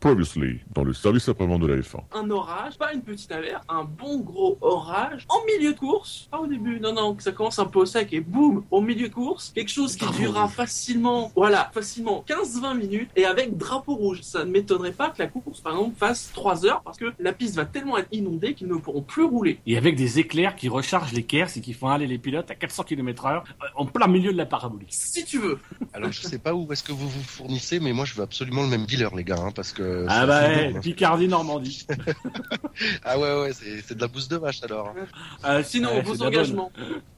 Previously, dans le service après-vente de la F1. un orage, pas une petite averse, un bon gros orage en milieu de course. Pas au début, non, non, que ça commence un peu au sec et boum, au milieu de course. Quelque chose qui durera facilement, voilà, facilement 15-20 minutes et avec drapeau rouge. Ça ne m'étonnerait pas que la course, par exemple, fasse 3 heures parce que la piste va tellement être inondée qu'ils ne pourront plus rouler. Et avec des éclairs qui rechargent les kers et qui font aller les pilotes à 400 km heure euh, en plein milieu de la parabolique. Si tu veux. Alors je sais pas où est-ce que vous vous fournissez, mais moi je veux absolument le même dealer les gars, hein, parce que. Ah c'est bah, assez ouais, lourd, hein. Picardie, Normandie. Ah ouais ouais, c'est c'est de la bouse de vache alors. Euh, sinon, Ouais, vos engagements.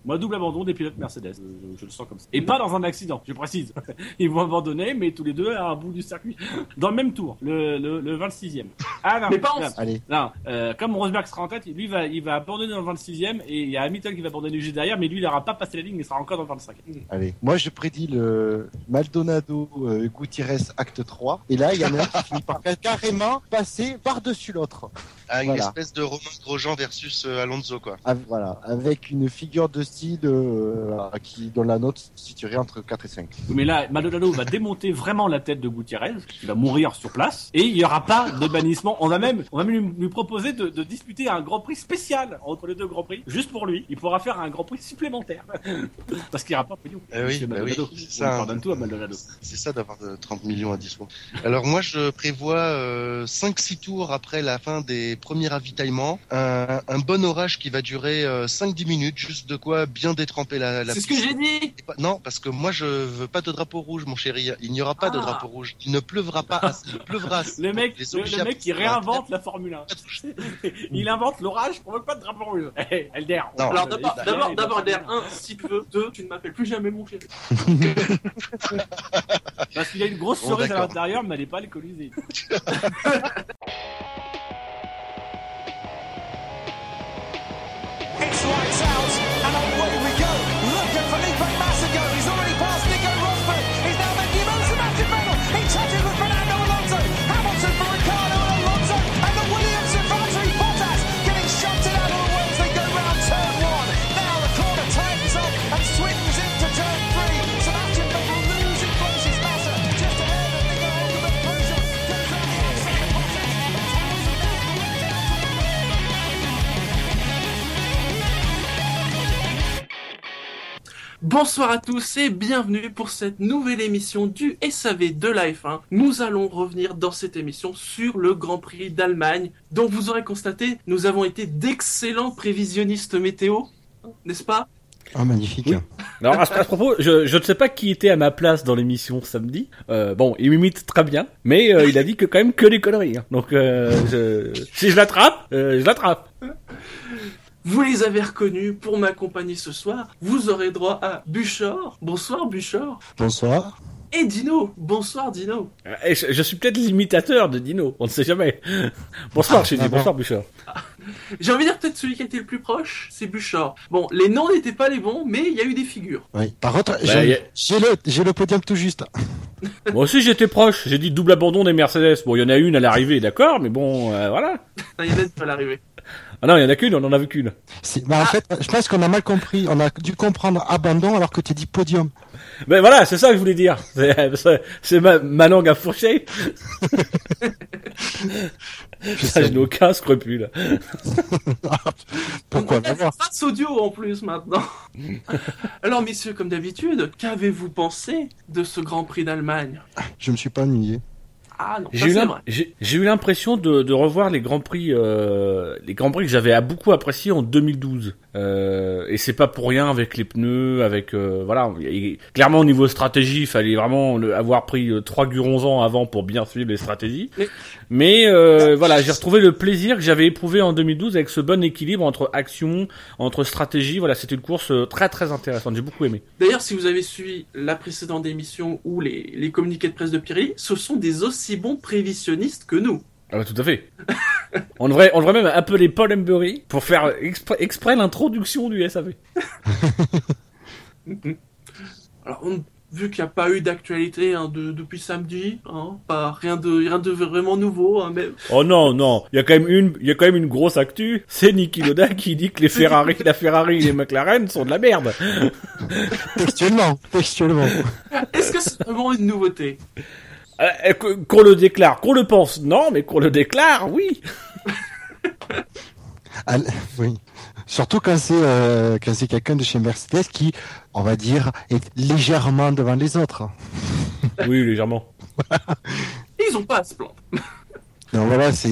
Moi, double abandon des pilotes Mercedes. euh, Je, je le sens comme ça. Et pas dans un accident, je précise. Ils vont abandonner, mais tous les deux à un bout du circuit. Dans le même tour, le, le, le 26e. Ah non, Mais pas en- Allez, non, euh, comme Rosberg sera en tête, lui va, il va abandonner dans le 26e et il y a Hamilton qui va abandonner juste derrière, mais lui il n'aura pas passé la ligne, il sera encore dans le 25. allez. Moi, je prédis le Maldonado euh, Gutiérrez acte 3. Et là, il y en a un qui finit par carrément passer par-dessus l'autre. Ah, une Voilà. espèce de Romain Grosjean versus euh, Alonso quoi. Ah, voilà, avec une figure de style euh, qui, dont la note se situerait entre 4 et 5. Mais là, Maldonado va démonter vraiment la tête de Gutiérrez, qui va mourir sur place, et il n'y aura pas de bannissement. On va même, on va même lui, lui proposer de, de disputer un Grand Prix spécial entre les deux Grands Prix, juste pour lui. Il pourra faire un Grand Prix supplémentaire. Parce qu'il n'y aura pas de pognon. Eh oui, bah Maldonado. oui, c'est On ça. pardonne tout à Maldonado. C'est ça d'avoir de 30 millions à dispo. Alors moi je prévois euh, 5-6 tours après la fin des premiers ravitaillements, un, un bon orage qui va durer euh, 5-10 minutes, juste de quoi bien détremper la, la C'est ce que j'ai dit. Non, parce que moi je veux pas de drapeau rouge, mon chéri. Il n'y aura pas de Ah. drapeau rouge. Il ne pleuvra pas. assez. Il pleuvra. assez. Le mec, le, le mec qui réinvente la Formule 1. Il invente l'orage pour pas de drapeau rouge. Eh, Elder. Non. Alors d'abord, d'abord, d'abord, d'air, un, si tu veux. Deux, tu ne m'appelles plus jamais mon chéri. Parce qu'il a une grosse Bon, cerise à l'intérieur, mais elle n'est pas alcoolisée. It's like Bonsoir à tous et bienvenue pour cette nouvelle émission du SAV de la F1. Nous allons revenir dans cette émission sur le Grand Prix d'Allemagne. Donc vous aurez constaté, nous avons été d'excellents prévisionnistes météo, n'est-ce pas? Ah, magnifique. Oui. Alors à ce, à ce propos, je, je ne sais pas qui était à ma place dans l'émission samedi. Euh, bon, il m'imite très bien, mais euh, il a dit que quand même que des conneries. hein. Donc euh, je- si je l'attrape, euh, je l'attrape. Vous les avez reconnus pour m'accompagner ce soir. Vous aurez droit à Buchor. Bonsoir Buchor. Bonsoir. Et Dino. Bonsoir Dino. Euh, Et je, je suis peut-être l'imitateur de Dino, on ne sait jamais. Bonsoir, je dis ah bon. bonsoir Bouchard. J'ai envie de dire peut-être celui qui a été le plus proche, c'est Buchor. Bon, les noms n'étaient pas les bons, mais il y a eu des figures. Oui. Par contre, Bah, j'ai a- j'ai le, j'ai le podium tout juste. Moi aussi j'étais proche, j'ai dit double abandon des Mercedes. Bon, il y en a une à l'arrivée, d'accord, mais bon, euh, voilà. Il y en a pas l'arrivée. Ah non, il y en a qu'une, on en a vu qu'une. Bah, en fait, je pense qu'on a mal compris. On a dû comprendre abandon alors que tu dit podium. Ben voilà, c'est ça que je voulais dire. C'est- ma, ma langue à fourcher. Ça, je n'ai aucun scrupule. Pourquoi On a face audio en plus maintenant. Alors messieurs, comme d'habitude, qu'avez-vous pensé de ce Grand Prix d'Allemagne? Je me suis pas ennuyé. Ah non, J'ai eu j'ai l'impression de, de revoir les grands prix, euh, les grands prix que j'avais beaucoup appréciés en 2012. Euh, et c'est pas pour rien avec les pneus, avec euh, voilà. et clairement au niveau stratégie, il fallait vraiment le- avoir pris euh, trois ans avant pour bien suivre les stratégies. Mais- Mais euh, voilà, j'ai retrouvé le plaisir que j'avais éprouvé en 2012 avec ce bon équilibre entre action, entre stratégie. Voilà, c'était une course euh, très très intéressante. J'ai beaucoup aimé. D'ailleurs, si vous avez suivi la précédente émission ou les, les communiqués de presse de Pirelli, ce sont des aussi bons prévisionnistes que nous. Ah bah, tout à fait. on devrait, on devrait même appeler Paul Embury pour faire exprès, exprès l'introduction du SAV. Alors, on- vu qu'il n'y a pas eu d'actualité hein, de- depuis samedi, hein, pas rien de rien de vraiment nouveau, hein, mais Oh non, non, il y a quand même une, il y a quand même une grosse actu. C'est Niki Loda qui dit que les Ferrari, la Ferrari et les McLaren sont de la merde. Textuellement, textuellement. est-ce que c'est vraiment une nouveauté? Qu'on le déclare, qu'on le pense, non, mais qu'on le déclare, oui. Oui. Surtout quand c'est euh, quand c'est quelqu'un de chez Mercedes qui, on va dire, est légèrement devant les autres. Oui, légèrement. Ils ont pas à se plaindre. Donc voilà, c'est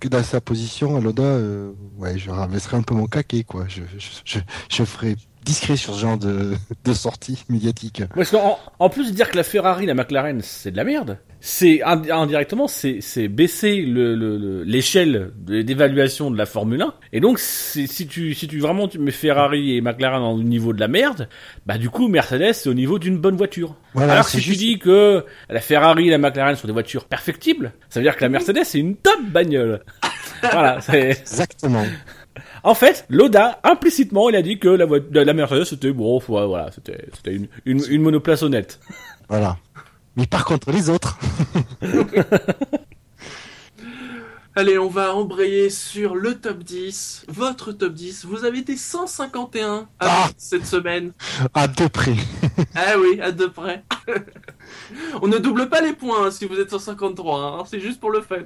que dans sa position, Loda, euh, ouais, je rabaisserais un peu mon caquet, quoi. Je, je, je, je ferais discret sur ce genre de, de sortie médiatique. Parce qu'en en plus de dire que la Ferrari, la McLaren, c'est de la merde, c'est ind- indirectement, c'est baisser le- le- le- l'échelle d'évaluation de la Formule 1. Et donc, si tu si tu vraiment tu mets Ferrari et McLaren au niveau de la merde, bah du coup Mercedes c'est au niveau d'une bonne voiture. Voilà, Alors si tu juste- dis que la Ferrari et la McLaren sont des voitures perfectibles, ça veut dire que la Mercedes c'est une top bagnole. voilà. c'est- Exactement. En fait, Loda, implicitement, il a dit que la, la Mercedes c'était bon, voilà, c'était c'était une, une, une monoplace honnête. Voilà. Mais par contre, les autres, Allez, on va embrayer sur le top 10. Votre top 10. Vous avez été 151 à Ah cette semaine. à deux près. Ah oui, à deux près. on ne double pas les points hein, si vous êtes 153. hein, C'est juste pour le fun.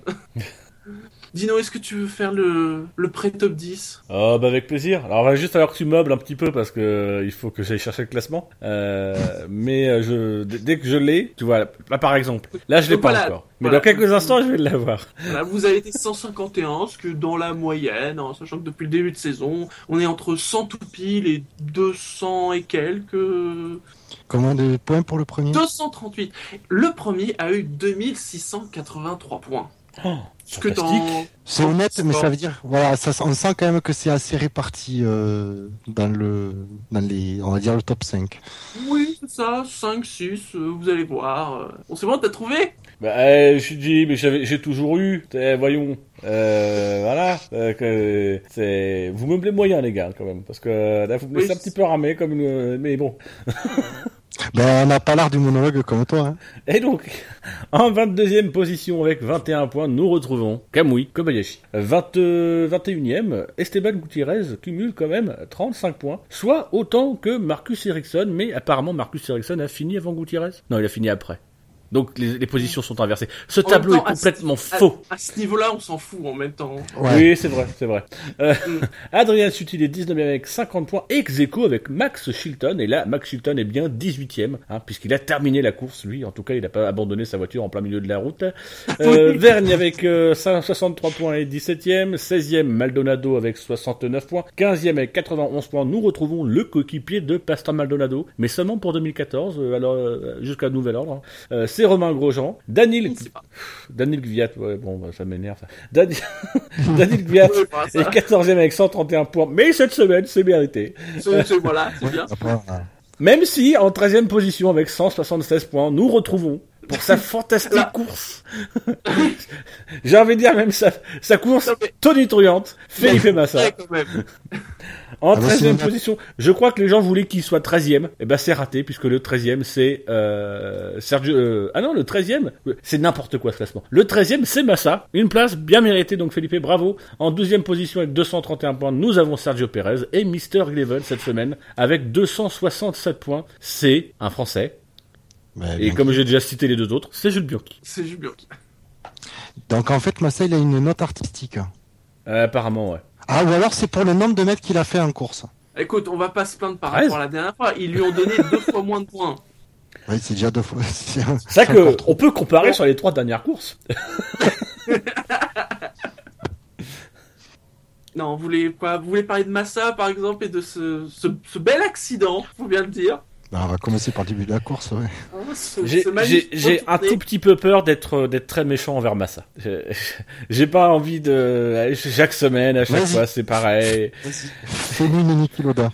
Dino, est-ce que tu veux faire le, le pré-top 10 Oh, bah avec plaisir. Alors, va juste falloir que tu meubles un petit peu parce que euh, il faut que j'aille chercher le classement. Euh, mais euh, je, dès que je l'ai, tu vois, là par exemple, là je l'ai pas voilà, encore. Mais voilà. dans quelques instants, je vais l'avoir. Voilà, vous avez été 151, ce que dans la moyenne, hein, sachant que depuis le début de saison, on est entre 100 tout pile et 200 et quelques. Combien de points pour le premier? 238. Le premier a eu 2683 points. Oh, que dans... C'est honnête, mais ça veut dire, voilà, ça, on sent quand même que c'est assez réparti euh, dans le, dans les, on va dire le top 5. Oui, c'est ça, 5, 6, euh, vous allez voir. Bon, c'est bon, t'as trouvé? Bah, euh, je suis dit, mais j'avais- j'ai toujours eu. voyons. Euh, voilà. euh, c'est, vous meublez moyen, les gars, quand même, parce que là, vous me Oui, laissez un petit peu ramé, comme une, mais bon. Ben, on n'a pas l'art du monologue comme toi, hein. Et donc, en 22e position avec 21 points, nous retrouvons Kamui Kobayashi. 20, euh, 21e, Esteban Gutiérrez cumule quand même 35 points, soit autant que Marcus Ericsson, mais apparemment Marcus Ericsson a fini avant Gutiérrez. Non, il a fini après. Donc les, les positions sont inversées. Ce En tableau temps, est ce- complètement à- faux. À, ce niveau-là, on s'en fout en même temps. Ouais. Oui, c'est vrai, c'est vrai. Euh, Mm. Adrien Sutil est 19e avec 50 points, ex aequo avec Max Chilton, et là, Max Chilton est bien 18e, hein, puisqu'il a terminé la course, lui, en tout cas, il n'a pas abandonné sa voiture en plein milieu de la route. Euh, Vergne avec euh, 63 points et 17e, 16e Maldonado avec 69 points, 15e avec 91 points, nous retrouvons le coéquipier de Pastor Maldonado, mais seulement pour 2014, euh, alors euh, jusqu'à nouvel ordre. hein. C'est Romain Grosjean, Daniel. Daniel Gviat, ouais, bon, bah, ça m'énerve. ça. Daniel, Daniel Gviat est 14e avec 131 points, mais cette semaine, c'est mérité. c'est- c'est- voilà, c'est bien. Même si, en 13e position avec 176 points, nous retrouvons, pour sa fantastique Là. course, j'ai envie de dire même sa, sa course mais- tonitruante, Felipe Massa. En Ah bah, 13e sinon- position, je crois que les gens voulaient qu'il soit 13e. Et ben c'est raté puisque le 13e c'est euh, Sergio euh, Ah non, le 13e, c'est n'importe quoi ce classement. Le 13e c'est Massa, une place bien méritée donc Felipe, bravo. En 12e position avec 231 points, nous avons Sergio Perez et Mister Eleven cette semaine avec 267 points. C'est un français et comme j'ai déjà cité les deux autres, c'est Jules Bianchi. C'est Jules Bianchi. Donc en fait, Massa, il a une note artistique. Euh, apparemment ouais. Ah, ou alors c'est pour le nombre de mètres qu'il a fait en course. Écoute, on va pas se plaindre par 13. rapport à la dernière fois. Ils lui ont donné deux fois moins de points. Oui, c'est déjà deux fois. C'est encore que on peut comparer sur les trois dernières courses. Non, vous voulez quoi Vous voulez parler de Massa, par exemple, et de ce, ce, ce bel accident, faut bien le dire. Ben, on va commencer par le début de la course, ouais. Ce- J'ai un tout petit peu peur d'être d'être très méchant envers Massa. J'ai- pas envie de chaque semaine à chaque fois c'est pareil. Fais-nous une Niki Loda.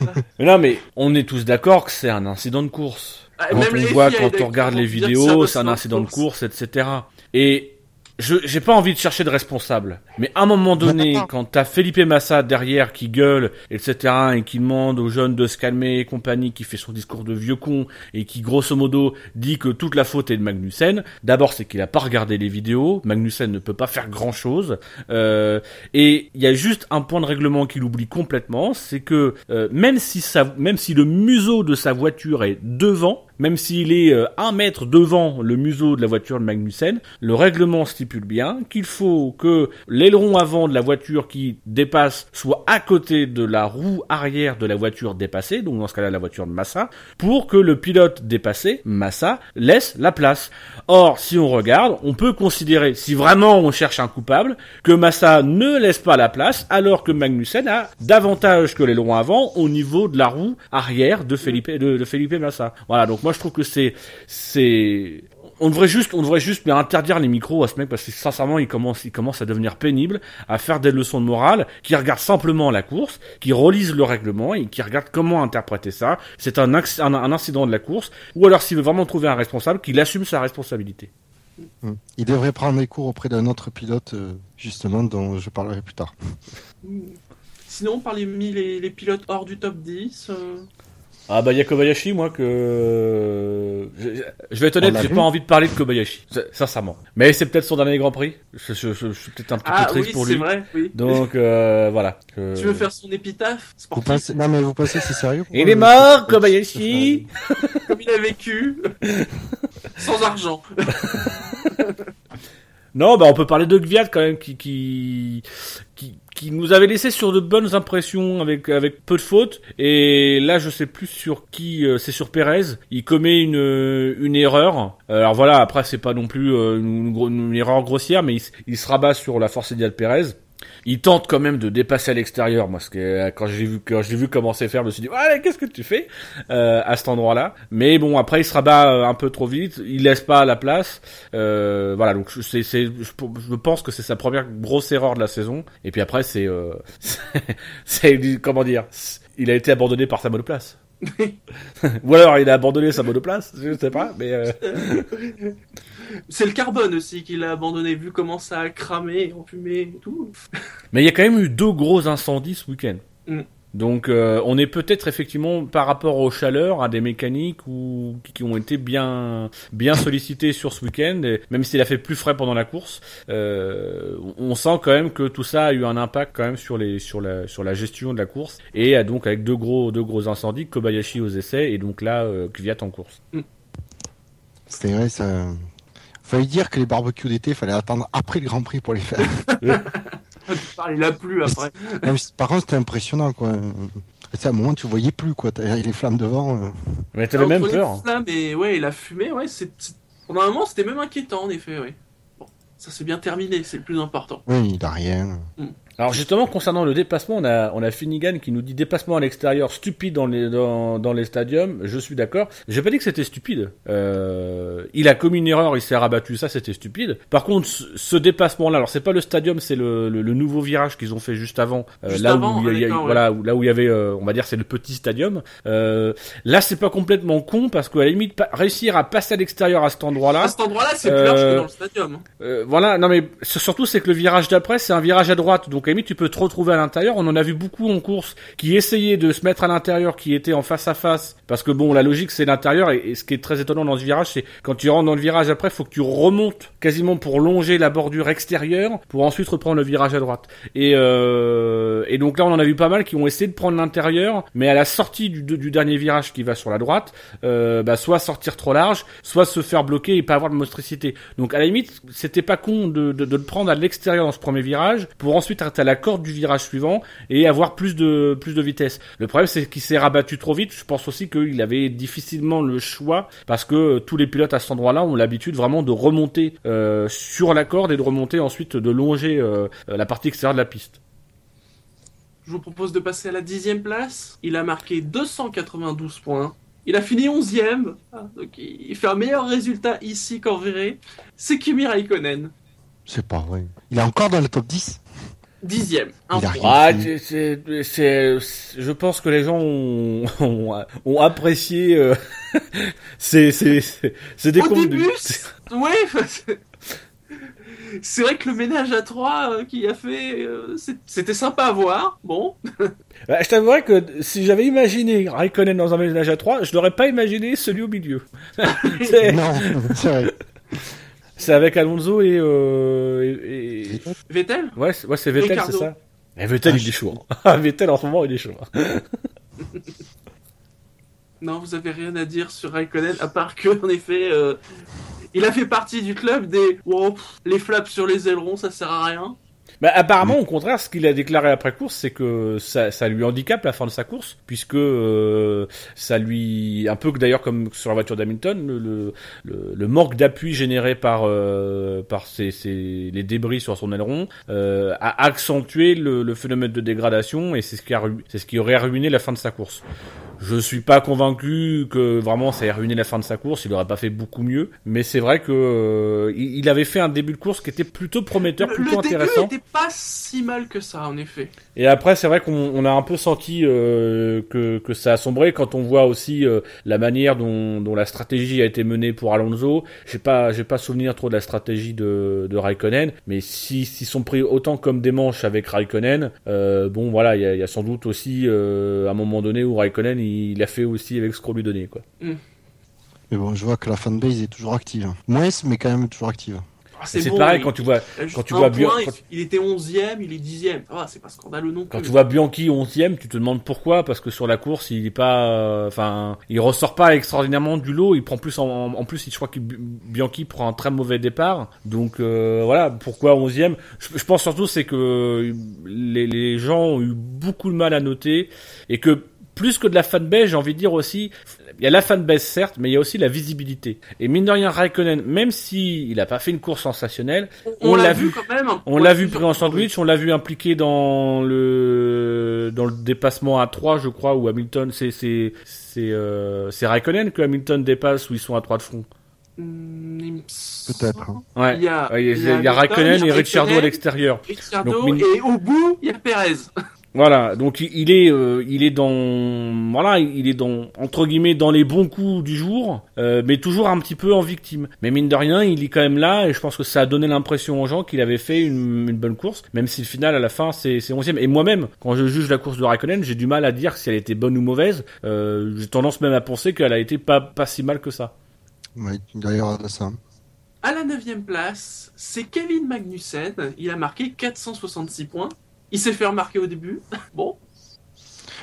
Non mais on est tous d'accord que c'est un incident de course. Ah, Quand même on voit quand on regarde les vidéos, c'est un incident de course, etc. Et je j'ai pas envie de chercher de responsable. Mais à un moment donné, d'accord. quand t'as Felipe Massa derrière qui gueule, etc., et qui demande aux jeunes de se calmer et compagnie, qui fait son discours de vieux con, et qui grosso modo dit que toute la faute est de Magnussen, d'abord c'est qu'il a pas regardé les vidéos, Magnussen ne peut pas faire grand chose, euh, et il y a juste un point de règlement qu'il oublie complètement, c'est que euh, même si ça, même si le museau de sa voiture est devant, même s'il est euh, un mètre devant le museau de la voiture de Magnussen, le règlement stipule bien qu'il faut que l'aileron avant de la voiture qui dépasse soit à côté de la roue arrière de la voiture dépassée, donc dans ce cas-là la voiture de Massa, pour que le pilote dépassé, Massa, laisse la place. Or, si on regarde, on peut considérer, si vraiment on cherche un coupable, que Massa ne laisse pas la place, alors que Magnussen a davantage que l'aileron avant au niveau de la roue arrière de Felipe, de, Felipe Massa. Voilà, donc moi je trouve que c'est, c'est, on devrait juste, on devrait juste mais interdire les micros à ce mec parce que sincèrement, il commence, il commence à devenir pénible, à faire des leçons de morale, qui regarde simplement la course, qui relise le règlement et qui regarde comment interpréter ça. C'est un, un, un incident de la course, ou alors s'il veut vraiment trouver un responsable, qu'il assume sa responsabilité. Mm. Il devrait prendre des cours auprès d'un autre pilote, euh, justement, dont je parlerai plus tard. Sinon, parmi les, les pilotes hors du top 10, euh, Ah bah il y a Kobayashi moi que je, je vais être honnête, j'ai pas envie de parler de Kobayashi, sincèrement. Mais c'est peut-être son dernier Grand Prix. Je, je- je- je suis peut-être un petit ah peu triste oui, pour c'est lui. vrai, oui. Donc euh, voilà. que- Tu veux faire son épitaphe Vous sportif, pensez... Non, mais vous pensez que c'est sérieux Il est mort, Kobayashi. comme il a vécu, sans argent. Non, bah on peut parler de Gviat quand même qui qui qui qui nous avait laissé sur de bonnes impressions avec avec peu de fautes. Et là je sais plus sur qui euh, c'est sur Pérez il commet une euh, une erreur. Alors voilà après c'est pas non plus euh, une, erreur grossière mais il, se rabat sur la force idéale Pérez il tente quand même de dépasser à l'extérieur. Moi, ce que, quand j'ai vu, quand j'ai vu comment c'est faire, je me suis dit, allez, qu'est-ce que tu fais euh, à cet endroit-là Mais bon, après, il se rabat euh, un peu trop vite. Il laisse pas la place. Euh, voilà, donc c'est, c'est, je, pense que c'est sa première grosse erreur de la saison. Et puis après, c'est, euh, c'est, c'est- comment dire Il a été abandonné par sa monoplace. Ou alors il a abandonné sa monoplace, je sais pas, mais euh, C'est le carbone aussi qu'il a abandonné, vu comment ça a cramé, enfumé et tout. Mais il y a quand même eu deux gros incendies ce week-end. Mm. Donc euh, on est peut-être effectivement par rapport aux chaleurs à des mécaniques ou qui ont été bien bien sollicités sur ce week-end, et même s'il a fait plus frais pendant la course, euh, on sent quand même que tout ça a eu un impact quand même sur les sur la sur la gestion de la course et donc avec deux gros deux gros incendies, Kobayashi aux essais et donc là euh, Kvyat en course. C'était vrai, ça. Fallait dire que les barbecues d'été, fallait attendre après le Grand Prix pour les faire. Il a plu après. Non, mais c'est- par contre, c'était impressionnant, quoi. C'est à un moment, tu voyais plus, quoi. T'avais les flammes devant. euh. Mais t'avais même peur. flammes et ouais, il a fumé, ouais, c'est. Pendant un moment, c'était même inquiétant, en effet, ouais. Bon, ça s'est bien terminé, c'est le plus important. Oui, il a rien. Alors justement concernant le déplacement, on a on a Finnegan qui nous dit déplacement à l'extérieur stupide dans les dans, dans les stadiums. Je suis d'accord. J'ai pas dit que c'était stupide. Euh, il a commis une erreur, il s'est rabattu, ça c'était stupide. Par contre, ce, ce déplacement-là, alors c'est pas le stadium, c'est le, le, le nouveau virage qu'ils ont fait juste avant, euh, Juste là avant, où il y a- voilà où- là où il y avait, euh, on va dire c'est le petit stadium. Euh, là c'est pas complètement con parce qu'à la limite pas- réussir à passer à l'extérieur à cet endroit-là. À cet endroit-là, c'est plus large que dans le stadium. hein. Euh, voilà, non mais surtout c'est que le virage d'après c'est un virage à droite, donc la limite tu peux te retrouver à l'intérieur. On en a vu beaucoup en course qui essayaient de se mettre à l'intérieur, qui étaient en face à face, parce que bon la logique c'est l'intérieur et, ce qui est très étonnant dans ce virage c'est quand tu rentres dans le virage après faut que tu remontes quasiment pour longer la bordure extérieure pour ensuite reprendre le virage à droite. Et euh, donc là on en a vu pas mal qui ont essayé de prendre l'intérieur, mais à la sortie du, dernier virage qui va sur la droite, euh, bah, soit sortir trop large, soit se faire bloquer et pas avoir de motricité. Donc à la limite, c'était pas con de, de, le prendre à l'extérieur dans ce premier virage pour ensuite à la corde du virage suivant et avoir plus de plus de vitesse. Le problème c'est qu'il s'est rabattu trop vite. Je pense aussi qu'il avait difficilement le choix parce que euh, tous les pilotes à cet endroit-là ont l'habitude vraiment de remonter euh, sur la corde et de remonter ensuite de longer euh, la partie extérieure de la piste. Je vous propose de passer à la dixième place. Il a marqué 292 points. Il a fini 11ème. Ah, donc il fait un meilleur résultat ici qu'en Viré. C'est Kimi Raikkonen. C'est pas vrai. Il est encore dans le top 10 Dixième. Ah, c'est, je pense que les gens ont, ont, ont apprécié. Euh, c'est, c'est, c'est, des Au comptes début, du- c'est- ouais, c'est- vrai que le ménage à trois euh, qu'il a fait, euh, c'était sympa à voir. Bon, Bah, je t'avouerais que si j'avais imaginé Raikkonen dans un ménage à 3, je n'aurais pas imaginé celui au milieu. Non, c'est vrai. C'est avec Alonso et, euh, et, et- Vettel ouais, c'est, ouais, c'est Vettel, c'est ça. Mais Vettel, Ah, il est chaud. hein. Vettel en ce moment, il est chaud. hein. Non, vous avez rien à dire sur Raikkonen, à part que, en effet, euh, il a fait partie du club des les flaps sur les ailerons, ça sert à rien. Bah, apparemment, au contraire, ce qu'il a déclaré après course, c'est que ça, ça lui handicape la fin de sa course, puisque euh, ça lui, un peu d'ailleurs comme sur la voiture d'Hamilton, le, le, le, manque d'appui généré par euh, par ces, ces- les débris sur son aileron euh, a accentué le, le phénomène de dégradation, et c'est ce qui a, c'est ce qui aurait ruiné la fin de sa course. Je suis pas convaincu que vraiment ça ait ruiné la fin de sa course. Il aurait pas fait beaucoup mieux, mais c'est vrai que euh, il avait fait un début de course qui était plutôt prometteur, Le, plutôt le début intéressant. était pas si mal que ça, en effet. Et après, c'est vrai qu'on on a un peu senti euh, que, que ça a sombré quand on voit aussi euh, la manière dont, dont la stratégie a été menée pour Alonso. J'ai pas, j'ai pas souvenir trop de la stratégie de, de Raikkonen, mais si s'ils sont pris autant comme des manches avec Raikkonen, euh, bon voilà, il y a, y a sans doute aussi euh, un moment donné où Raikkonen il, a fait aussi avec ce qu'on lui donnait quoi. Mais bon, je vois que la fanbase est toujours active. Moins, mais quand même toujours active. Ah, C'est bon, pareil il- quand tu vois quand tu vois point, il- quand- il, était 11ème, il est 10ème. Ah, c'est pas scandaleux non Quand plus. tu vois Bianchi 11ème, tu te demandes pourquoi parce que sur la course, il est pas euh, enfin, il ressort pas extraordinairement du lot, il prend plus en, en plus, je crois que Bi- Bianchi prend un très mauvais départ. Donc euh, voilà, pourquoi 11ème je, je pense surtout c'est que les, les gens ont eu beaucoup de mal à noter et que plus que de la fanbase, j'ai envie de dire aussi, il y a la fanbase certes, mais il y a aussi la visibilité. Et mine de rien, Raikkonen, même si il a pas fait une course sensationnelle, on, on l'a vu vu. quand même. on l'a vu pris en sandwich, on l'a vu impliqué dans le dans le dépassement à 3 je crois où Hamilton c'est c'est c'est euh, c'est Raikkonen que Hamilton dépasse où ils sont à 3 de front. Hmm. Peut-être. hein. Ouais. Il y a, Ouais, Il y a, il il y a Raikkonen et Ricciardo à l'extérieur. Et au bout, il y a Perez. Voilà, donc il- est euh, il est dans voilà, il est dans entre guillemets dans les bons coups du jour, euh, mais toujours un petit peu en victime. Mais mine de rien, il est quand même là et je pense que ça a donné l'impression aux gens qu'il avait fait une, une bonne course, même si le final à la fin c'est c'est 11 Et moi-même, quand je juge la course de Raikkonen, j'ai du mal à dire si elle était bonne ou mauvaise. Euh, j'ai tendance même à penser qu'elle a été pas pas si mal que ça. Ouais, d'ailleurs, de ça. À la 9ème place, c'est Kevin Magnussen. Il a marqué 466 points. Il s'est fait remarquer au début. bon,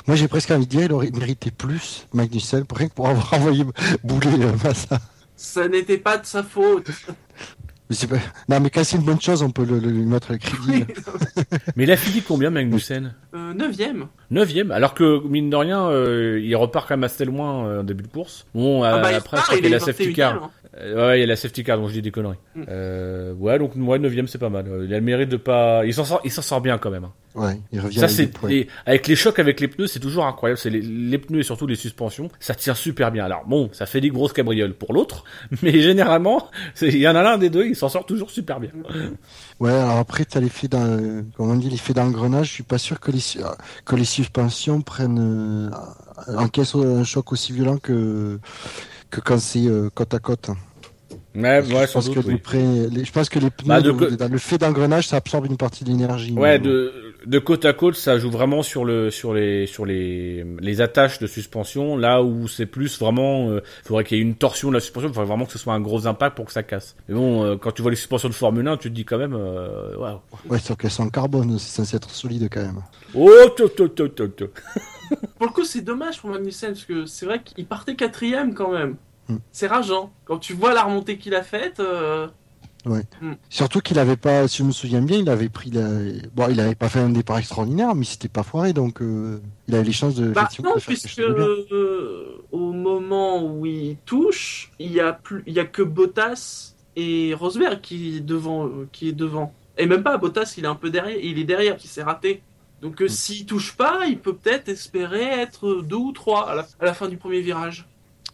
Moi, j'ai presque envie de dire, il aurait mérité plus, Magnussen, pour rien que pour avoir envoyé bouler euh, Massa. ça n'était pas de sa faute. Mais pas... Non, mais quand c'est une bonne chose, on peut le, le- lui mettre le crédit. Mais il a fini combien Magnussen Euh, 9ème. Neuvième, alors que mine de rien, euh, il repart quand même assez loin euh, en début de course. Bon, Ah bah, il après, je repart, crois il qu'il y a est la safety 21e, car. hein. Euh, ouais, il y a la safety car, donc je dis des conneries. Mm. Euh, ouais, donc ouais, neuvième, c'est pas mal. Euh, Il a le mérite de pas, il s'en sort, il s'en sort bien quand même. hein. Ouais, il revient Ça avec c'est, avec les chocs avec les pneus, c'est toujours incroyable. C'est les, les pneus et surtout les suspensions, ça tient super bien. Alors bon, ça fait des grosses cabrioles pour l'autre, mais généralement, il y en a l'un des deux, il s'en sort toujours super bien. Ouais, alors après, tu as l'effet d'un, comme on dit, l'effet d'engrenage. Je suis pas sûr que les, que les suspensions prennent, euh, encaissent un choc aussi violent que, que quand c'est euh, côte à côte. Ouais, ouais, je pense doute. que les oui. pré- les- je pense que les pneus, Bah, de dans le fait d'engrenage, ça absorbe une partie de l'énergie. Ouais, Mais- de, de côte à côte, ça joue vraiment sur le sur les sur les les attaches de suspension. Là où c'est plus vraiment, euh, faudrait qu'il y ait une torsion de la suspension. Il faudrait vraiment que ce soit un gros impact pour que ça casse. Mais bon, euh, quand tu vois les suspensions de Formule 1, tu te dis quand même, euh, waouh. Ouais, sauf qu'elles sont en carbone, c'est censé être solide quand même. Oh, to, to, to, to, to. Pour le coup, c'est dommage pour Magnussen, parce que c'est vrai qu'il partait quatrième quand même. Hmm. C'est rageant. Quand tu vois la remontée qu'il a faite, euh, Surtout qu'il avait pas, si je me souviens bien, il avait pris la... Bon, il avait pas fait un départ extraordinaire, mais c'était pas foiré, donc euh, il avait les chances de, bah non, de faire quelque puisque euh, au moment où il touche, il y a plus, il y a que Bottas et Rosberg qui est devant, euh, qui est devant. Et même pas Bottas, il est un peu derrière, il est derrière, qui s'est raté. Donc Hmm. euh, s'il touche pas, il peut peut-être espérer être deux ou trois à la, à la fin du premier virage.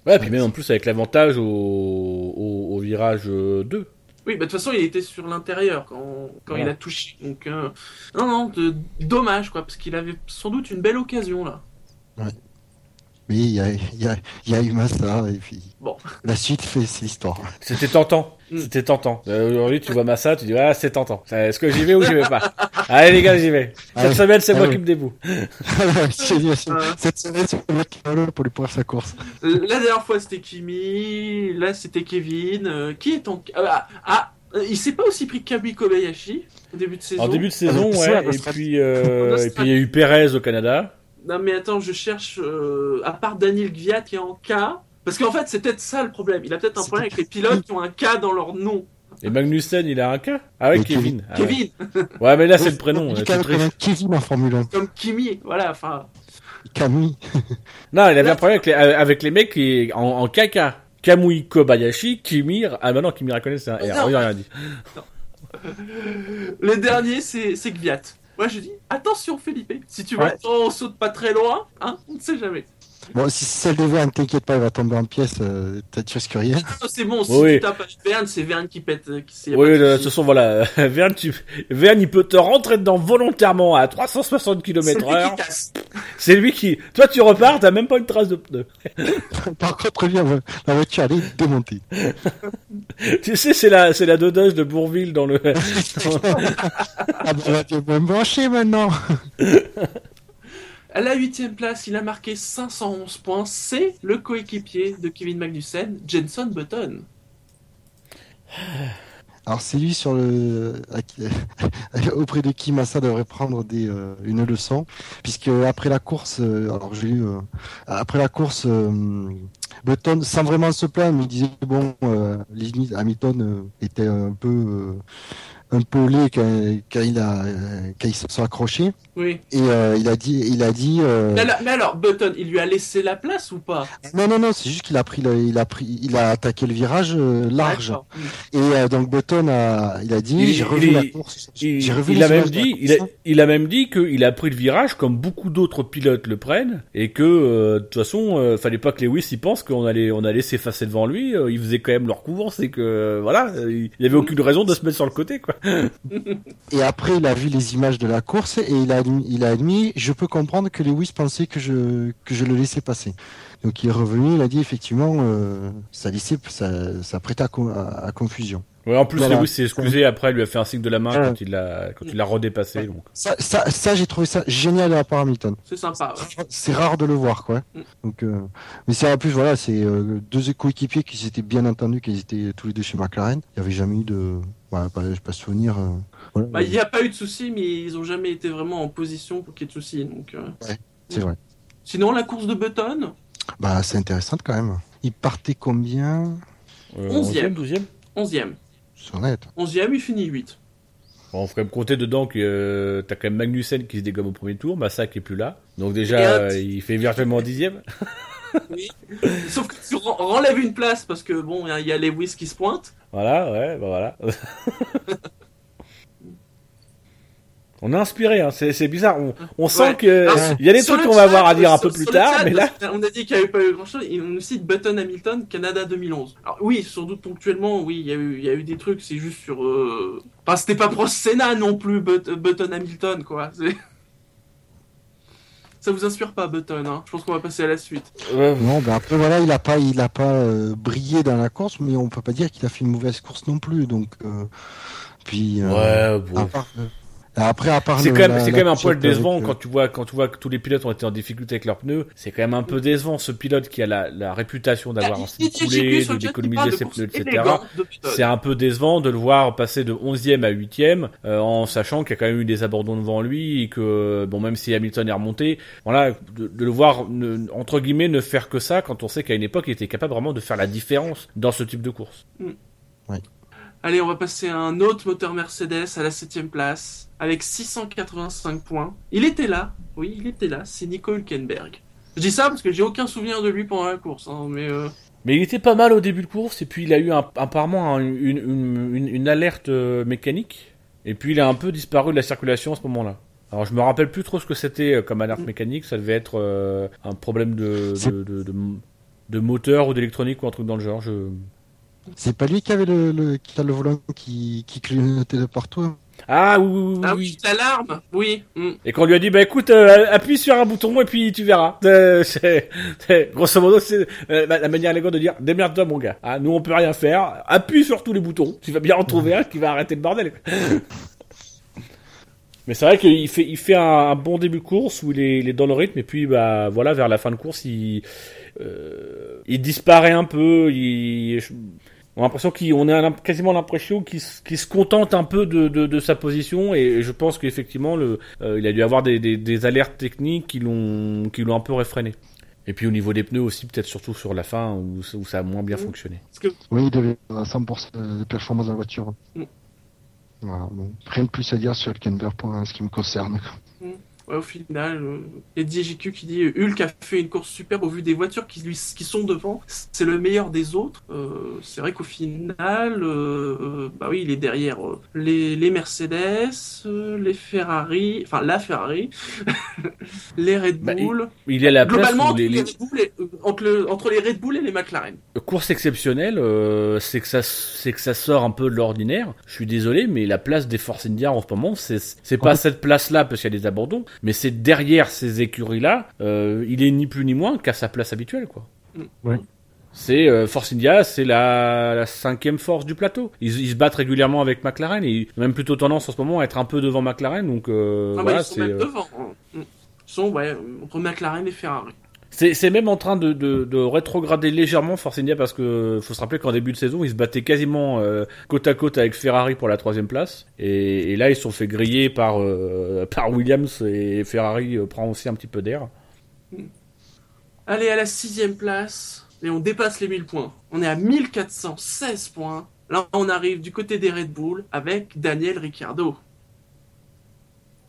Ouais, puis même en plus avec l'avantage au, au, au virage euh, 2. Oui, bah de toute façon, il était sur l'intérieur quand, quand il a touché. Donc, euh, non, non, de- dommage, quoi, parce qu'il avait sans doute une belle occasion, là. Oui, il y a, il y, a, il y a eu Massa, et puis Bon. la suite, fait, c'est l'histoire. C'était tentant. Mm. C'était tentant. Euh, Aujourd'hui, tu vois Massa, tu dis, ah, c'est tentant. Euh, Est-ce que j'y vais ou j'y vais pas? Allez, les gars, j'y vais. Ah Cette ouais. semaine, c'est Ah moi ouais. qui me c'est- Euh. Cette semaine, c'est mec qui pour lui pourrir sa course. La dernière fois, c'était Kimi, là, c'était Kevin. euh, qui est en... Ah, ah, euh, il s'est pas aussi pris Kabi Kobayashi au début de saison? En début de saison, Ah, ouais. Et puis, euh, et puis il y a eu Perez au Canada. Non mais attends, je cherche euh, à part Daniel Gviat qui est en K. Parce qu'en fait, c'est peut-être ça le problème. Il a peut-être un problème avec les pilotes qui ont un K dans leur nom. Et Magnussen, il a un cas Ah ouais, Et Kevin. Ah ouais. Kevin, Ouais, mais là, c'est le prénom. Il triches. même Kevin en Formule 1. comme Kimi, voilà. Enfin, Camille. Non, il avait Là, un problème avec les, avec les mecs qui, en, en caca. Kamui Kobayashi, Kimi... Ah bah non, Kimi Raikkonen, c'est un R. Non. Oh, il a rien dit. le dernier, c'est c'est Gviat. Moi, je dis attention, Felipe. Si tu Ouais. vois, on saute pas très loin, hein, on ne sait jamais. Bon, si c'est celle de Verne, t'inquiète pas, il va tomber en pièces, euh, t'as- tu risques rien. Ah, c'est bon. Si Oui. tu tapes Verne, c'est Verne qui pète. euh, Qui, Oui, de de toute façon, voilà. Verne, tu... Verne, il peut te rentrer dedans volontairement à 360 C'est C'est lui qui... Toi, tu repars, t'as même pas une trace de pneu. Par contre, lui, la voiture, elle est démontée. tu sais, c'est la, c'est la dodage de Bourville dans le... ah bah tu vas me brancher maintenant. À la huitième place, il a marqué 511 points. C'est le coéquipier de Kevin Magnussen, Jenson Button. Alors c'est lui sur auprès de qui Massa devrait prendre euh, une leçon puisque après la course euh, alors j'ai eu euh, après la course euh, Button sans vraiment se plaindre il disait bon limite Hamilton était un peu un peu laid quand, quand il a quand ils se sont accrochés Oui. et euh, il a dit il a dit euh, Mais alors, mais alors, Button, il lui a laissé la place ou pas? Non non non c'est juste qu'il a pris le, il a pris il a attaqué le virage euh, large et euh, donc Button a il a dit j'ai revu il- la course Il, j'ai revu il a même dit, il a, il a même dit qu'il a pris le virage comme beaucoup d'autres pilotes le prennent et que euh, de toute façon, euh, fallait pas que Lewis y pense qu'on allait, on allait s'effacer devant lui. euh, ils faisaient quand même leur course et que euh, voilà, il y avait aucune raison de se mettre sur le côté quoi. Et après, il a vu les images de la course et il a admis, il a admis je peux comprendre que Lewis pensait que je, que je le laissais passer. Donc il est revenu, il a dit effectivement, euh, ça laissait, ça, ça prêtait à, co- à- à confusion. Ouais, en plus Voilà. Lewis s'est excusé après, il lui a fait un signe de la main Ouais. quand il l'a, quand il l'a redépassé. Donc. Ça, ça, ça j'ai trouvé ça génial de la part Hamilton. C'est sympa. ouais. C'est rare de le voir, quoi. Mm. Donc, euh, mais c'est en plus, voilà, c'est euh, deux coéquipiers qui s'étaient bien entendus, qui étaient tous les deux chez McLaren. Il n'y avait jamais eu de, voilà, pas, je pas souvenir. euh, voilà. Bah, il n'y a pas eu de soucis, mais ils ont jamais été vraiment en position pour qu'il y ait de soucis. Donc, euh. C'est vrai. Sinon, la course de Button, Bah, c'est intéressant quand même. Il partait combien? Euh, Onzième. 12e 11e. C'est honnête. 11e, il finit 8. Bon, faut quand même compter dedans que euh, t'as quand même Magnussen qui se dégomme au premier tour, Massa qui est plus là. Donc déjà, euh, il fait virtuellement dixième. Oui. Sauf que tu ren- renlèves une place parce que bon, il y a Lewis qui se pointe. Voilà, ouais, bah voilà. on est inspiré, hein. c'est, c'est bizarre. On, on sent Ouais. que il y a des trucs qu'on va avoir à dire un peu plus tard, chat, mais là, qu'on a dit qu'il n'y avait pas eu grand chose. On nous cite Button Hamilton, Canada 2011. Alors oui, sans doute ponctuellement, oui, il y, a eu- il y a eu des trucs, c'est juste sur. Euh... Enfin, c'était pas Prost Senna non plus, But- Button Hamilton, quoi. Ça vous inspire pas, Button, hein Je pense qu'on va passer à la suite. Non, ben après voilà, il a pas, il a pas euh, brillé dans la course, mais on peut pas dire qu'il a fait une mauvaise course non plus. Donc, euh, puis euh, ouais, bon. à part, euh, après, à part C'est quand même, c'est quand même un poil décevant euh, quand tu vois, quand tu vois que tous les pilotes ont été en difficulté avec leurs pneus. C'est quand même un peu décevant ce pilote qui a la, la réputation d'avoir Ah, vu coulé, d'économiser ses pneus, etc. C'est un peu décevant de le voir passer de 11e à 8e euh, en sachant qu'il y a quand même eu des abandons devant lui et que bon même si Hamilton est remonté, voilà de, de le voir ne- entre guillemets ne faire que ça quand on sait qu'à une époque il était capable vraiment de faire la différence dans ce type de course. Allez, on va passer à un autre moteur Mercedes à la 7ème place avec 685 points. Il était là, oui, il était là, c'est Nico Hülkenberg. Je dis ça parce que j'ai aucun souvenir de lui pendant la course, hein, mais euh, Mais il était pas mal au début de course et puis il a eu un- apparemment un- une, une, une, une alerte euh, mécanique et puis il a un peu disparu de la circulation à ce moment-là. Alors je me rappelle plus trop ce que c'était euh, comme alerte mécanique, ça devait être euh, un problème de, C'est- de, de, de, de moteur ou d'électronique ou un truc dans le genre. Je... C'est pas lui qui avait le, le, qui a le volant qui, qui clignotait de partout. Ah oui, oui, oui, ah oui. oui, l'alarme, oui. hmm. Et qu'on lui a dit, bah écoute, euh, appuie sur un bouton et puis tu verras. Euh, c'est, grosso modo, c'est euh, la, la manière élégante de dire, démerde-toi mon gars. Ah, nous on peut rien faire. Appuie sur tous les boutons. Tu vas bien en trouver un qui va arrêter le bordel. Mais c'est vrai qu'il fait, il fait un, un bon début de course où il est, il est dans le rythme et puis bah voilà vers la fin de course il, euh, il disparaît un peu. Il, On a l'impression qu'il, on a quasiment l'impression qu'il, se- contente un peu de, de, de sa position et je pense qu'effectivement le, euh, il a dû avoir des, des, des alertes techniques qui l'ont, qui l'ont un peu réfréné. Et puis au niveau des pneus aussi, peut-être surtout sur la fin où, où ça a moins bien Mhm. fonctionné. Oui, il devait avoir 100% de performance de la voiture. Mm. Voilà, bon. Rien de plus à dire sur Hülkenberg pour ce qui me concerne. Ouais, au final, euh, il y a DJQ qui dit euh, Hulk a fait une course super au vu des voitures qui, lui, qui sont devant. C'est le meilleur des autres. Euh, c'est vrai qu'au final, euh, euh, bah oui, il est derrière euh, les, les Mercedes, euh, les Ferrari, enfin la Ferrari, les Red Bah, Bull. Il est à la place Globalement, entre les, les les Red Bull et- euh, entre, le- entre les Red Bull et les McLaren. courses exceptionnelles, euh, c'est que ça, c'est que ça sort un peu de l'ordinaire. Je suis désolé, mais la place des Force India en ce moment, c'est, c'est pas cette place-là parce qu'il y a des abandons, mais c'est derrière ces écuries-là. euh, il est ni plus ni moins qu'à sa place habituelle, quoi. Ouais. C'est euh, Force India, c'est la, la cinquième force du plateau. Ils, ils se battent régulièrement avec McLaren et ils ont même plutôt tendance en ce moment à être un peu devant McLaren. Donc euh, Ah bah, voilà, ils sont c'est même devant. Ils sont ouais, entre McLaren et Ferrari. C'est même en train de, de, de rétrograder légèrement Force India parce que faut se rappeler qu'en début de saison ils se battaient quasiment euh, côte à côte avec Ferrari pour la troisième place et, et là ils se sont fait griller par euh, par Williams et Ferrari euh, prend aussi un petit peu d'air. Allez, à la sixième place, et on dépasse les 1000 points. On est à 1416 points. Là, on arrive du côté des Red Bull avec Daniel Ricciardo.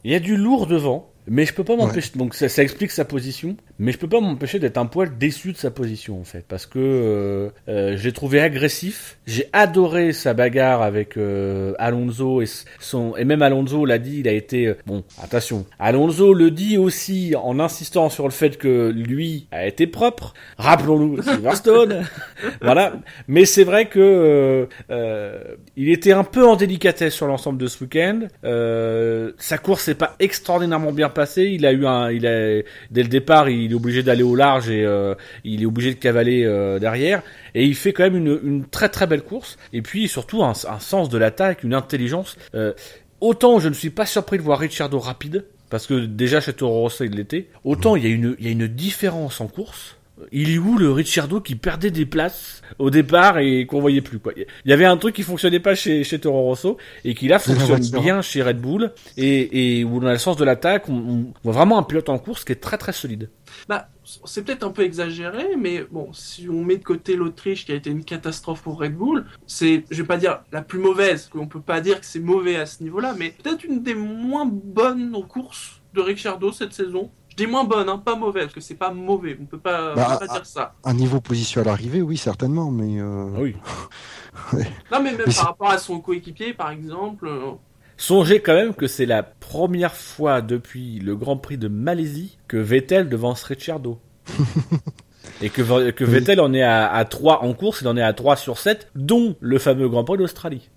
Il y a du lourd devant, mais je peux pas m'empêcher. Donc ça, ça explique sa position, mais je peux pas m'empêcher d'être un poil déçu de sa position en fait, parce que euh, euh, j'ai trouvé agressif. J'ai adoré sa bagarre avec euh, Alonso et son et même Alonso l'a dit, il a été euh, bon. Attention, Alonso le dit aussi en insistant sur le fait que lui a été propre. Rappelons-nous Silverstone, voilà. Mais c'est vrai que euh, euh, il était un peu en délicatesse sur l'ensemble de ce week-end. Euh, sa course n'est pas extraordinairement bien passée. Il a eu un, il a dès le départ, il est obligé d'aller au large et euh, il est obligé de cavaler euh, derrière. Et il fait quand même une, très très belle course. Et puis surtout un, un sens de l'attaque, une intelligence. Euh, autant je ne suis pas surpris de voir Ricciardo rapide. Parce que déjà chez Toro Rosso il l'était. Autant il y a une, il y a une différence en course. Il est où le Ricciardo qui perdait des places au départ et qu'on voyait plus quoi? Il y avait un truc qui fonctionnait pas chez, chez Toro Rosso et qui là fonctionne bien chez Red Bull et, et où on a le sens de l'attaque, on, on voit vraiment un pilote en course qui est très très solide. Bah, c'est peut-être un peu exagéré, mais bon, si on met de côté l'Autriche qui a été une catastrophe pour Red Bull, c'est, je vais pas dire la plus mauvaise, qu'on peut pas dire que c'est mauvais à ce niveau-là, mais peut-être une des moins bonnes en course de Ricciardo cette saison. Dis moins bonne, hein, pas mauvaise, parce que c'est pas mauvais, on peut pas, on Bah, peut pas dire ça. Un niveau position à l'arrivée, oui, certainement, mais. euh, Ah oui. Non, mais même Mais par rapport à son coéquipier, par exemple, euh, Songez quand même que c'est la première fois depuis le Grand Prix de Malaisie que Vettel devance Ricciardo. et que, que Oui. Vettel en est à, à 3 en course, il en est à 3 sur 7, dont le fameux Grand Prix d'Australie.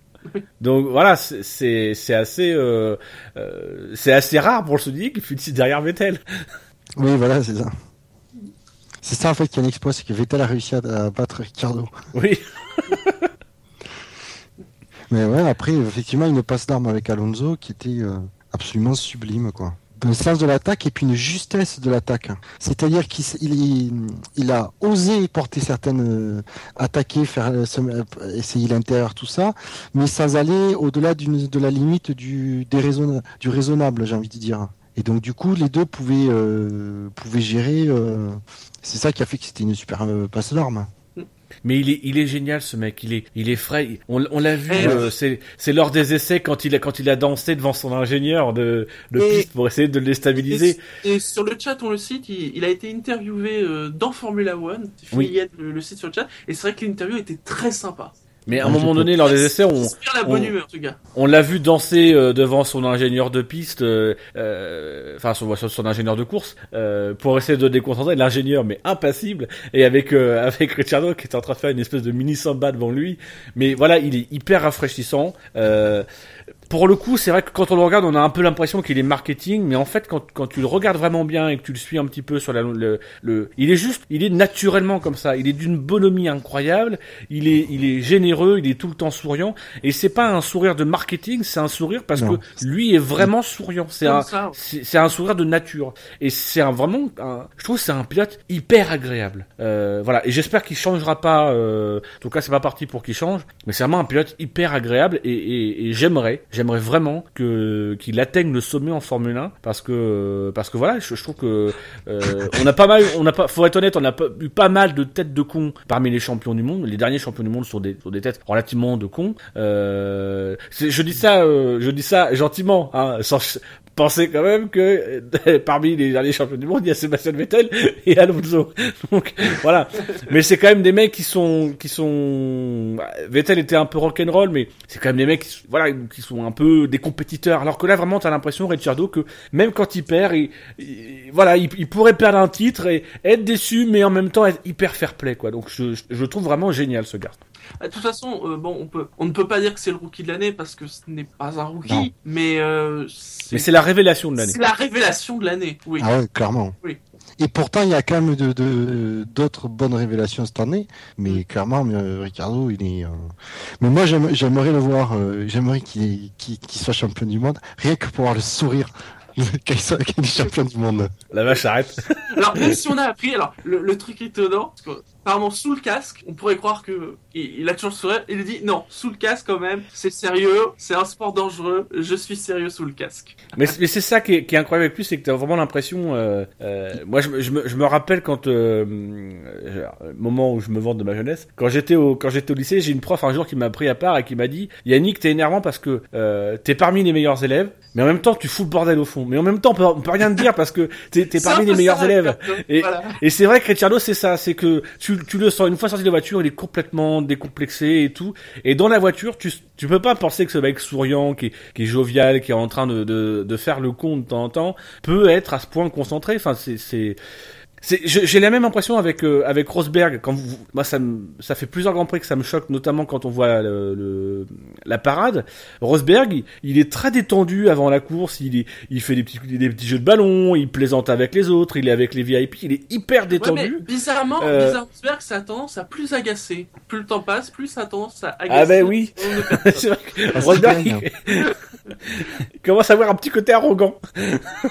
Donc voilà, c'est- assez euh, euh, c'est assez rare pour le qu'il finisse derrière Vettel. Oui, voilà, c'est ça. C'est ça en fait qui est un exploit, c'est que Vettel a réussi à, à battre Ricciardo. Oui. Mais ouais, après, effectivement, une passe d'armes avec Alonso qui était euh, absolument sublime, quoi. Le sens de l'attaque et puis une justesse de l'attaque. C'est-à-dire qu'il a osé porter certaines euh, attaquer, faire euh, euh, essayer l'intérieur, tout ça, mais sans aller au-delà de la limite du, raisonnable, j'ai envie de dire. Et donc du coup, les deux pouvaient, gérer. c'est ça qui a fait que c'était une super passe d'armes. Mais il est, il est génial ce mec, il est, il est frais. On, on l'a vu, euh, c'est, c'est lors des essais quand il a, quand il a dansé devant son ingénieur de, de Et- piste pour essayer de le déstabiliser. Et sur le chat, on le cite, il, il a été interviewé euh, dans Formula One. Oui. Il y a le, le site sur le chat. Et c'est vrai que l'interview était très sympa. Mais à un moment donné, lors des essais, on, on- l'a vu danser euh, devant son ingénieur de piste, euh, euh, enfin son, son, ingénieur de course, euh, pour essayer de déconcentrer. L'ingénieur, mais impassible, et avec euh, avec Ricciardo qui est en train de faire une espèce de mini samba devant lui. Mais voilà, il est hyper rafraîchissant. Pour le coup, c'est vrai que quand on le regarde, on a un peu l'impression qu'il est marketing, mais en fait, quand, quand tu le regardes vraiment bien et que tu le suis un petit peu sur la, le, le, il est juste, il est naturellement comme ça. Il est d'une bonhomie incroyable. Il est, il est généreux. Il est tout le temps souriant. Et c'est pas un sourire de marketing, c'est un sourire parce Non. que lui est vraiment souriant. C'est un, c'est un sourire de nature. Et c'est un, vraiment, un, je trouve que c'est un pilote hyper agréable. Euh, voilà. Et j'espère qu'il changera pas. Euh, en tout cas, c'est pas parti pour qu'il change. Mais c'est vraiment un pilote hyper agréable. Et, et, et j'aimerais, j'aimerais vraiment que qu'il atteigne le sommet en Formule 1 parce que voilà, je, trouve que euh, on a pas mal, on pas, faut être honnête, on a pas, eu pas mal de têtes de cons parmi les champions du monde. Les derniers champions du monde sont des, têtes relativement de cons. Euh, je dis ça, euh, je dis ça gentiment, hein, penser quand même que euh, parmi les derniers champions du monde, il y a Sébastien Vettel et Alonso. Donc voilà. Mais c'est quand même des mecs qui sont, qui sont. bah, Vettel était un peu rock'n'roll, mais c'est quand même des mecs qui, voilà, qui sont un peu des compétiteurs. Alors que là, vraiment, t'as l'impression, Ricciardo, que même quand il perd, il, il- voilà, il, il pourrait perdre un titre et être déçu, mais en même temps être hyper fair play, quoi. Donc je, je, trouve vraiment génial ce gars. De toute façon, euh, bon, on peut, on ne peut pas dire que c'est le rookie de l'année parce que ce n'est pas un rookie, Non. mais euh, Mais c'est la révélation de l'année. c'est la révélation de l'année. Oui. Ah ouais, clairement. Oui. Et pourtant, il y a quand même de- de- d'autres bonnes révélations cette année. Mais clairement, euh, Ricardo, il est. euh, Mais moi, j'aime- j'aimerais le voir. euh, j'aimerais qu'il qu'il- qu'il soit champion du monde, rien que pour voir le sourire quand il soit- champion du monde. La vache arrête. Alors même si on a appris, alors le, le truc étonnant, parce que apparemment sous le casque, on pourrait croire que il, a toujours le sourire. Il dit non, sous le casque quand même, c'est sérieux, c'est un sport dangereux. Je suis sérieux sous le casque. Mais, mais c'est ça qui est, qui est incroyable avec lui, c'est que t'as vraiment l'impression. Euh, euh, moi, je, me- je, me, je me rappelle quand euh, euh, moment où je me vante de ma jeunesse, quand j'étais au quand j'étais au lycée, j'ai une prof un jour qui m'a pris à part et qui m'a dit Yannick, t'es énervant parce que euh, t'es parmi les meilleurs élèves, mais en même temps tu fous le bordel au fond. Mais en même temps, on peut, on peut rien te dire parce que t'es parmi les meilleurs élèves. Et- Voilà. Et c'est vrai que Ricciardo, c'est ça, c'est que tu, tu le sens, une fois sorti de la voiture, il est complètement décomplexé et tout. Et dans la voiture, tu, tu peux pas penser que ce mec souriant, qui, est- qui est jovial, qui est en train de, de, de faire le con de temps en temps, peut être à ce point concentré. Enfin, c'est, j'ai la même impression avec euh, avec Rosberg. Quand vous, moi, ça me, ça fait plusieurs grands prix que ça me choque, notamment quand on voit le, le- la parade. Rosberg, il, il est très détendu avant la course. Il est, il fait des petits des petits jeux de ballon. Il plaisante avec les autres. Il est avec les VIP. Il est hyper Ouais, détendu. mais bizarrement, Euh, bizarrement, Rosberg, ça a tendance à plus agacer. Plus le temps passe, plus ça a tendance à agacer. Ah ben oui. c'est vrai que Ah, Rosberg, il, il commence à avoir un petit côté arrogant.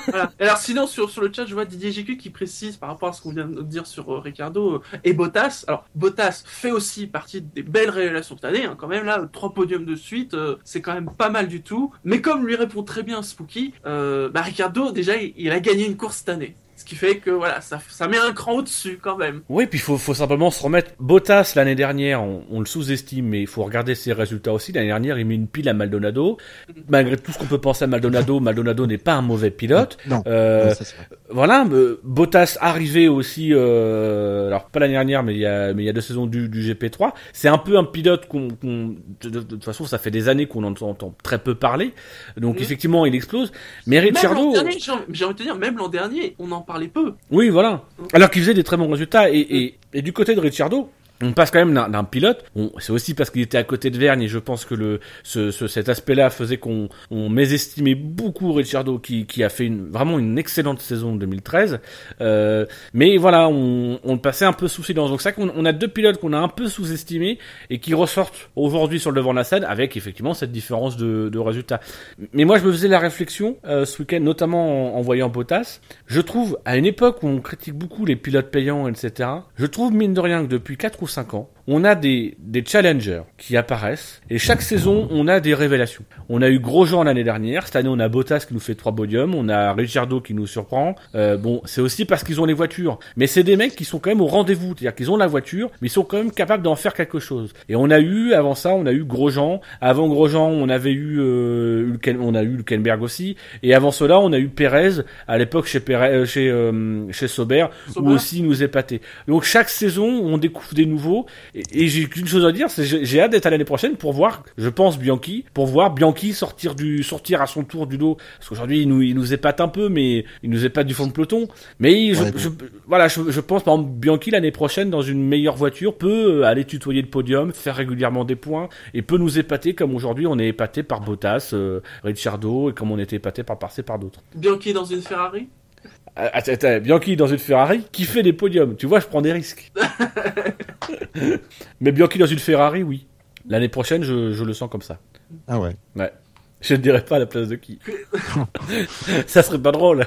Voilà. Alors sinon sur, sur le chat je vois Didier GQ qui précise par rapport à ce qu'on vient de dire sur euh, Ricardo euh, et Bottas. Alors Bottas fait aussi partie des belles révélations cette année, hein, quand même là trois podiums de suite, euh, c'est quand même pas mal du tout. Mais comme lui répond très bien Spooky, bah Ricardo déjà il, il a gagné une course cette année. Ce qui fait que voilà, ça, ça met un cran au-dessus quand même. Oui, puis il faut, faut simplement se remettre. Bottas, l'année dernière, on, on le sous-estime, mais il faut regarder ses résultats aussi. L'année dernière, il met une pile à Maldonado. Malgré tout ce qu'on peut penser à Maldonado, Maldonado n'est pas un mauvais pilote. Non. Euh, non, ça, voilà, euh, Bottas arrivé aussi, euh, alors pas l'année dernière, mais il y a, mais il y a deux saisons du, du GP3. C'est un peu un pilote qu'on, qu'on- de, de- de toute façon, ça fait des années qu'on en entend très peu parler. Donc Mhm. effectivement, il explose. Mais Même l'an Ricciardo, dernier, j'ai envie j'ai envie de te dire, même l'an dernier, on en parlait peu. oui, voilà. Alors qu'il faisait des très bons résultats. Et, et, et du côté de Ricciardo, on passe quand même d'un pilote. On- C'est aussi parce qu'il était à côté de Vergne et je pense que le, ce, ce- cet aspect-là faisait qu'on on mésestimait beaucoup Ricciardo qui, qui a fait une, vraiment une excellente saison 2013. Euh, mais voilà, on, on le passait un peu sous silence. Donc ça qu'on on a deux pilotes qu'on a un peu sous-estimés et qui ressortent aujourd'hui sur le devant de la scène avec effectivement cette différence de, de résultats. Mais moi je me faisais la réflexion euh, ce week-end, notamment en, en voyant Bottas. Je trouve, à une époque où on critique beaucoup les pilotes payants, etc., je trouve mine de rien que depuis 4 ou 5 ans, on a des, des challengers qui apparaissent et chaque saison on a des révélations. On a eu Grosjean l'année dernière, cette année on a Bottas qui nous fait trois podiums, on a Ricciardo qui nous surprend. Euh, bon, c'est aussi parce qu'ils ont les voitures, mais c'est des mecs qui sont quand même au rendez-vous, c'est-à-dire qu'ils ont la voiture, mais ils sont quand même capables d'en faire quelque chose. Et on a eu avant ça, on a eu Grosjean, avant Grosjean on avait eu euh, on a eu Hülkenberg aussi, et avant cela on a eu Perez à l'époque chez Perez, euh, chez euh, chez Sauber, Sauber. où aussi il nous épatait. Donc chaque saison on découvre des et, et j'ai qu'une chose à dire, c'est j'ai j'ai hâte d'être à l'année prochaine pour voir, je pense Bianchi, pour voir Bianchi sortir du sortir à son tour du dos. Parce qu'aujourd'hui il nous il nous épate un peu, mais il nous épate du fond de peloton. Mais je, Ouais, je- voilà, je, je pense par exemple Bianchi l'année prochaine dans une meilleure voiture peut euh, aller tutoyer le podium, faire régulièrement des points et peut nous épater comme aujourd'hui on est épaté par Bottas, euh, Ricciardo et comme on était épaté par par par d'autres. Bianchi dans une Ferrari? Attends, attends, Bianchi dans une Ferrari qui fait des podiums. Tu vois, je prends des risques. Mais Bianchi dans une Ferrari, oui. L'année prochaine, je, je le sens comme ça. Ah ouais. Ouais. Je ne dirais pas à la place de qui. ça serait pas drôle.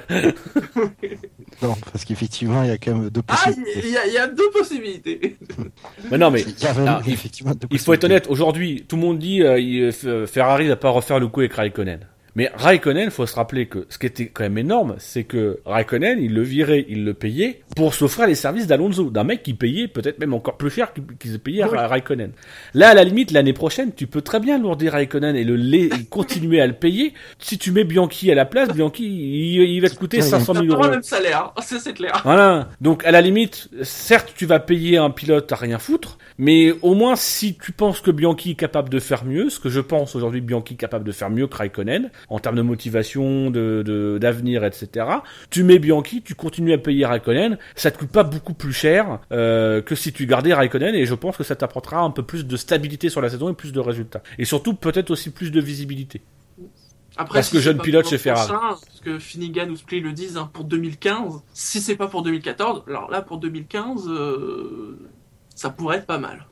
Non, parce qu'effectivement, il y a quand même deux Ah, possibilités. il y, a- il y a deux possibilités. Mais non, mais Il y a même Ah, il- effectivement deux il faut être honnête. Aujourd'hui, tout le monde dit euh, il- F- Ferrari va pas refaire le coup avec Raikkonen. Mais Raikkonen, faut se rappeler que ce qui était quand même énorme, c'est que Raikkonen, il le virait, il le payait pour s'offrir les services d'Alonso, d'un mec qui payait peut-être même encore plus cher qu'il qu'il payait à Oui. Raikkonen. Là, à la limite, l'année prochaine, tu peux très bien lourdir Raikkonen et le lait, et continuer à le payer. Si tu mets Bianchi à la place, Bianchi, il, il va te coûter Ouais, 500 Ça 000 prend euros. le même salaire, ça c'est clair. Voilà. Donc à la limite, certes, tu vas payer un pilote à rien foutre, mais au moins si tu penses que Bianchi est capable de faire mieux, ce que je pense aujourd'hui, Bianchi est capable de faire mieux que Raikkonen en termes de motivation, de de- d'avenir, etc. Tu mets Bianchi, tu continues à payer Raikkonen, ça te coûte pas beaucoup plus cher euh, que si tu gardais Raikkonen, et je pense que ça t'apportera un peu plus de stabilité sur la saison et plus de résultats, et surtout peut-être aussi plus de visibilité. Après, Parce si que jeune pilote chez Ferrari. Parce que Finnegan ou Split le disent hein, pour 2015. Si c'est pas pour 2014, alors là pour 2015, euh, ça pourrait être pas mal.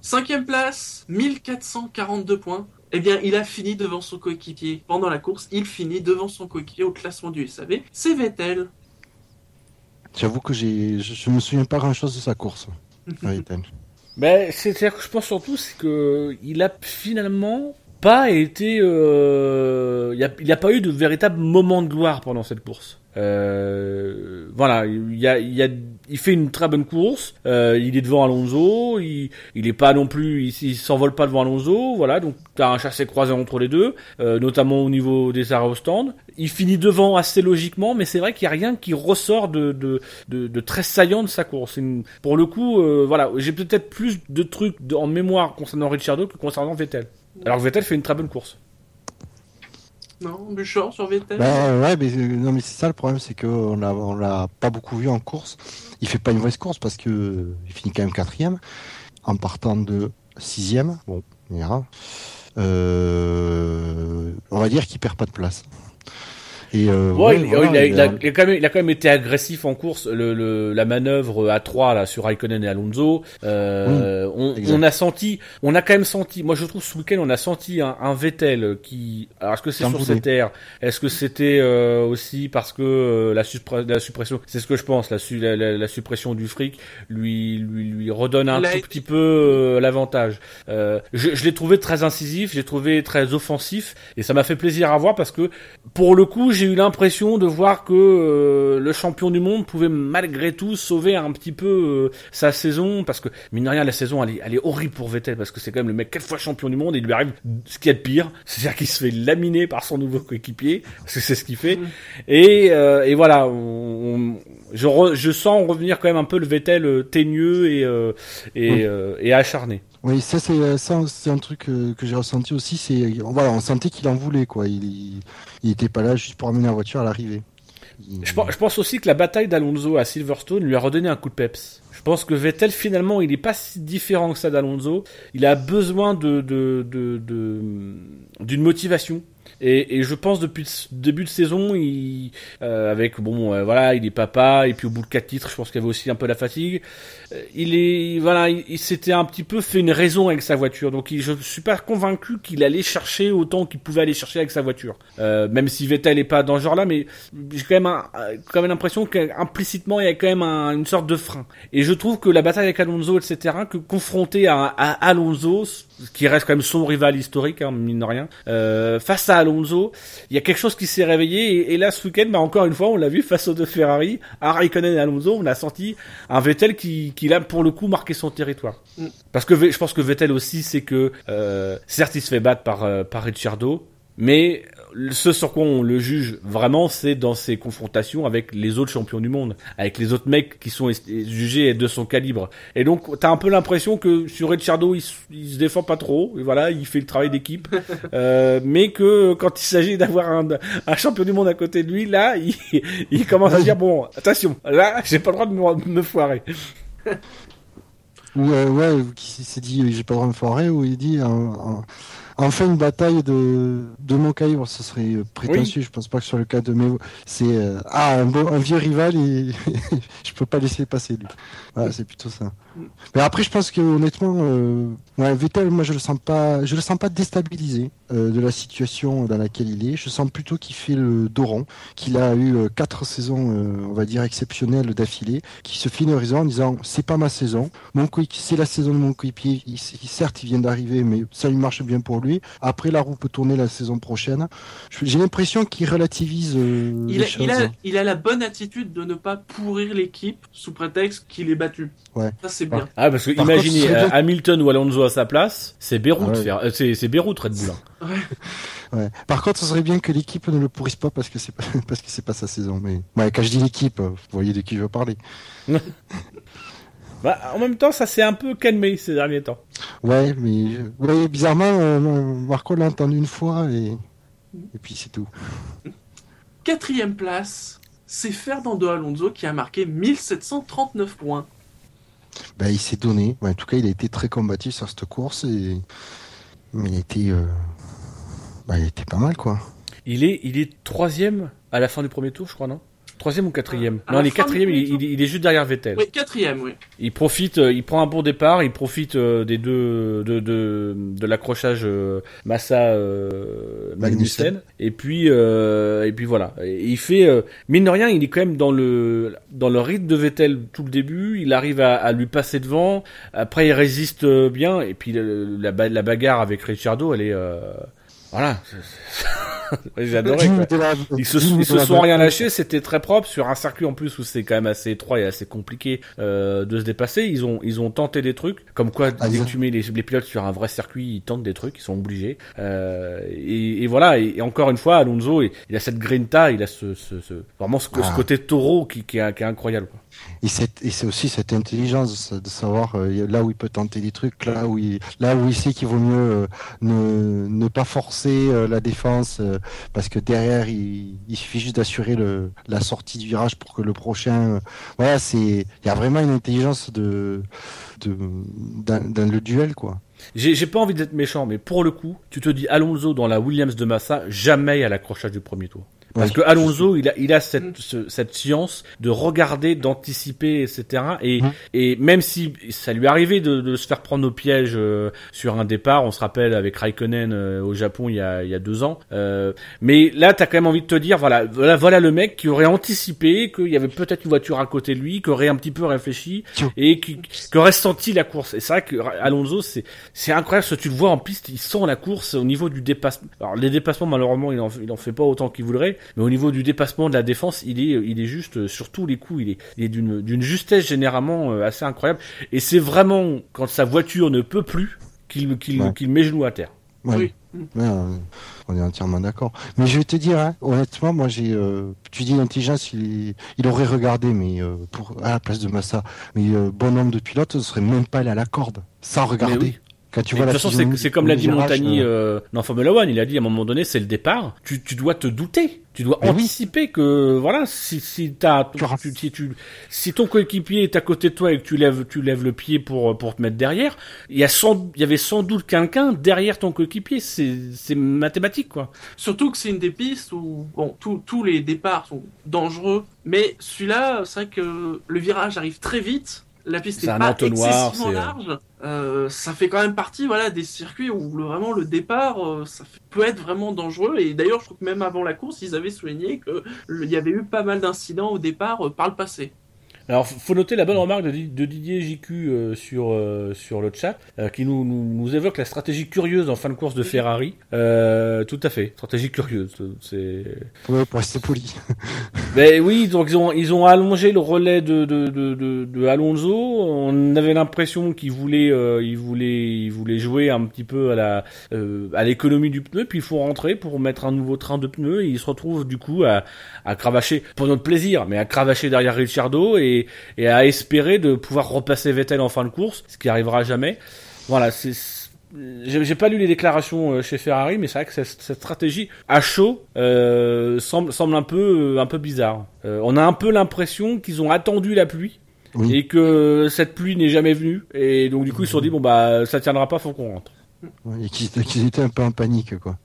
Cinquième place, 1442 points. Eh bien, il a fini devant son coéquipier. Pendant la course, il finit devant son coéquipier au classement du SAV. C'est Vettel. J'avoue que j'ai, je, je me souviens pas grand chose de sa course. Vettel. Ben, c'est c'est-à-dire que je pense surtout c'est que il a finalement pas été, euh, il y a, pas eu de véritable moment de gloire pendant cette course. Euh, voilà, il y a, il y a, il fait une très bonne course. euh, il est devant Alonso. Il, il pas non plus, il, s'envole pas devant Alonso. Voilà, donc t'as un chassé croisé entre les deux, euh, notamment au niveau des arrêts au stand. Il finit devant assez logiquement, mais c'est vrai qu'il y a rien qui ressort de, de, de, très saillant de sa course. Pour le coup, euh, voilà, j'ai peut-être plus de trucs en mémoire concernant Ricciardo que concernant Vettel. Alors que Vettel fait une très bonne course. Non, Buchor sur Vettel. Bah ouais, mais euh, non, mais c'est ça le problème, c'est qu'on l'a, on l'a pas beaucoup vu en course. Il fait pas une mauvaise course parce que euh, il finit quand même quatrième en partant de sixième. Bon, on. Euh, on va dire qu'il perd pas de place. Et euh, Ouais, ouais, il, voilà, il a, il il a- a- il a quand même, il a quand même été agressif en course. Le, le- la manœuvre à 3 là sur Raikkonen et Alonso, euh, on, on a senti, on a quand même senti. Moi, je trouve ce week-end, on a senti un, un Vettel qui. Alors, est-ce que c'est sur cette aire Est-ce que c'était euh, aussi parce que euh, la, suppre- la suppression, c'est ce que je pense, la, su- la, la- la suppression du fric lui lui lui redonne un tout petit peu euh, l'avantage. Euh, je je l'ai trouvé très incisif, j'ai trouvé très offensif, et ça m'a fait plaisir à voir parce que pour le coup, j'ai eu l'impression de voir que euh, le champion du monde pouvait malgré tout sauver un petit peu euh, sa saison, parce que mine de rien, la saison, elle est, elle est horrible pour Vettel, parce que c'est quand même le mec quatre fois champion du monde, et il lui arrive ce qu'il y a de pire, c'est-à-dire qu'il se fait laminer par son nouveau coéquipier, parce que c'est ce qu'il fait, et, euh, et voilà, on- on- je, re- je sens revenir quand même un peu le Vettel euh, teigneux et, euh, et, Oui. euh, et acharné. Oui, ça c'est ça c'est un truc que j'ai ressenti aussi. C'est voilà, on sentait qu'il en voulait quoi. Il, il, il était pas là juste pour amener la voiture à l'arrivée. Il- Je, pense- je pense aussi que la bataille d'Alonso à Silverstone lui a redonné un coup de peps. Je pense que Vettel finalement il est pas si différent que ça d'Alonso. Il a besoin de de de de- d'une motivation. Et, et je pense depuis le début de saison, il, euh, avec bon, euh, voilà, il est papa et puis au bout de quatre titres, je pense qu'il avait aussi un peu la fatigue. Euh, il est, voilà, il, s'était un petit peu fait une raison avec sa voiture. Donc je suis pas convaincu qu'il allait chercher autant qu'il pouvait aller chercher avec sa voiture. Euh, même si Vettel est pas dans ce genre-là, mais j'ai quand même, un- euh, quand même l'impression qu'implicitement il y a quand même un- une sorte de frein. Et je trouve que la bataille avec Alonso, etc., que confronté à, à Alonso, qui reste quand même son rival historique, hein, mine de rien, euh, face à Alonso, il y a quelque chose qui s'est réveillé. Et, et là, ce week-end, bah, encore une fois, on l'a vu face aux deux Ferrari, à Raikkonen et Alonso, on a senti un Vettel qui, qui l'a pour le coup marqué son territoire. Mm. Parce que je pense que Vettel aussi, c'est que euh, certes, il se fait battre par, euh, par Ricciardo, mais ce sur quoi on le juge vraiment, c'est dans ses confrontations avec les autres champions du monde, avec les autres mecs qui sont jugés de son calibre. Et donc, t'as un peu l'impression que sur Ricciardo, il, il se défend pas trop, et voilà, il fait le travail d'équipe, euh, mais que quand il s'agit d'avoir un, un champion du monde à côté de lui, là, il, il commence à dire bon, attention, là, j'ai pas le droit de me, de me foirer. Ou euh, ouais, qui s'est dit j'ai pas le droit de me foirer, ou il dit euh, euh, enfin une bataille de, de mon calibre, ce serait euh, prétentieux, je pense pas que soit le cas de mais c'est euh, ah un, vieux rival et je peux pas laisser passer lui. Voilà, c'est plutôt ça. Mais après je pense que honnêtement euh, ouais, Vettel moi je le sens pas je le sens pas déstabilisé euh, de la situation dans laquelle il est, je sens plutôt qu'il fait le dos rond, qu'il a eu euh, quatre saisons euh, on va dire exceptionnelles d'affilée, qui se horizon en disant c'est pas ma saison, mon c'est la saison de mon coéquipier, certes il vient d'arriver mais ça lui marche bien pour lui. Après la roue peut tourner la saison prochaine. J'ai l'impression qu'il relativise euh, Il les a, il, a, il a la bonne attitude de ne pas pourrir l'équipe sous prétexte qu'il est battu. Ouais. Ça, c'est bien. Ah, parce que Par imaginez contre, ce serait euh, bien- Hamilton ou Alonso à sa place, c'est Beyrouth, Ah ouais. faire- euh, c'est c'est Beyrouth Red Bull. hein. Ouais. Par contre, ce serait bien que l'équipe ne le pourrisse pas parce que c'est pas parce que c'est pas sa saison. Mais ouais, quand je dis l'équipe, euh, vous voyez de qui je veux parler. Bah, en même temps, ça s'est un peu calmé ces derniers temps. Ouais, mais ouais, bizarrement, euh, Marco l'a entendu une fois et et puis c'est tout. Quatrième place, c'est Fernando Alonso qui a marqué 1739 points. Ben, il s'est donné. En tout cas, il a été très combatif sur cette course et il été, euh... bah, il était pas mal quoi. Il est, il est troisième à la fin du premier tour, je crois, non? Troisième ou quatrième À Non, la il est quatrième, il, premier il- il est juste derrière Vettel. Oui, quatrième, oui. Il profite, euh, il prend un bon départ, il profite euh, des deux, de, de, de l'accrochage euh, Massa euh, Magnussen, et puis euh, et puis voilà. Et il fait euh, mine de rien, il est quand même dans le dans le rythme de Vettel tout le début. Il arrive à, à lui passer devant. Après, il résiste bien, et puis la, la bagarre avec Ricciardo, elle est euh, voilà. La- Ils se, ils se sont rien lâché, c'était très propre sur un circuit en plus où c'est quand même assez étroit et assez compliqué euh, de se dépasser. Ils ont ils ont tenté des trucs, comme quoi Ah, dès que tu mets les, les pilotes sur un vrai circuit, ils tentent des trucs, ils sont obligés. Euh, et, et voilà. Et, et encore une fois, Alonso, il, il a cette grinta, il a ce, ce, ce vraiment ce, ce Ah. côté taureau qui, qui, est, qui est incroyable. quoi. Et c'est aussi cette intelligence de savoir euh, là où il peut tenter des trucs, là où il là où il sait qu'il vaut mieux euh, ne, pas forcer euh, la défense parce que derrière il, suffit juste d'assurer la sortie du virage pour que le prochain voilà c'est il y a vraiment une intelligence dans, dans le duel quoi. J'ai pas envie d'être méchant, mais pour le coup, tu te dis Alonso dans la Williams de Massa, jamais à l'accrochage du premier tour. Parce Ouais, que Alonso, il a, il a cette, ce- cette science de regarder, d'anticiper, etc. Et, Mm. et même si ça lui arrivait de, de se faire prendre au piège euh, sur un départ, on se rappelle avec Raikkonen euh, au Japon il y a, il y a deux ans. Euh, mais là, t'as quand même envie de te dire, voilà, voilà, voilà le mec qui aurait anticipé qu'il y avait peut-être une voiture à côté de lui, qui aurait un petit peu réfléchi et qui, qui aurait senti la course? Et c'est vrai que Alonso, c'est c'est incroyable, ce que tu le vois en piste, il sent la course au niveau du dépassement. Alors les dépassements, malheureusement, il en, il en fait pas autant qu'il voudrait, mais au niveau du dépassement de la défense, il est, il est juste euh, sur tous les coups, il est, il est d'une, d'une justesse généralement euh, assez incroyable. Et c'est vraiment quand sa voiture ne peut plus qu'il, qu'il, Ouais. qu'il met genou à terre. Ouais. Oui. Ouais, euh, on est entièrement d'accord. Mais je vais te dire, hein, honnêtement, moi j'ai, euh, tu dis l'intelligence, il, il aurait regardé, mais euh, pour à la place de Massa, mais euh, bon nombre de pilotes ne serait même pas allé à la corde, sans regarder. Oui. Quand tu Mais vois de toute façon, c'est, comme l'a dit Montagny euh, euh, dans Formula One. Il a dit à un moment donné, c'est le départ. Tu, tu dois te douter. Tu dois Mais oui. anticiper que voilà, si si t'as Tu si, tu- si ton coéquipier est à côté de toi et que tu lèves tu lèves le pied pour pour te mettre derrière, il y a sans il y avait sans doute quelqu'un derrière ton coéquipier. C'est c'est mathématique quoi. Surtout que c'est une des pistes où, bon, tous- tous les départs sont dangereux, mais celui-là, c'est vrai que le virage arrive très vite, la piste n'est pas excessivement euh, large, euh, ça fait quand même partie, voilà, des circuits où le- vraiment le départ, euh, ça fait- peut être vraiment dangereux, et d'ailleurs, je trouve que même avant la course, ils avaient souligné que le- il y avait eu pas mal d'incidents au départ euh, par le passé. Alors, faut noter la bonne remarque de, Di- de Didier JQ euh, sur euh, sur le chat, euh, qui nous, nous nous évoque la stratégie curieuse en fin de course de Ferrari. Euh, tout à fait, stratégie curieuse. C'est. Ouais, pour rester poli. Mais oui, donc ils ont ils ont allongé le relais de de de, de, de Alonso. On avait l'impression qu'ils voulaient euh, ils voulaient ils voulaient jouer un petit peu à la euh, à l'économie du pneu, puis il faut rentrer pour mettre un nouveau train de pneus et ils se retrouvent du coup à à cravacher pour notre plaisir, mais à cravacher derrière Ricciardo et et à espérer de pouvoir repasser Vettel en fin de course, ce qui arrivera jamais. Voilà, c'est j'ai pas lu les déclarations euh, chez Ferrari, mais c'est vrai que cette, cette stratégie à chaud euh, semble semble un peu un peu bizarre. Euh, on a un peu l'impression qu'ils ont attendu la pluie Oui. et que cette pluie n'est jamais venue, et donc du coup ils se sont dit bon bah ça tiendra pas, faut qu'on rentre. Ouais, Et qu'ils qu'ils étaient un peu en panique, quoi.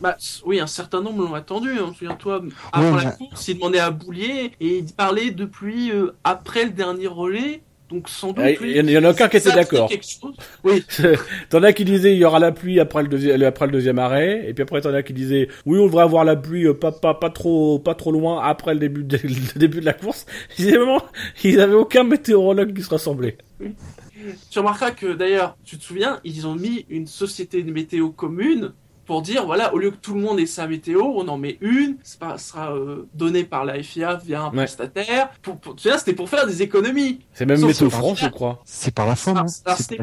Bah oui, un certain nombre l'ont attendu. Hein. Souviens-toi, avant Ouais, la course, il demandait à Boulier et il parlait depuis euh, après le dernier relais. Donc sans doute. Ouais, oui, il y en- il y en a aucun qui était d'accord. Oui, t'en as qui disaient il y aura la pluie après le deuxième après le deuxième arrêt, et puis après t'en as qui disaient oui on devrait avoir la pluie euh, pas pas pas trop pas trop loin après le début de, le début de la course. Ils disaient vraiment ils avaient aucun météorologue qui se ressemblait. Tu remarqueras que d'ailleurs, tu te souviens, ils ont mis une société de météo commune pour dire voilà, au lieu que tout le monde ait sa météo, on en met une, ça sera euh, donné par la FIA via un Ouais. prestataire. Pour, pour, tu vois, c'était pour faire des économies. C'est même Météo France, je crois. C'est par la forme, hein. C'est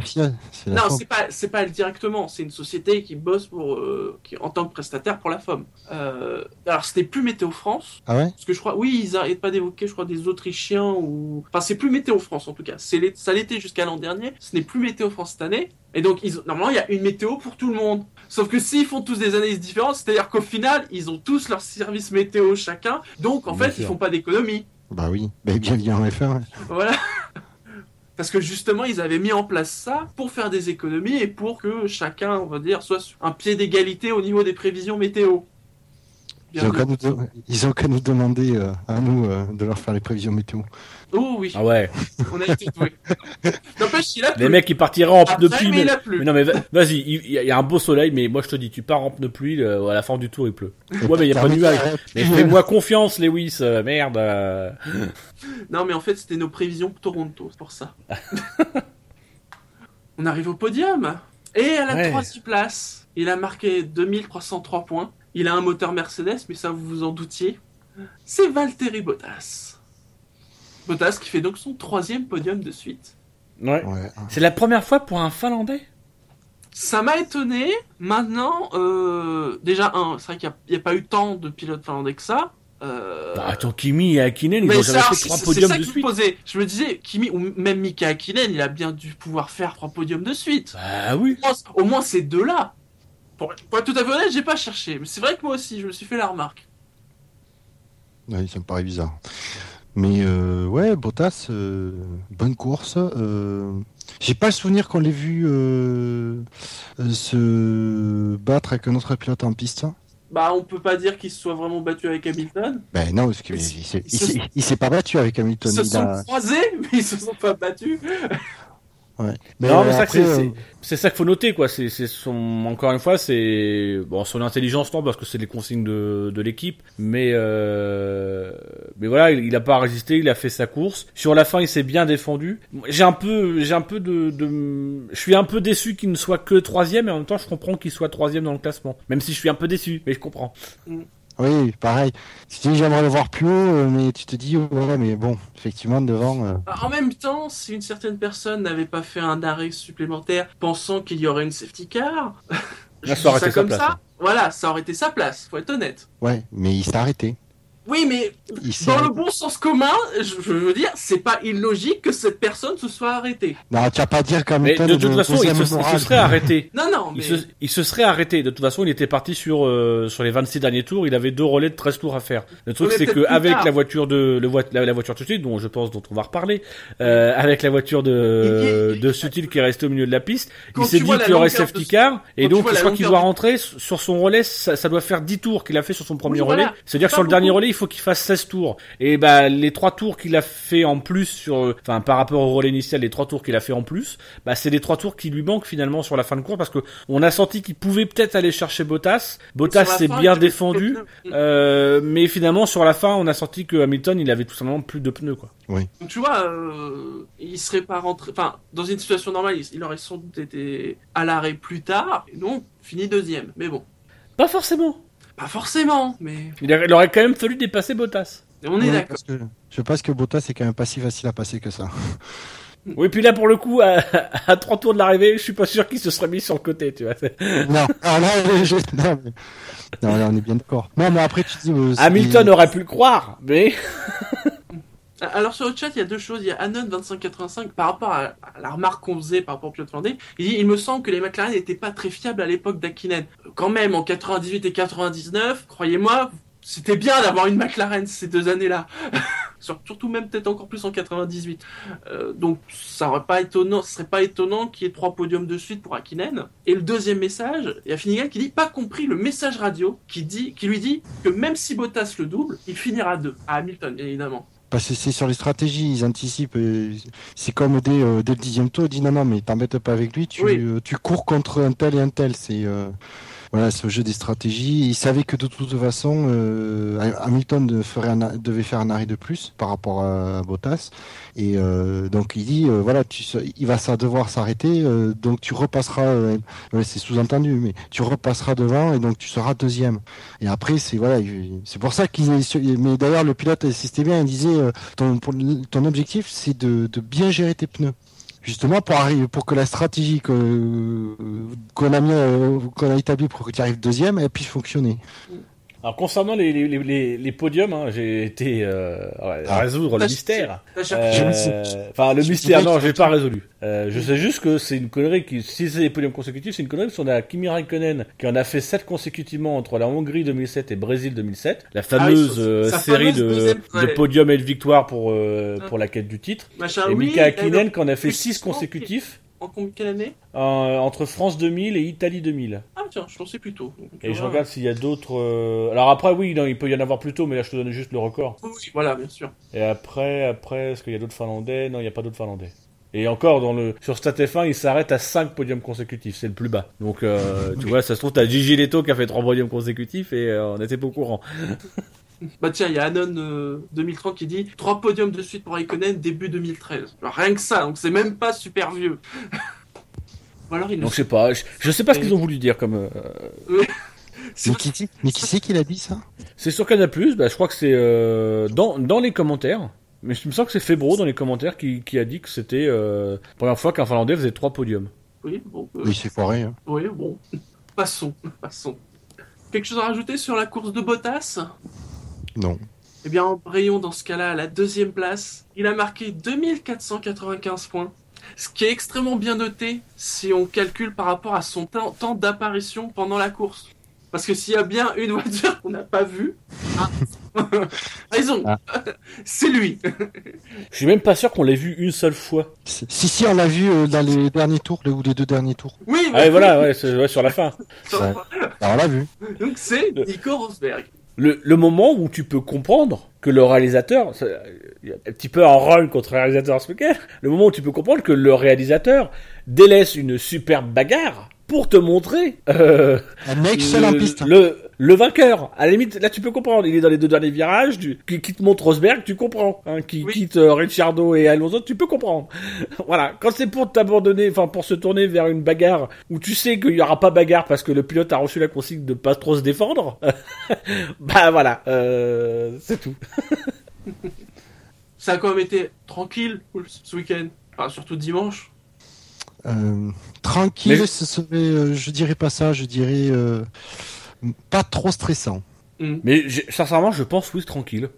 Non, c'est pas c'est pas elle directement, c'est une société qui bosse pour euh, qui en tant que prestataire pour la FOM. Euh, alors c'était plus Météo France, Ah ouais? Parce que je crois oui ils arrêtent pas d'évoquer je crois des Autrichiens ou enfin c'est plus Météo France en tout cas. C'est ça l'était jusqu'à l'an dernier, ce n'est plus Météo France cette année. Et donc ils ont- normalement il y a une météo pour tout le monde. Sauf que s'ils font tous des analyses différentes, c'est-à-dire qu'au final ils ont tous leur service météo chacun, donc en Bien fait ils font pas d'économie. Bah oui. Bah bien lié en F1. ouais. Voilà. Parce que justement, ils avaient mis en place ça pour faire des économies et pour que chacun, on va dire, soit sur un pied d'égalité au niveau des prévisions météo. Ils ont qu'à nous, de- ils ont qu'à nous demander euh, à nous euh, de leur faire les prévisions météo. Oh oui, Ah ouais. on a été doués. N'empêche, il a plu. Les mecs, ils partiraient en pneu pluie. mais Mais... il a plu. mais non, mais va- vas-y, il y, a- un beau soleil, mais moi je te dis, tu pars en pneu pluie, euh, à la fin du tour il pleut. Ouais, mais il y a pas de nuage. Mais fais-moi confiance, Lewis, euh, merde. Non, mais en fait, c'était nos prévisions pour Toronto, c'est pour ça. on arrive au podium. Et à la troisième place, il a marqué 2303 points. Il a un moteur Mercedes, mais ça vous vous en doutiez. C'est Valtteri Bottas. Bottas qui fait donc son troisième podium de suite. Ouais. Ouais. C'est la première fois pour un Finlandais? Ça m'a étonné. Maintenant, euh, déjà, un, c'est vrai qu'il n'y a, pas eu tant de pilotes finlandais que ça. Euh, Bah, Attends, Kimi et Hakkinen, ils mais ont ça, fait c'est trois c'est podiums ça de que je me suite. posais. Je me disais, Kimi ou même Mika Hakkinen, il a bien dû pouvoir faire trois podiums de suite. Bah oui. Au moins, au moins ces deux-là. Pour, pour être tout à fait honnête, j'ai pas cherché. Mais c'est vrai que moi aussi, je me suis fait la remarque. Ouais, ça me paraît bizarre. Mais euh, ouais, Bottas, euh, bonne course. Euh, J'ai pas le souvenir qu'on l'ait vu euh, se battre avec un autre pilote en piste. Bah, on peut pas dire qu'il se soit vraiment battu avec Hamilton. Ben non, parce qu'il s'est- pas battu avec Hamilton. Ils se il sont a- croisés, mais ils se sont pas battus. Ouais. non, mais euh, ça, après, c'est- c'est euh, c'est ça qu'il faut noter, quoi. C'est c'est son, encore une fois, c'est bon son intelligence non parce que c'est les consignes de, de l'équipe, mais euh, mais voilà, il, il a pas résisté, il a fait sa course. Sur la fin, il s'est bien défendu. J'ai un peu, j'ai un peu de, de, je suis un peu déçu qu'il ne soit que troisième, et en même temps, je comprends qu'il soit troisième dans le classement. Même si je suis un peu déçu, mais je comprends. Oui, pareil. Tu te dis j'aimerais le voir plus haut, euh, mais tu te dis ouais, mais bon, effectivement devant. euh, Bah, En même temps, si une certaine personne n'avait pas fait un arrêt supplémentaire pensant qu'il y aurait une safety car, je Là, dis ça ça comme place, ça, hein. voilà, ça aurait été sa place, faut être honnête. Ouais, mais il s'est arrêté. Oui, mais dans le bon sens commun, je, je veux dire, c'est pas illogique que cette personne se soit arrêtée. Non, tu vas pas dire Mais qu'Hamilton de est toute de façon, il se, il se serait arrêté. Non, non, mais Il se, il se serait arrêté. De toute façon, il était parti sur euh, sur les 26 derniers tours. Il avait deux relais de 13 tours à faire. Le truc, c'est que avec tard. la voiture de le voi- la, la voiture de suite, dont je pense dont on va reparler, euh, avec la voiture de de Sutil qui est resté au milieu de la piste, Quand il s'est dit qu'il y aurait safety de- car et donc je crois qu'il doit de- rentrer sur son relais. Ça, ça doit faire 10 tours qu'il a fait sur son premier relais. C'est-à-dire sur le dernier relais, faut qu'il fasse 16 tours. Et bah les trois tours qu'il a fait en plus sur, enfin par rapport au relais initial, les trois tours qu'il a fait en plus, bah c'est les trois tours qui lui manquent finalement sur la fin de course parce que on a senti qu'il pouvait peut-être aller chercher Bottas. Bottas s'est bien il défendu, euh, mais finalement sur la fin, on a senti que Hamilton il avait tout simplement plus de pneus quoi. Donc, tu vois, euh, il serait pas rentré. Enfin, dans une situation normale, il, il aurait sans doute été à l'arrêt plus tard, et donc fini deuxième. Mais bon, Pas forcément. Pas forcément, mais Il, aurait- il aurait quand même fallu dépasser Bottas. on est Ouais, d'accord. je pense que Bottas c'est quand même pas si facile à passer que ça. Oui, puis là pour le coup, à, à trois tours de l'arrivée, je suis pas sûr qu'il se serait mis sur le côté, tu vois. non, alors là, je- non, mais- non, là, on est bien d'accord. Non, mais après tu dis. euh, Hamilton aurait pu le croire, mais Alors sur le chat, il y a deux choses. Il y a Anon2585 par rapport à, la remarque qu'on faisait par rapport au pilote finlandais. Il dit il me semble que les McLaren n'étaient pas très fiables à l'époque d'Akinen. Euh, Quand même, en 98 et 99, croyez-moi, c'était bien d'avoir une McLaren ces deux années-là. Sur- Surtout même peut-être encore plus en 98. Euh, donc ça aurait pas étonnant, ce serait pas étonnant qu'il y ait trois podiums de suite pour Akinen. Et le deuxième message, il y a Finnegan qui dit pas compris le message radio qui dit, qui lui dit que même si Bottas le double, il finira deux à Hamilton évidemment. Parce que c'est sur les stratégies, ils anticipent. C'est comme dès, euh, dès le dixième tour, ils disent non, non, mais t'embêtes pas avec lui, tu, Oui. euh, tu cours contre un tel et un tel. C'est euh, voilà, au jeu des stratégies. Ils savaient que de toute façon, euh, Hamilton devait faire un arrêt de plus par rapport à Bottas. Et euh, donc il dit euh, voilà, tu, il va devoir s'arrêter, donc tu repasseras. c'est sous-entendu, mais tu repasseras devant et donc tu seras deuxième. Et après, c'est voilà, il- c'est pour ça qu'il. Mais d'ailleurs, le pilote insistait bien. Il disait ton objectif, c'est de bien gérer tes pneus. Justement pour arriver, pour que la stratégie euh, qu'on a établie pour que tu arrives deuxième, elle puisse fonctionner. Alors concernant les, les, les- les, les podiums, hein, j'ai été euh, ouais, à Ah. résoudre le mystère. Euh, Je me suis- Enfin, le je mystère, non, que- j'ai pas résolu. Euh, je sais juste que c'est une connerie qui, si c'est des podiums consécutifs, c'est une connerie parce qu'on a Kimi Raikkonen qui en a fait 7 consécutivement entre la Hongrie 2007 et Brésil 2007, la fameuse Ah oui, euh, sa série fameuse de, deuxième- de podiums et de victoires pour, euh, Ah. pour la quête du titre. Machin, et oui, Mika Hakkinen alors, qui en a fait plus 6 souvent, consécutifs En combien quelle année? Euh, entre France 2000 et Italie 2000. Ah tiens, je pensais plus tôt. Donc, Et je regarde s'il y a d'autres... euh, Alors après, oui, non, il peut y en avoir plus tôt, mais là je te donne juste le record. Oui, voilà, bien sûr. Et après, après, est-ce qu'il y a d'autres Finlandais? Non, il n'y a pas d'autres Finlandais. Et encore, dans le sur Stat F1, il s'arrête à 5 podiums consécutifs, c'est le plus bas. Donc, euh, tu vois, ça se trouve, t'as Gigi Leto qui a fait 3 podiums consécutifs et euh, on n'était pas au courant. Bah tiens, il y a Anon euh, 2030 qui dit trois podiums de suite pour Raikkonen début 2013. Alors, rien que ça, donc c'est même pas super vieux. Alors il Donc, je sais pas, je, je sais pas ce qu'ils ont voulu dire comme. euh, C'est- Mais qui, dit- mais qui c'est qui l'a dit ça? C'est sur Canal+, bah, je crois que c'est euh, dans, dans les commentaires. Mais je me sens que c'est Febro dans les commentaires qui, qui a dit que c'était euh, la première fois qu'un Finlandais faisait 3 podiums. Oui, bon. euh, Oui, c'est foiré. Hein. oui, bon. Passons, passons. Quelque chose à rajouter sur la course de Bottas? Non. Eh bien, embrayons dans ce cas-là à la deuxième place. Il a marqué 2495 points. Ce qui est extrêmement bien noté si on calcule par rapport à son temps, d'apparition pendant la course. Parce que s'il y a bien une voiture qu'on n'a pas vue, ah, raison, Ah. c'est lui. Je suis même pas sûr qu'on l'ait vu une seule fois. Si, si, on l'a vu euh, dans les derniers tours, les, ou les deux derniers tours. Oui, Ah, voilà, ouais, sur la fin. Ouais. Alors on l'a vu. donc c'est Nico Rosberg. Le, le moment où tu peux comprendre que le réalisateur, a un petit peu en run contre le réalisateur le moment où tu peux comprendre que le réalisateur délaisse une superbe bagarre pour te montrer euh, Un excellent le, piste. le, le vainqueur. À la limite, là tu peux comprendre, il est dans les deux derniers virages, tu, qui quitte monte Rosberg, tu comprends. Hein, qui Oui. quitte euh, Ricciardo et Alonso, tu peux comprendre. voilà, quand c'est pour t'abandonner, enfin pour se tourner vers une bagarre où tu sais qu'il y aura pas bagarre parce que le pilote a reçu la consigne de pas trop se défendre, bah voilà, euh, c'est tout. Ça a quand même été tranquille ce week-end. Enfin, surtout dimanche. Euh, tranquille, Mais- ce serait, euh, je dirais pas ça, je dirais euh, pas trop stressant. Mm. Mais sincèrement, je pense oui, tranquille.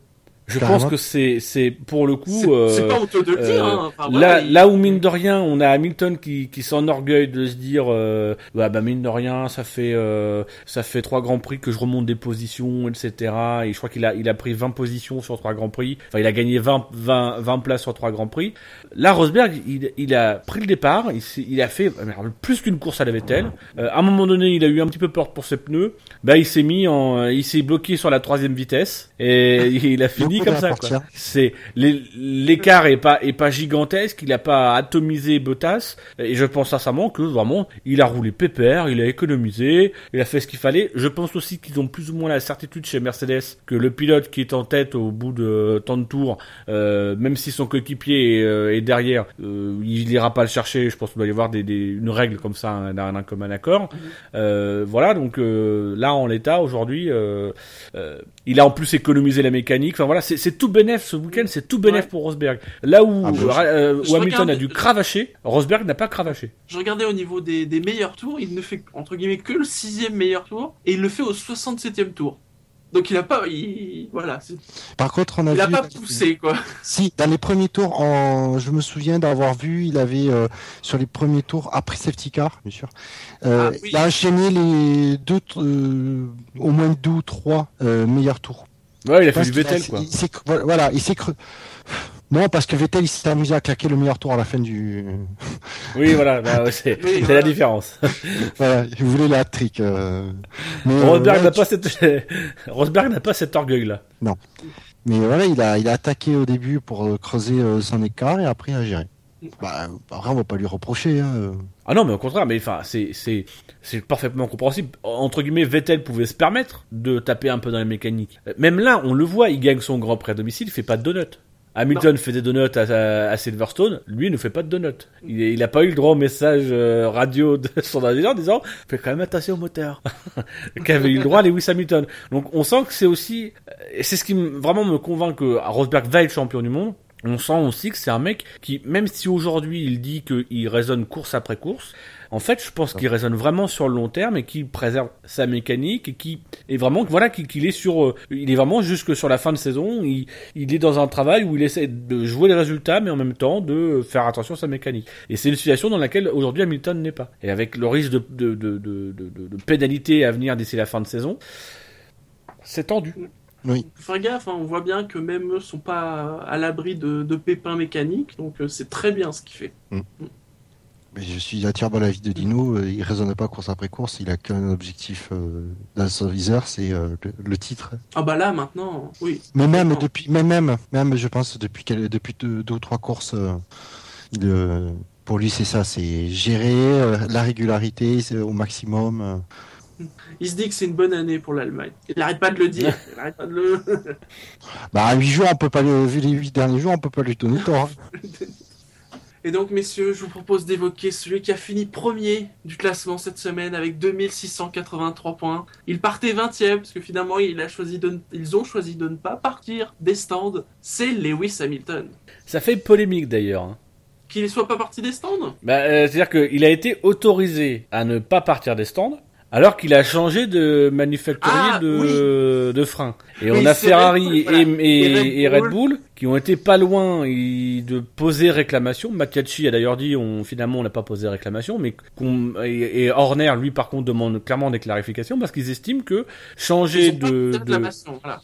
Je Carrément. pense que c'est c'est pour le coup. C'est euh, c'est pas honteux de le dire. euh, hein. Enfin, là, il- là où mine de rien, on a Hamilton qui, qui s'enorgueille de se dire, euh, ouais, bah mine de rien, ça fait euh, ça fait trois grands prix que je remonte des positions, etc. Et je crois qu'il a il a pris 20 positions sur trois grands prix. Enfin, il a gagné 20 20 20 places sur trois grands prix. Là, Rosberg, il, il a pris le départ, il, s'est- il a fait merde, plus qu'une course à la Vettel. Euh, à un moment donné, il a eu un petit peu peur pour ses pneus. Bah, il s'est mis en, il s'est bloqué sur la troisième vitesse et il a fini Comme ça. C'est l'écart est pas est pas gigantesque, il a pas atomisé Bottas et je pense sincèrement que vraiment il a roulé pépère, il a économisé, il a fait ce qu'il fallait. Je pense aussi qu'ils ont plus ou moins la certitude chez Mercedes que le pilote qui est en tête au bout de tant de tours, euh, même si son coéquipier est, euh, est derrière, euh, il ira pas le chercher. Je pense qu'il doit y avoir des, des- une règle comme ça, un, un, un commun accord. Euh, voilà, donc euh, là en l'état aujourd'hui, euh, euh, il a en plus économisé la mécanique. Enfin voilà, c'est tout bénef ce week-end, c'est tout bénef Ouais. pour Rosberg. Là où, Ah, bah, euh, où je Hamilton regarde- a dû cravacher, Rosberg n'a pas cravaché. Je regardais au niveau des, des meilleurs tours, il ne fait entre guillemets que le sixième meilleur tour et il le fait au 67e tour. Donc il a pas, il, voilà, Par contre, on a il a pas poussé quoi. Si, dans les premiers tours, en... je me souviens d'avoir vu, il avait euh, sur les premiers tours après safety car, bien sûr. euh, Ah, oui. Il a enchaîné les deux, euh, au moins deux ou trois euh, meilleurs tours. Ouais, il a fait du Vettel quoi. il voilà, il s'est cru. Non, parce que Vettel, il s'est amusé à claquer le meilleur tour à la fin du. Oui, voilà, bah, c'est Oui, c'est voilà. la différence. voilà, il voulait la trick. Euh... Euh, Rosberg n'a pas cette Rosberg n'a pas cet orgueil là. Mais voilà, il a, il a attaqué au début pour euh, creuser son écart et après il a géré. Bah, après, on va pas lui reprocher. Hein. Ah non, mais au contraire, mais enfin, c'est c'est c'est parfaitement compréhensible. Entre guillemets, Vettel pouvait se permettre de taper un peu dans la mécanique. Même là, on le voit, il gagne son Grand Prix à domicile, il fait pas de donuts. Hamilton fait des donuts à, à, à Silverstone, lui il ne fait pas de donuts. Il, il a pas eu le droit au message euh, radio de son ingénieur en disant fais quand même attention au moteur. Qu'avait eu le droit Lewis Hamilton. Donc on sent que c'est aussi, et c'est ce qui me- vraiment me convainc que Rosberg va être champion du monde. On sent aussi que c'est un mec qui, même si aujourd'hui il dit qu'il raisonne course après course, en fait, je pense qu'il raisonne vraiment sur le long terme et qu'il préserve sa mécanique et qui est vraiment, voilà, qu'il est sur, euh, il est vraiment jusque sur la fin de saison, il, est dans un travail où il essaie de jouer les résultats, mais en même temps de faire attention à sa mécanique. Et c'est une situation dans laquelle aujourd'hui Hamilton n'est pas. Et avec le risque de- de pénalité à venir d'ici la fin de saison, c'est tendu. Faire gaffe, hein, on voit bien que même eux sont pas à l'abri de, de pépins mécaniques, donc euh, c'est très bien ce qu'il fait. Mais je suis entièrement l'avis de Dino. euh, Il raisonne pas course après course. Il a qu'un objectif euh, dans son viseur, c'est euh, le, le titre. Ah bah là maintenant, oui. Mais même depuis, même même, même, je pense depuis depuis deux, deux ou trois courses, il, pour lui c'est ça, c'est gérer la régularité au maximum. Il se dit que c'est une bonne année pour l'Allemagne. Il n'arrête pas de le dire. Il arrête pas de le. Bah, à 8 jours, on peut pas le, vu les 8 derniers jours, on peut pas lui donner tort. hein. Et donc, messieurs, je vous propose d'évoquer celui qui a fini premier du classement cette semaine avec 2683 points. Il partait 20e parce que finalement, il a choisi de ne- ils ont choisi de ne pas partir des stands. C'est Lewis Hamilton. Ça fait polémique d'ailleurs. hein. Qu'il ne soit pas parti des stands? Bah, euh, C'est-à-dire qu'il a été autorisé à ne pas partir des stands, alors qu'il a changé de manufacturier Ah, de, de freins. Et Oui, on a Ferrari Red Bull, et, voilà. et- Et Red et Red Bull. Bull qui ont été pas loin de poser réclamation. Mattiacci a d'ailleurs dit on, finalement on n'a pas posé réclamation, mais qu'on- et, et Horner lui par contre demande clairement des clarifications parce qu'ils estiment que changer de, voilà.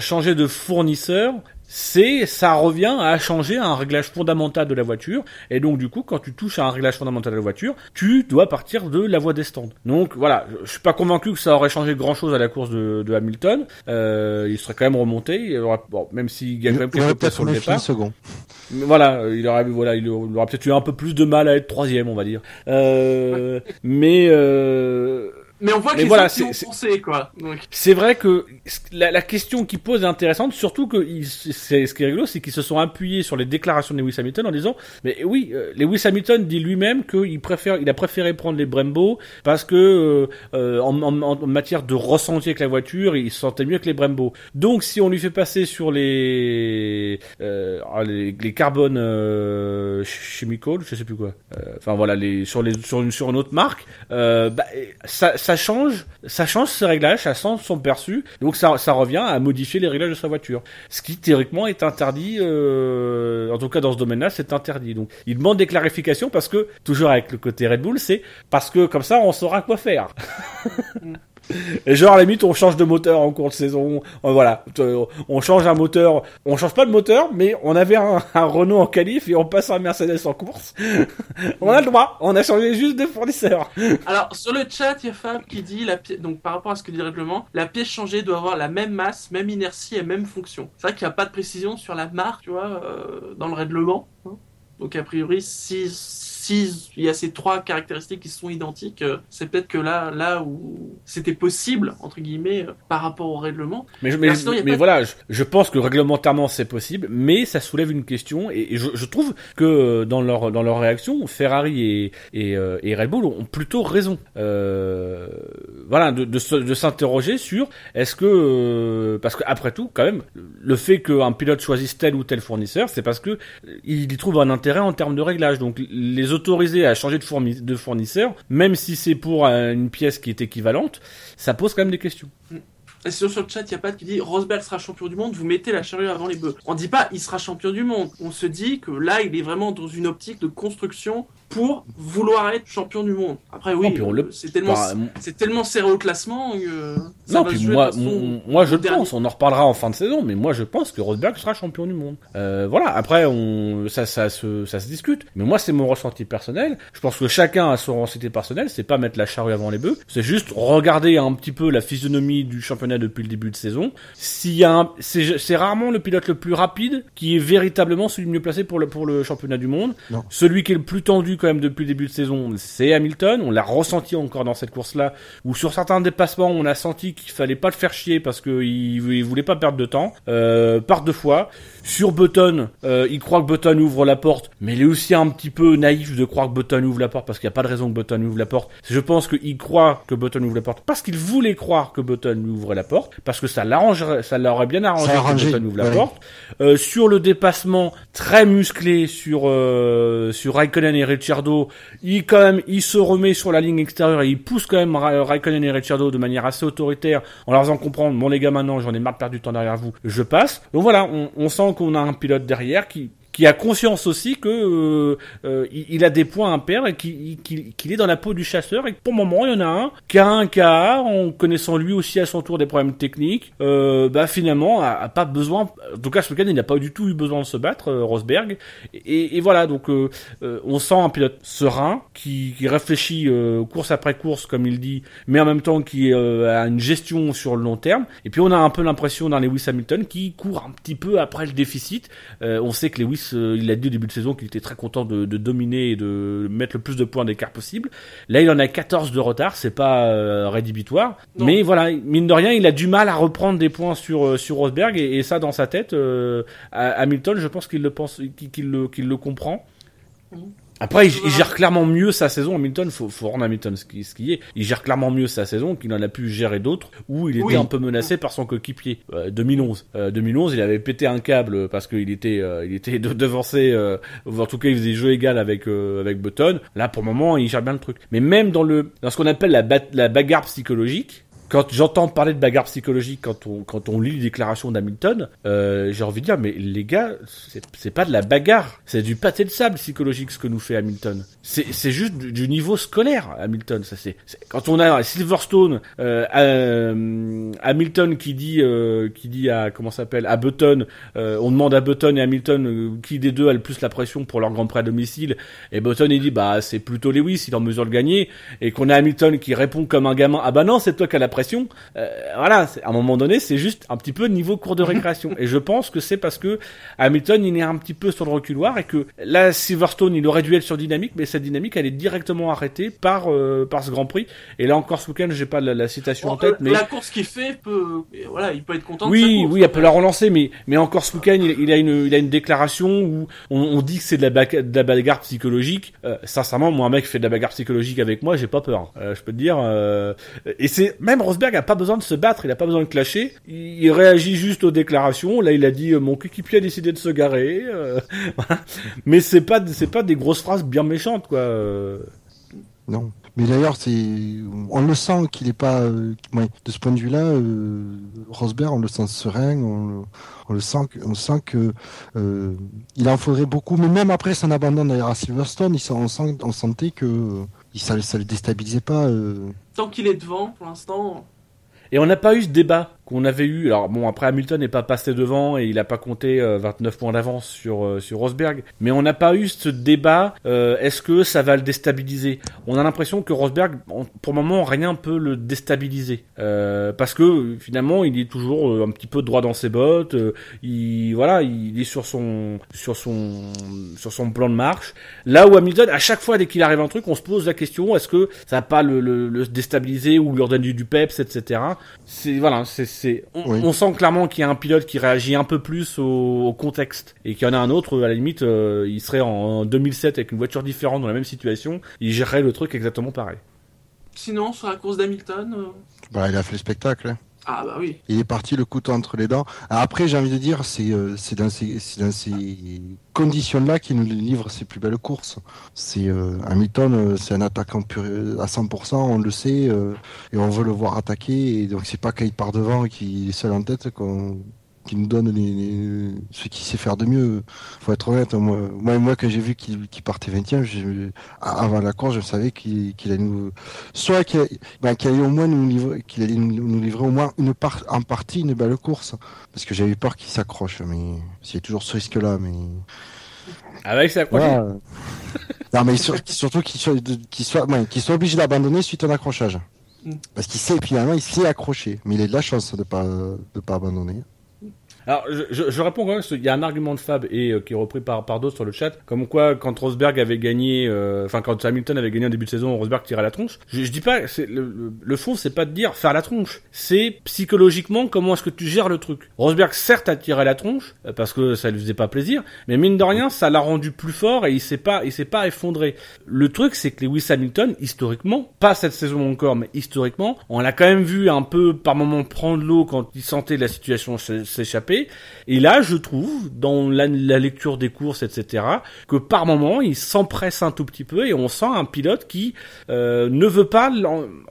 Changer de fournisseur, c'est ça revient à changer un réglage fondamental de la voiture et donc du coup quand tu touches à un réglage fondamental de la voiture, tu dois partir de la voie des stands. Donc voilà, je, je suis pas convaincu que ça aurait changé grand chose à la course de, de Hamilton. Euh, il serait quand même remonté, il aurait, bon, même s'il gagne Il, quand même quelques places sur le départ. second. Mais voilà, il aurait, voilà, il aurait il aurait peut-être eu un peu plus de mal à être troisième, on va dire. Euh, mais euh, Mais on voit que voilà, c'est- pensé, quoi. C'est vrai que la, la question qu'il pose est intéressante, surtout que il- c'est ce qui est rigolo, c'est qu'ils se sont appuyés sur les déclarations de Lewis Hamilton en disant, mais oui, euh, Lewis Hamilton dit lui-même qu'il préfère, il a préféré prendre les Brembo parce que euh, euh, en, en- en matière de ressenti avec la voiture, il se sentait mieux que les Brembo. Donc si on lui fait passer sur les euh, ah, les, les carbone euh, chemical, je sais plus quoi. Euh, Enfin voilà, les sur les sur une sur une autre marque, euh, bah, ça ça change, ça change ses réglages, ça change son perçu, donc ça, ça revient à modifier les réglages de sa voiture. Ce qui théoriquement est interdit, euh, en tout cas dans ce domaine-là, c'est interdit. Donc il demande des clarifications parce que, toujours avec le côté Red Bull, c'est parce que comme ça on saura quoi faire. Et genre, à la limite, on change de moteur en cours de saison. Euh, voilà. Euh, On change un moteur. On change pas de moteur, mais on avait un, Renault en qualif et on passe un Mercedes en course. on a le droit. On a changé juste de fournisseur. Alors, sur le chat, il y a Fab qui dit, la donc par rapport à ce que dit le règlement, la pièce changée doit avoir la même masse, même inertie et même fonction. C'est vrai qu'il n'y a pas de précision sur la marque, tu vois, euh, dans le règlement. hein. Donc, a priori, si, si il y a ces trois caractéristiques qui sont identiques, euh, c'est peut-être que là, là où c'était possible, entre guillemets, euh, par rapport au règlement. Mais, je- mais, sinon, mais de- voilà, je, je pense que réglementairement c'est possible, mais ça soulève une question et, et je, je trouve que euh, dans leur dans leur réaction, Ferrari et et, et Red Bull ont plutôt raison. Euh, voilà, de, de, s'interroger sur est-ce que parce que après tout, quand même, le fait qu'un pilote choisisse tel ou tel fournisseur, c'est parce que il y trouve un intérêt en termes de réglage. Donc les autoriser à changer de, fourni- de fournisseur, même si c'est pour une pièce qui est équivalente, ça pose quand même des questions. Sur le chat, il y a pas qui dit Rosberg sera champion du monde, vous mettez la charrue avant les bœufs. On dit pas il sera champion du monde. On se dit que là, il est vraiment dans une optique de construction pour vouloir être champion du monde. Après, oui, le- c'est tellement, Bah, c'est tellement serré au classement que. ça Non, va puis se jouer moi, façon moi je dernier. pense, on en reparlera en fin de saison, mais moi je pense que Rosberg sera champion du monde. Euh, voilà, après on, ça, ça, se, ça se discute, mais moi c'est mon ressenti personnel. Je pense que chacun a son ressenti personnel, c'est pas mettre la charrue avant les bœufs, c'est juste regarder un petit peu la physionomie du championnat depuis le début de saison. S'il y a un, c'est, c'est rarement le pilote le plus rapide qui est véritablement celui le mieux placé pour le, pour le championnat du monde. Non. Celui qui est le plus tendu quand même depuis le début de saison, c'est Hamilton. On l'a ressenti encore dans cette course-là, où sur certains dépassements, on a senti qu'il fallait pas le faire chier parce qu'il il voulait pas perdre de temps. Euh, par deux fois. Sur Button, euh, il croit que Button ouvre la porte, mais il est aussi un petit peu naïf de croire que Button ouvre la porte parce qu'il n'y a pas de raison que Button ouvre la porte. Je pense qu'il croit que Button ouvre la porte parce qu'il voulait croire que Button lui ouvrait la porte, parce que ça l'arrangerait, ça l'aurait bien arrangé Ça a que arrangé, Button ouvre la ouais. porte. Euh, sur le dépassement très musclé sur euh, sur Raikkonen et Ricciardo, il quand même il se remet sur la ligne extérieure et il pousse quand même Ra- Raikkonen et Ricciardo de manière assez autoritaire en leur faisant comprendre bon les gars maintenant j'en ai marre de perdre du temps derrière vous, je passe. Donc voilà, on, on sent qu'on a un pilote derrière qui qui a conscience aussi que euh, euh, il, il a des points perdre et qu'il qu'il- qu'il est dans la peau du chasseur. Et que pour le moment il y en a un qui a un cas en connaissant lui aussi à son tour des problèmes techniques euh, bah finalement a, a pas besoin en tout cas ce week-end il n'a pas du tout eu besoin de se battre euh, Rosberg. Et, et voilà donc euh, on sent un pilote serein qui, qui réfléchit course après course comme il dit mais en même temps qui a une gestion sur le long terme. Et puis on a un peu l'impression d'un Lewis Hamilton qui court un petit peu après le déficit. On sait que Lewis, euh, il a dit au début de saison qu'il était très content de, de dominer et de mettre le plus de points d'écart possible. Là, il en a 14 de retard, c'est pas euh, rédhibitoire. Non. Mais voilà, mine de rien, il a du mal à reprendre des points sur euh, sur Rosberg et, et ça dans sa tête, Hamilton, je pense qu'il le pense, qu'il qu'il le, qu'il le comprend. Après, il, il gère clairement mieux sa saison. Hamilton, faut, faut rendre Hamilton ce qui, ce qui est. Il gère clairement mieux sa saison qu'il en a pu gérer d'autres où il était Oui. un peu menacé par son coéquipier. Euh, 2011, Euh, 2011, il avait pété un câble parce qu'il était, euh, il était de- devancé. Euh, en tout cas, il faisait jeu égal avec euh, avec Button. Là, pour le moment, il gère bien le truc. Mais même dans le dans ce qu'on appelle la, ba- la bagarre psychologique. Quand j'entends parler de bagarre psychologique, quand on quand on lit les déclarations d'Hamilton, euh, j'ai envie de dire, mais les gars, c'est pas de la bagarre, c'est du pâté de sable psychologique ce que nous fait Hamilton. C'est juste du, niveau scolaire, Hamilton. Ça c'est quand on a Silverstone, euh, euh, Hamilton qui dit euh, qui dit à comment s'appelle à Button, euh, on demande à Button et Hamilton euh, qui des deux a le plus la pression pour leur Grand Prix à domicile, et Button il dit bah c'est plutôt Lewis, il est en mesure de gagner, et qu'on a Hamilton qui répond comme un gamin ah bah non c'est toi qui as la pression. Euh, voilà, c'est- à un moment donné c'est juste un petit peu niveau cours de récréation, et je pense que c'est parce que Hamilton il est un petit peu sur le reculoir et que là Silverstone il aurait dû être sur dynamique, mais cette dynamique elle est directement arrêtée par euh, par ce Grand Prix. Et là encore ce week-end j'ai pas la, la citation en tête, euh, mais La course qu'il fait peut, voilà, il peut être content. de sa oui, course, oui, elle en peut la relancer, mais mais encore ce week-end, il, il a une il a une déclaration où on, on dit que c'est de la, bac- de la bagarre psychologique. Euh, sincèrement, moi un mec qui fait de la bagarre psychologique avec moi, j'ai pas peur. Euh, je peux te dire. euh, et c'est même Rosberg a pas besoin de se battre, il a pas besoin de clasher. Il, réagit juste aux déclarations. Là, il a dit euh, mon coéquipier a décidé de se garer. euh. Mais c'est pas c'est pas des grosses phrases bien méchantes quoi. euh. Non. Mais d'ailleurs, c'est, on le sent qu'il est pas, de ce point de vue-là, Rosberg, on le sent serein, on le, sent, on sent en faudrait beaucoup. Mais même après son abandon d'ailleurs à Silverstone, il, on, sent, on sentait que ça, ça le déstabilisait pas. Tant qu'il est devant, pour l'instant. Et on n'a pas eu ce débat qu'on avait eu. Alors bon, après Hamilton n'est pas passé devant et il n'a pas compté euh, 29 points d'avance sur euh, sur Rosberg. Mais on n'a pas eu ce débat. euh, Est-ce que ça va le déstabiliser? On a l'impression que Rosberg, pour le moment, rien peut le déstabiliser Euh, parce que euh, finalement, il est toujours euh, un petit peu droit dans ses bottes. euh, il voilà, il est sur son sur son sur son plan de marche. Là où Hamilton, à chaque fois dès qu'il arrive un truc, on se pose la question est-ce que ça va pas le, le, le déstabiliser ou lui redonner du, du peps, etc. C'est voilà, c'est c'est on, Oui. on sent clairement qu'il y a un pilote qui réagit un peu plus au, au contexte et qu'il y en a un autre à la limite, euh, il serait en, en 2007 avec une voiture différente dans la même situation, il gérerait le truc exactement pareil. Sinon, sur la course d'Hamilton. euh, Bah, il a fait le spectacle. Ah bah. Il est parti le couteau entre les dents. Après, j'ai envie de dire, c'est euh, dans ces, conditions-là qu'il nous livre ses plus belles courses. C'est euh, Hamilton, euh, c'est un attaquant pur, à 100%, on le sait, euh, et on veut le voir attaquer. Et donc, c'est pas quand il part devant et qu'il est seul en tête qu'on qui nous donne les, les- ce qu'il sait faire de mieux. Faut être honnête. Moi, moi, j'ai vu qu'il partait 20e, je- avant la course, je savais qu'il allait nous, soit qu'il ben, allait au moins nous livrer, qu'il allait nous, nous livrer au moins une part, en partie une belle course. Parce que j'avais peur qu'il s'accroche, mais a toujours ce risque-là, mais. Avec sa Voilà. non, mais sur- surtout qu'il soit, qu'il soit, ouais, soit obligé d'abandonner suite à un accrochage. Mm. Parce qu'il sait, finalement, il s'est accroché. Mais il a de la chance de pas, de pas abandonner. Alors, je, je, je réponds quand même, qu'il y a un argument de Fab et euh, qui est repris par, par d'autres sur le chat, comme quoi quand Rosberg avait gagné, euh, enfin quand Hamilton avait gagné en début de saison, Rosberg tirait la tronche. Je, je dis pas, le, le, le fond, c'est pas de dire faire la tronche, c'est psychologiquement comment est-ce que tu gères le truc. Rosberg certes a tiré la tronche euh, parce que ça lui faisait pas plaisir, mais mine de rien, ça l'a rendu plus fort et il s'est pas, il s'est pas effondré. Le truc, c'est que Lewis Hamilton, historiquement, pas cette saison encore, mais historiquement, on l'a quand même vu un peu par moment prendre l'eau quand il sentait la situation s- Et là, je trouve, dans la, la lecture des courses, etc., que par moment, il s'empresse un tout petit peu et on sent un pilote qui euh, ne veut pas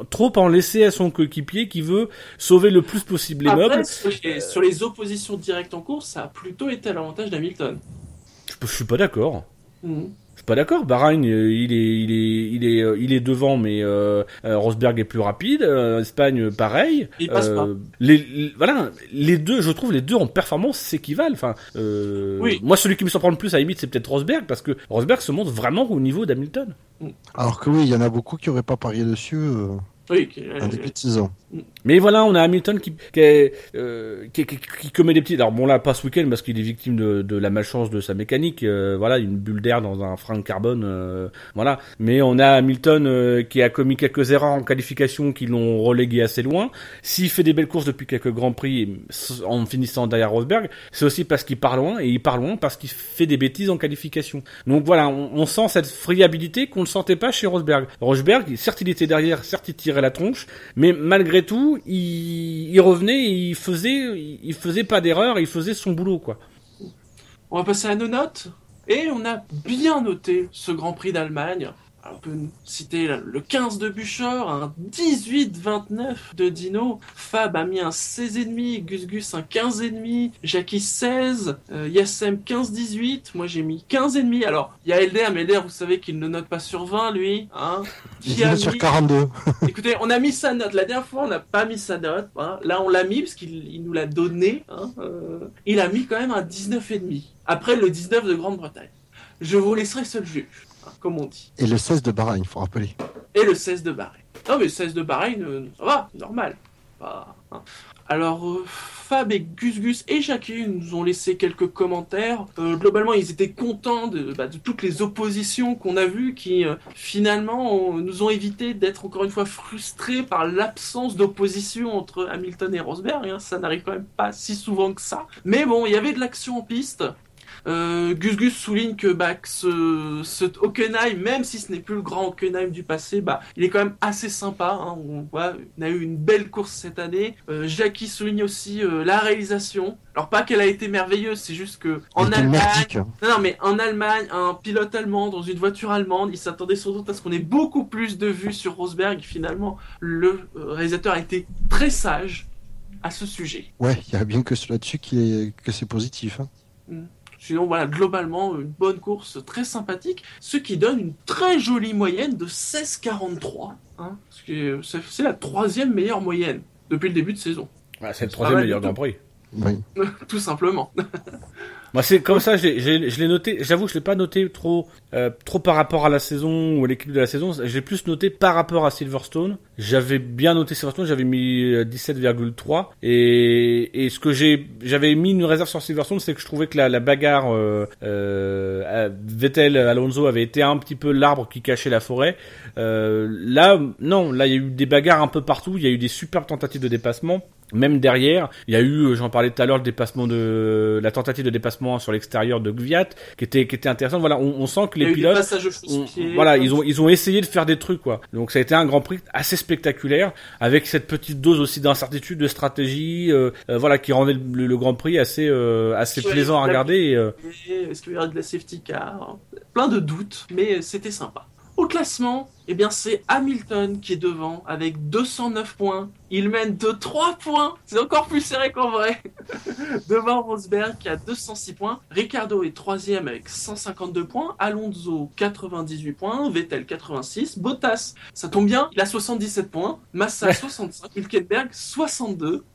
trop en laisser à son coéquipier, qui veut sauver le plus possible les Après, meubles. sur les, sur les oppositions directes en course, ça a plutôt été à l'avantage d'Hamilton. Je, je suis pas d'accord. Mhm. Pas d'accord. Bahreïn, euh, il est, il est, il est, euh, il est devant, mais euh, euh, Rosberg est plus rapide. Euh, Espagne, pareil. Il passe pas. Les, les- voilà, les deux, je trouve, les deux en performance s'équivalent. Enfin, euh, Oui. moi, celui qui me surprend le plus à la limite, c'est peut-être Rosberg, parce que Rosberg se montre vraiment au niveau d'Hamilton. Alors que oui, il y en a beaucoup qui auraient pas parié dessus euh, Oui, en début de saison. Mais voilà, on a Hamilton qui, qui, euh, qui, qui- qui commet des petits. Alors bon là, pas ce week-end parce qu'il est victime de, de la malchance de sa mécanique. euh, voilà, une bulle d'air dans un frein de carbone. euh, voilà. Mais on a Hamilton euh, qui a commis quelques erreurs en qualification qui l'ont relégué assez loin. S'il fait des belles courses depuis quelques grands prix en finissant derrière Rosberg, c'est aussi parce qu'il part loin et il part loin parce qu'il fait des bêtises en qualification. Donc voilà, on, on sent cette friabilité qu'on ne sentait pas chez Rosberg. Rosberg, certes il était derrière, certes il tirait la tronche, mais malgré tout, il, revenait, il faisait, il faisait pas d'erreur, il faisait son boulot quoi. On va passer à nos notes. Et on a bien noté ce Grand Prix d'Allemagne. On peut citer le 15 de Buchor, un 18-29 de Dino, Fab a mis un 16,5, Gus Gus un 15,5, Jackie 16, euh, Yassem 15-18, moi j'ai mis 15,5. Alors, il y a Elder, mais Elder, vous savez qu'il ne note pas sur 20, lui. Hein, Il a est sur mis- 42. Écoutez, on a mis sa note. La dernière fois, on n'a pas mis sa note. hein. Là, on l'a mis parce qu'il il nous l'a donné. hein. Euh, il a mis quand même un 19,5. Après le 19 de Grande-Bretagne. Je vous laisserai seul juge, comme on dit. Et le 16 de Bahreïn, il faut rappeler. Et le 16 de Bahreïn. Non, mais le 16 de Bahreïn, euh, ça va, normal. Pas- hein. Alors, euh, Fab et Gus Gus et Jackie nous ont laissé quelques commentaires. Euh, globalement, ils étaient contents de, bah, de toutes les oppositions qu'on a vues qui, euh, finalement, nous ont évité d'être encore une fois frustrés par l'absence d'opposition entre Hamilton et Rosberg. hein. Ça n'arrive quand même pas si souvent que ça. Mais bon, il y avait de l'action en piste. Euh, Gus Gus souligne que, bah, que ce, ce Hockenheim, même si ce n'est plus le grand Hockenheim du passé, bah, il est quand même assez sympa. Hein. On, voit, on a eu une belle course cette année. Euh, Jackie souligne aussi euh, la réalisation. Alors pas qu'elle a été merveilleuse, c'est juste que en Allemagne, non, non, mais en Allemagne, un pilote allemand dans une voiture allemande, il s'attendait sans doute à ce qu'on ait beaucoup plus de vues sur Rosberg. Finalement, le réalisateur a été très sage à ce sujet. Ouais, il y a bien que cela dessus qui est, que c'est positif. hein. Sinon, voilà, globalement, une bonne course très sympathique, ce qui donne une très jolie moyenne de 16,43. Hein, c'est c'est la troisième meilleure moyenne depuis le début de saison, Ah, c'est le troisième meilleur Grand tout. Prix. Oui. tout simplement. Moi, c'est comme ça, j'ai- j'ai- je l'ai noté. J'avoue, je l'ai pas noté trop, euh, trop par rapport à la saison ou à l'équipe de la saison. J'ai plus noté par rapport à Silverstone. J'avais bien noté Silverstone, j'avais mis euh, 17,3. Et, et ce que j'ai, j'avais mis une réserve sur Silverstone, c'est que je trouvais que la, la bagarre euh, euh, Vettel Alonso avait été un petit peu l'arbre qui cachait la forêt. Euh, là, non, là il y a eu des bagarres un peu partout. Il y a eu des superbes tentatives de dépassement. Même derrière, il y a eu, euh, j'en parlais tout à l'heure, le dépassement de la tentative de dépassement sur l'extérieur de Gviat, qui était qui était intéressante. Voilà, on, on sent que les pilotes, on- voilà, ils ont ils ont essayé de faire des trucs quoi. Donc ça a été un Grand Prix assez spectaculaire, avec cette petite dose aussi d'incertitude, de stratégie, euh, euh, voilà, qui rendait le, le Grand Prix assez euh, assez plaisant à regarder. Est-ce qu'il y aura de la safety car? Plein de doutes, mais c'était sympa. Au classement, eh bien c'est Hamilton qui est devant avec 209 points. Il mène de 3 points. C'est encore plus serré qu'en vrai. devant Rosberg qui a 206 points. Ricardo est troisième avec 152 points. Alonso 98 points. Vettel 86. Bottas, ça tombe bien, il a 77 points. Massa 65. Hülkenberg 62.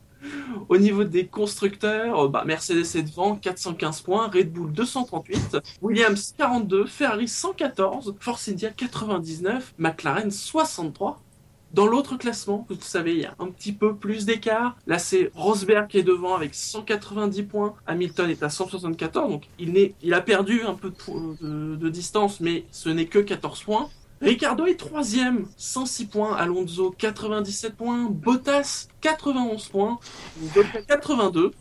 Au niveau des constructeurs, euh, bah, Mercedes est devant, 415 points, Red Bull 238, Williams 42, Ferrari 114, Force India 99, McLaren 63. Dans l'autre classement, vous savez, il y a un petit peu plus d'écart. Là, c'est Rosberg qui est devant avec 190 points. Hamilton est à 174, donc il, il a perdu un peu de distance, mais ce n'est que 14 points. Ricardo est troisième, 106 points. Alonso 97 points. Bottas 91 points. Vettel 82.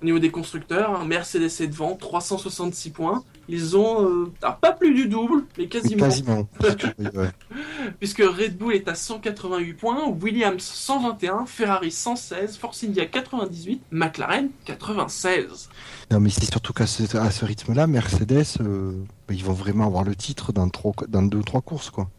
Au niveau des constructeurs, hein, Mercedes est devant, 366 points. Ils ont euh, alors, pas plus du double, mais quasiment, quasiment. Puisque Red Bull est à 188 points, Williams 121, Ferrari 116, Force India 98, McLaren 96. Non, mais c'est surtout qu'à ce, à ce rythme-là, Mercedes, euh, bah, ils vont vraiment avoir le titre dans, trois, dans deux ou trois courses, quoi.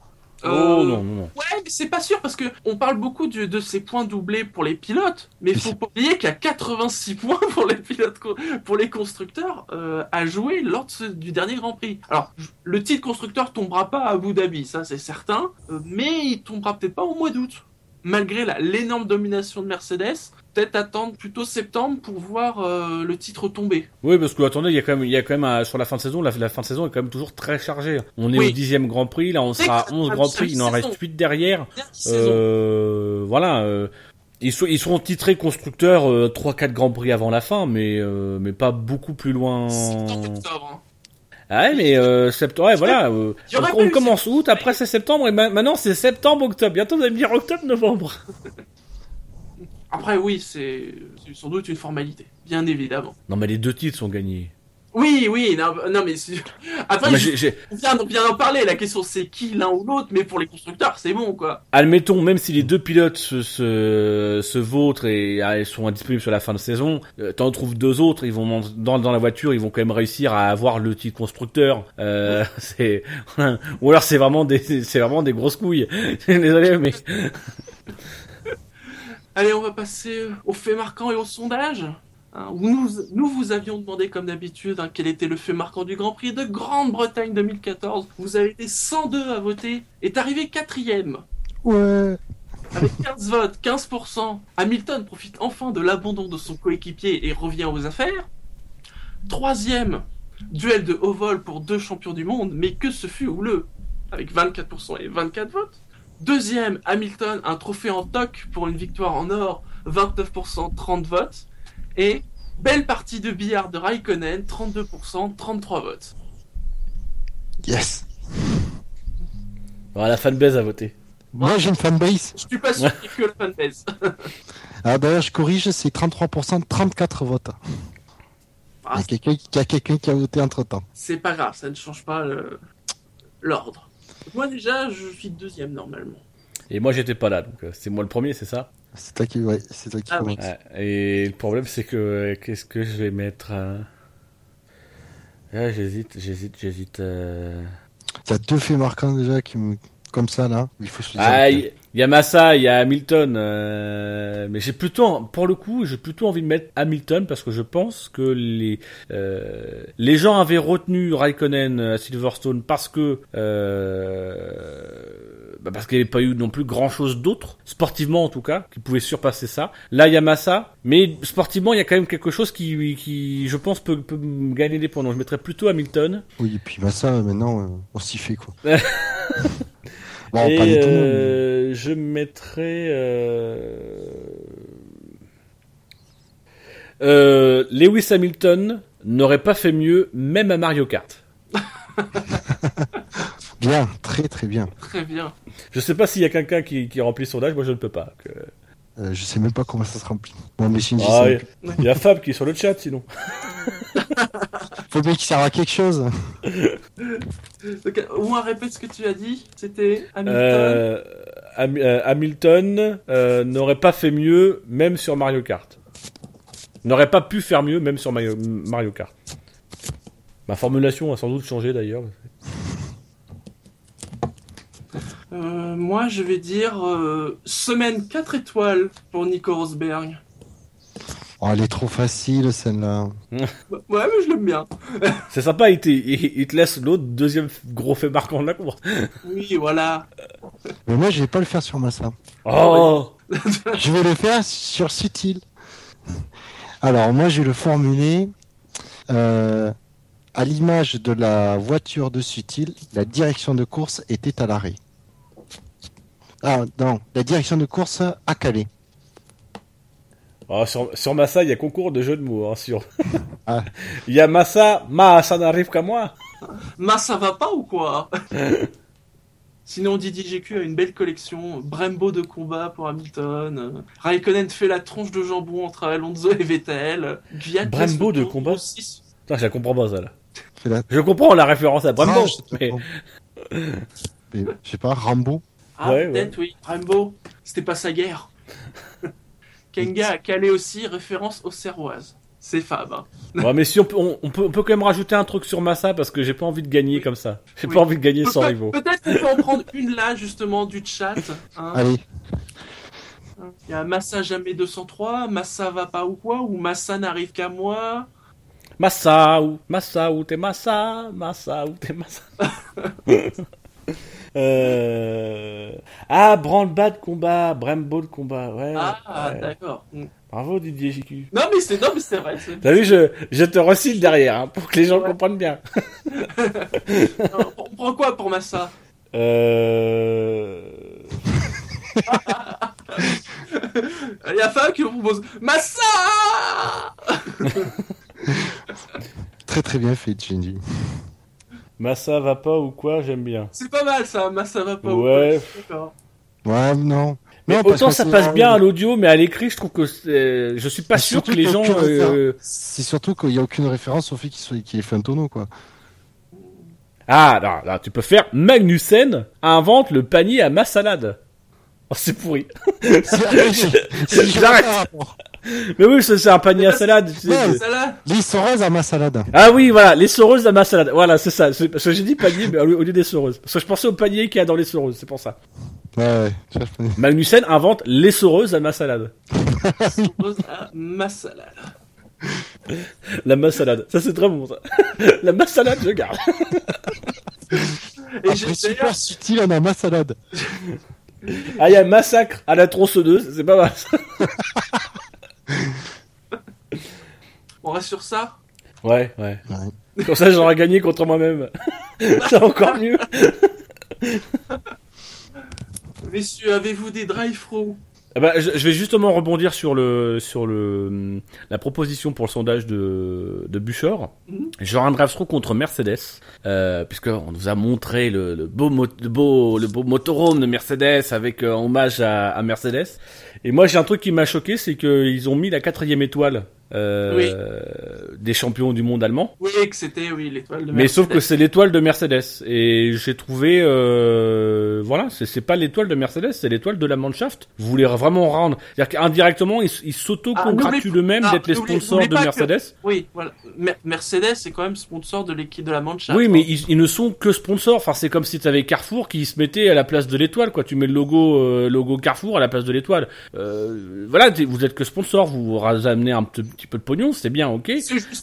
Oh Euh, non non non. Ouais, mais c'est pas sûr parce que on parle beaucoup de ces points doublés pour les pilotes, mais faut pas oublier qu'il y a 86 points pour les pilotes, pour les constructeurs euh, à jouer lors de ce- du dernier Grand Prix. Alors, le titre constructeur tombera pas à Abu Dhabi, ça c'est certain, euh, mais il tombera peut-être pas au mois d'août. Malgré l'énorme domination de Mercedes, peut-être attendre plutôt septembre pour voir euh, le titre tomber. Oui, parce que attendez, il y a quand même, il y a quand même un- sur la fin de saison, la, la fin de saison est quand même toujours très chargée. On est Oui. au dixième Grand Prix, là on sera ça 11 sera Grand Prix, il en reste 8 derrière. Euh, voilà. euh, ils, sont, ils seront titrés constructeurs euh, 3-4 Grands Prix avant la fin, mais, euh, mais pas beaucoup plus loin. Septembre, hein. Ah ouais, mais euh, septembre, ouais, voilà. euh, on, commence août, après c'est septembre, et ma- maintenant c'est septembre, octobre. Bientôt vous allez me dire octobre, novembre. Après, oui, c'est sans doute une formalité, bien évidemment. Non, mais les deux titres sont gagnés. Oui, oui, non, non mais après, Non, mais on vient, on vient d'en parler. La question c'est qui l'un ou l'autre, mais pour les constructeurs, c'est bon quoi. Admettons, même si les deux pilotes se, se, se vautrent et ah, sont indisponibles sur la fin de saison, euh, t'en trouves deux autres, ils vont dans, dans la voiture, ils vont quand même réussir à avoir le titre constructeur. Euh, c'est ou alors c'est vraiment des c'est vraiment des grosses couilles. Désolé, mais Allez, on va passer aux faits marquants et au sondage. Hein, où nous, nous vous avions demandé, comme d'habitude, hein, quel était le fait marquant du Grand Prix de Grande-Bretagne 2014. Vous avez été 102 à voter. Est arrivé quatrième. Ouais. Avec 15 votes, 15%, Hamilton profite enfin de l'abandon de son coéquipier et revient aux affaires. Troisième, duel de haut vol pour deux champions du monde, mais que ce fut houleux, avec 24% et 24 votes. Deuxième, Hamilton, un trophée en toc pour une victoire en or, 29%, 30 votes. Et belle partie de billard de Raikkonen, 32%, 33 votes. Yes. voilà, la fanbase a voté. Moi, j'ai une fanbase. Je suis pas sûr qu'il y ait que le fanbase. Ah, d'ailleurs, je corrige, c'est 33%, 34 votes. Ah, Il y a quelqu'un qui, a quelqu'un qui a voté entre temps. c'est pas grave, ça ne change pas le- l'ordre. Moi déjà, je suis deuxième normalement. Et moi, j'étais pas là, donc euh, c'est moi le premier, c'est ça C'est toi qui, ouais, c'est toi qui Ah commence. Ouais, Et le problème, c'est que euh, qu'est-ce que je vais mettre hein Ah, J'hésite, j'hésite, j'hésite. euh. Y a deux faits marquants déjà qui me, comme ça là. Il faut choisir. Ah, lequel. Il y a Massa, il y a Hamilton, euh, mais j'ai plutôt, pour le coup, j'ai plutôt envie de mettre Hamilton parce que je pense que les euh, les gens avaient retenu Raikkonen à Silverstone parce que euh, bah parce qu'il n'y avait pas eu non plus grand chose d'autre sportivement en tout cas qui pouvait surpasser ça. Là, il y a Massa, mais sportivement, il y a quand même quelque chose qui qui je pense peut, peut me gagner des points. Donc je mettrais plutôt Hamilton. Oui, et puis ça, maintenant, euh, on s'y fait quoi. bon, Et pas du tout. mais- euh, je mettrais euh... euh, Lewis Hamilton n'aurait pas fait mieux même à Mario Kart. Bien, très très bien. Très bien. Je sais pas s'il y a quelqu'un qui, qui remplit son âge, moi je ne peux pas. Que- Euh, je sais même pas comment ça se remplit. Moi, mais Shinji, Ah, il y a- il y a Fab qui est sur le chat sinon. faut bien qu'il serve à quelque chose. Donc, au moins répète ce que tu as dit. C'était Hamilton. Euh, Ham- euh, Hamilton euh, n'aurait pas fait mieux même sur Mario Kart. N'aurait pas pu faire mieux même sur Mario, Mario Kart. Ma formulation a sans doute changé d'ailleurs. Euh, moi, je vais dire euh, semaine 4 étoiles pour Nico Rosberg. Oh, elle est trop facile celle-là. Bah, Ouais, mais je l'aime bien. C'est sympa, il te, il, il te laisse l'autre deuxième gros fait marquant de la course. Oui, voilà. Mais moi, je vais pas le faire sur Massa. Oh je vais le faire sur Sutil. Alors, moi, je vais le formuler euh, à l'image de la voiture de Sutil. La direction de course était à l'arrêt. Ah non, la direction de course à Calais. Oh, sur, sur Massa, il y a concours de jeux de mots. Hein, sur... Ah. Il y a Massa, Ma, ça n'arrive qu'à moi. Ma, ça va pas ou quoi? Sinon, Didier GQ a une belle collection. Brembo de combat pour Hamilton. Raikkonen fait la tronche de jambon entre Alonso et Vettel. Gviat Brembo de combat aussi- Putain, je la comprends pas ça là. C'est la- Je comprends la référence à Brembo, Ah, je sais pas. mais Mais, je sais pas, Rambo. Ah, Ouais, peut-être, oui. Brembo, c'était pas sa guerre. Kenga a calé aussi référence aux Serroises. C'est Fab. hein. Ouais, mais si on peut, on, on peut, on peut quand même rajouter un truc sur Massa parce que j'ai pas envie de gagner comme ça. J'ai Oui. pas envie de gagner Peut- sans rivaux. Peut-être qu'on peut en prendre une là, justement, du chat. hein. Allez, Il y a Massa jamais 203, Massa va pas ou quoi, ou Massa n'arrive qu'à moi. Massa ou Massa ou t'es Massa, Massa ou t'es Massa. euh... Ah, branle-bas de combat, Brembo de combat, ouais. Ah, ouais. d'accord. Mm. Bravo Didier JQ. Non, mais c'est non, mais c'est vrai. T'as vu, je, je te recite derrière hein, pour que les gens Ouais. comprennent bien. On prend quoi pour Massa? Euh... Il y a Fab qui me propose Massa très très bien fait, Shinji. Massa va pas ou quoi, j'aime bien. C'est pas mal ça, Massa va pas ou quoi. Ouais, non. Mais Non, autant ça passe bien à l'audio, mais à l'écrit, je trouve que c'est- je suis pas sûr que les gens. euh, C'est surtout qu'il n'y a aucune référence au fait qu'il soit... ait fait un tonneau, quoi. Ah, là, là, tu peux faire Magnussen invente le panier à ma salade. Oh, c'est pourri. C'est- c'est- j'ai J'arrête. Mais oui, ça, c'est un panier à salade. tu sais. Les soreuses à ma salade. Ah oui, voilà, les soreuses à ma salade. Voilà, c'est ça. Parce que j'ai dit panier, mais au lieu des soreuses. Parce que je pensais au panier qu'il y a dans les soreuses, c'est pour ça. Ouais, ouais. je. Magnussen invente les soreuses à ma salade. À Massa là. La massalade. Ça, c'est très bon, ça. La massalade, je garde. Et Après j'ai super subtil, on a ma salade. Ah, il y a massacre à la tronçonneuse, c'est pas mal. on reste sur ça? Ouais, ouais. Ouais. Comme ça, j'aurais gagné contre moi-même. c'est encore mieux. Messieurs, avez-vous des drive-through Ah bah, je, je vais justement rebondir sur le sur le la proposition pour le sondage de de Buchor. Mhm. J'aurai un drive-through contre Mercedes, euh, puisque on nous a montré le, le beau le beau le beau motorhome de Mercedes avec euh, hommage à, à Mercedes. Et moi, j'ai un truc qui m'a choqué, c'est qu'ils ont mis la quatrième étoile euh, des champions du monde allemands. Oui, que c'était oui l'étoile de Mais sauf que Mercedes. c'est l'étoile de Mercedes et j'ai trouvé euh, voilà c'est pas l'étoile de Mercedes c'est l'étoile de la Mannschaft. Vous voulez vraiment rendre c'est-à-dire qu'indirectement ils s'auto-congratulent Ah, eux-mêmes ah, d'être les sponsors de que- Mercedes. Oui, voilà. Mer- Mercedes est quand même sponsor de l'équipe de la Mannschaft. Oui, mais hein. ils, ils ne sont que sponsors. Enfin, c'est comme si tu avais Carrefour qui se mettait à la place de l'étoile, quoi. Tu mets le logo, euh, logo Carrefour à la place de l'étoile. Euh, voilà, vous êtes que sponsor, vous ramenez un petit, petit peu de pognon, c'est bien, ok.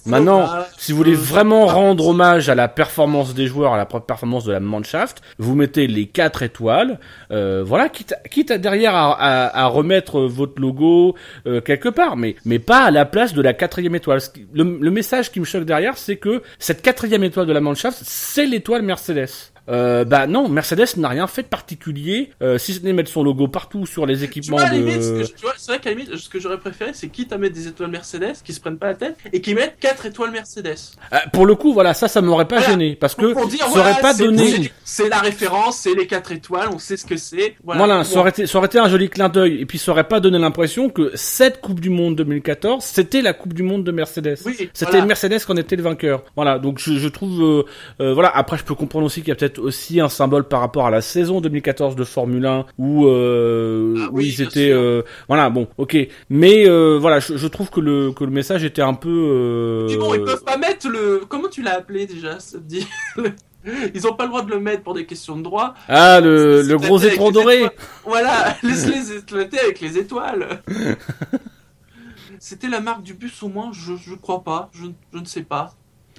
Maintenant, si vous voulez vraiment rendre hommage à la performance des joueurs, à la propre performance de la Mannschaft, vous mettez les quatre étoiles. Euh, voilà, quitte, à- quitte à derrière à, à- à remettre votre logo euh, quelque part, mais mais pas à la place de la quatrième étoile. Le, le message qui me choque derrière, c'est que cette quatrième étoile de la Mannschaft, c'est l'étoile Mercedes. Euh, bah non, Mercedes n'a rien fait de particulier, euh, si ce n'est mettre son logo partout sur les Tu équipements vois, limite, ce que tu vois, c'est vrai qu'à la limite, ce que j'aurais préféré, c'est quitte à mettre des étoiles Mercedes, qui se prennent pas la tête, et qui mettent 4 étoiles Mercedes. Euh, pour le coup, voilà, ça, ça m'aurait pas Voilà. gêné, parce que Pour dire, ça voilà, aurait pas c'est- donné... c'est- la référence, c'est les 4 étoiles, on sait ce que c'est. Voilà, ça aurait, été, ça aurait été un joli clin d'œil, et puis ça aurait pas donné l'impression que cette Coupe du Monde 2014, c'était la Coupe du Monde de Mercedes. Oui, C'était. Mercedes qu'on était le vainqueur. Voilà, donc je, je trouve, euh, euh, voilà. Après, je peux comprendre aussi qu'il y a peut-être aussi un symbole par rapport à la saison 2014 de Formule 1 où, euh, Ah où oui, ils étaient, euh, voilà, bon, ok. Mais euh, voilà, je, je trouve que le que le message était un peu. Dis bon, ils peuvent pas mettre le. Comment tu l'as appelé déjà ça dit Ils ont pas le droit de le mettre pour des questions de droit. Ah, le, le gros écran doré. Voilà, laisse-les éclater avec les étoiles. C'était la marque du bus au moins Je, je crois pas, je, je ne sais pas.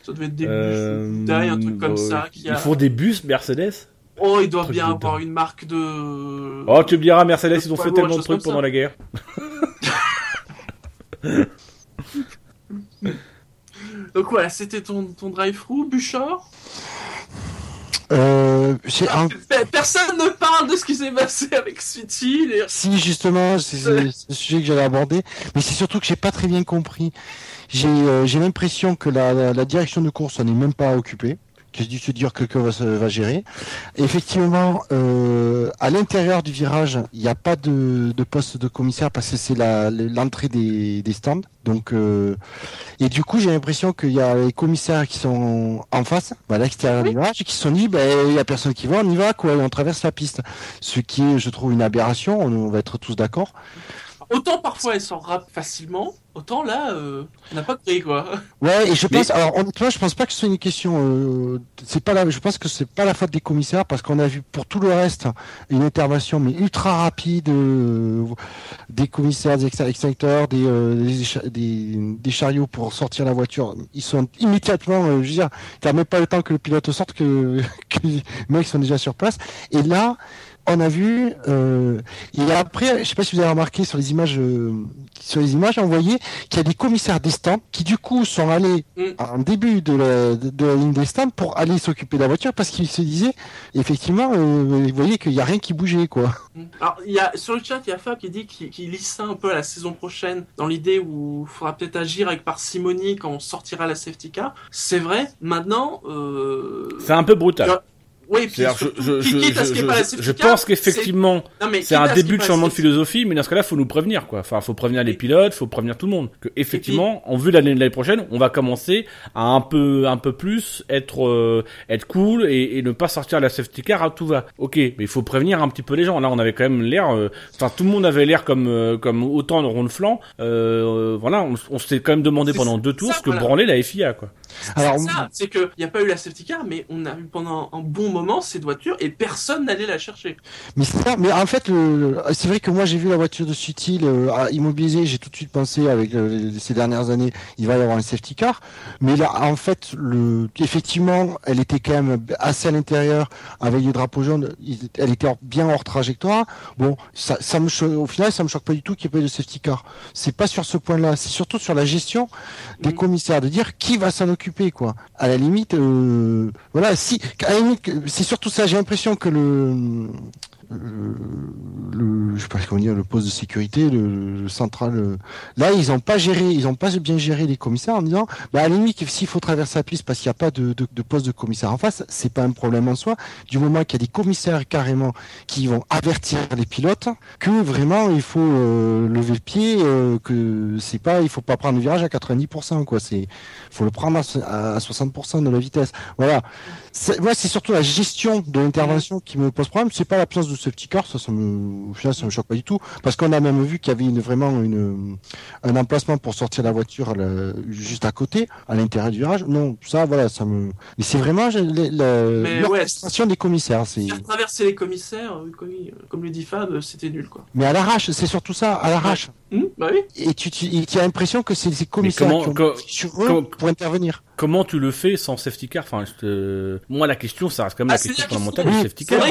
Ça devait être des Euh, bus, Hyundai, un truc comme euh, ça. Qui a... Ils font des bus Mercedes. Oh, ils doivent bien de avoir une marque de. Oh, tu me diras, Mercedes, de ils ont fait tellement de trucs pendant la guerre. Donc voilà, c'était ton, ton drive-through, Bouchard? Euh, un- Pe- Personne ne parle de ce qui s'est passé avec City. les- Si justement, c'est le sujet que j'allais aborder, mais c'est surtout que j'ai pas très bien compris. J'ai euh, j'ai l'impression que la, la, la direction de course n'est même pas occupée, que j'ai dû se dire que quelqu'un va, va gérer. Effectivement, euh, à l'intérieur du virage, il n'y a pas de, de poste de commissaire parce que c'est l'entrée des, des stands. Donc, euh, et du coup, j'ai l'impression qu'il y a les commissaires qui sont en face, bah, à l'extérieur du virage, et qui se sont dit, ben, il y a personne qui va, on y va, quoi, et on traverse la piste. Ce qui est, je trouve, une aberration. On, on va être tous d'accord. Autant parfois elles s'en rappent facilement, autant là, euh, on n'a pas pris quoi. Ouais, et je Mais- pense, alors honnêtement, je pense pas que ce soit une question. Euh, c'est pas la, je pense que c'est pas la faute des commissaires parce qu'on a vu pour tout le reste une intervention mais ultra rapide euh, des commissaires, des ex- extincteurs, des, euh, des, cha- des, des chariots pour sortir la voiture. Ils sont immédiatement, euh, je veux dire, t'as même pas le temps que le pilote sorte que, que les mecs sont déjà sur place. Et là. On a vu, euh, et après, je sais pas si vous avez remarqué sur les images, euh, sur les images, on voyait qu'il y a des commissaires des stands qui du coup sont allés Mm. en début de la, de, de la ligne des stands pour aller s'occuper de la voiture parce qu'ils se disaient, effectivement, euh, ils voyaient qu'il y a rien qui bougeait, quoi. Alors, il y a, sur le chat, il y a Fab qui dit qu'il lit ça un peu à la saison prochaine, dans l'idée où il faudra peut-être agir avec parcimonie quand on sortira la safety car. C'est vrai, maintenant. Euh... C'est un peu brutal. Oui, puis surtout, je, je, quitte à ce je, pas je, safety je car, pense qu'effectivement, c'est- un début de changement de philosophie, mais dans ce cas-là, faut nous prévenir, quoi. Enfin, faut prévenir les pilotes, faut prévenir tout le monde. Que effectivement, en vue de l'année l'année prochaine, on va commencer à un peu, un peu plus être, euh, être cool et, et ne pas sortir la safety car à tout va. Ok, mais il faut prévenir un petit peu les gens. Là, on avait quand même l'air, euh, enfin, tout le monde avait l'air comme, euh, comme autant de rond de flanc. Euh, voilà, on, on s'est quand même demandé pendant deux tours ça, ce que voilà. branlait la FIA, quoi. Alors, C'est ça, c'est qu'il n'y a pas eu la safety car, mais on a eu pendant un bon moment cette voiture et personne n'allait la chercher. Mais c'est ça, mais en fait, c'est vrai que moi j'ai vu la voiture de Sutil euh, immobilisée, j'ai tout de suite pensé avec euh, ces dernières années, il va y avoir un safety car. Mais là, en fait, le, effectivement, elle était quand même assez à l'intérieur avec les drapeaux jaunes. Elle était bien hors trajectoire. Bon, ça, ça me au final, ça me choque pas du tout qu'il n'y ait pas eu de safety car. C'est pas sur ce point-là, c'est surtout sur la gestion des Mhm. commissaires, de dire qui va s'en occuper, quoi. À la limite, euh, voilà, si, à la limite, c'est surtout ça. J'ai l'impression que le euh, le, je sais pas comment dire, le poste de sécurité, le, le central. Là, ils ont pas géré, ils ont pas bien géré les commissaires en disant, bah à la limite, s'il faut traverser la piste parce qu'il n'y a pas de, poste de commissaire en face, c'est pas un problème en soi. Du moment qu'il y a des commissaires carrément qui vont avertir les pilotes que vraiment il faut euh, lever le pied, euh, que c'est pas, il faut pas prendre le virage à 90%, quoi. C'est, faut le prendre à, à 60% de la vitesse. Voilà. C'est- Moi, c'est surtout la gestion de l'intervention qui me pose problème. C'est pas l'absence de safety car, ça, ça me, au final, ça me choque pas du tout, parce qu'on a même vu qu'il y avait une, vraiment une, un emplacement pour sortir la voiture là, juste à côté, à l'intérieur du virage. Non, ça, voilà, ça me. Mais c'est vraiment je- la- la- Mais ouais. l'orchestration des commissaires. C'est. Faire traverser les commissaires, comme, comme le dit Fab, c'était nul quoi. Mais à l'arrache, c'est surtout ça, à l'arrache. Hum, bah oui. Et tu, tu, tu as l'impression que c'est ces commissaires comment- qui ont co- sur eux comment- pour intervenir. Comment tu le fais sans safety car? Enfin, je te- moi la question, ça reste quand même Ah, la c'est question fondamentale du safety car. vrai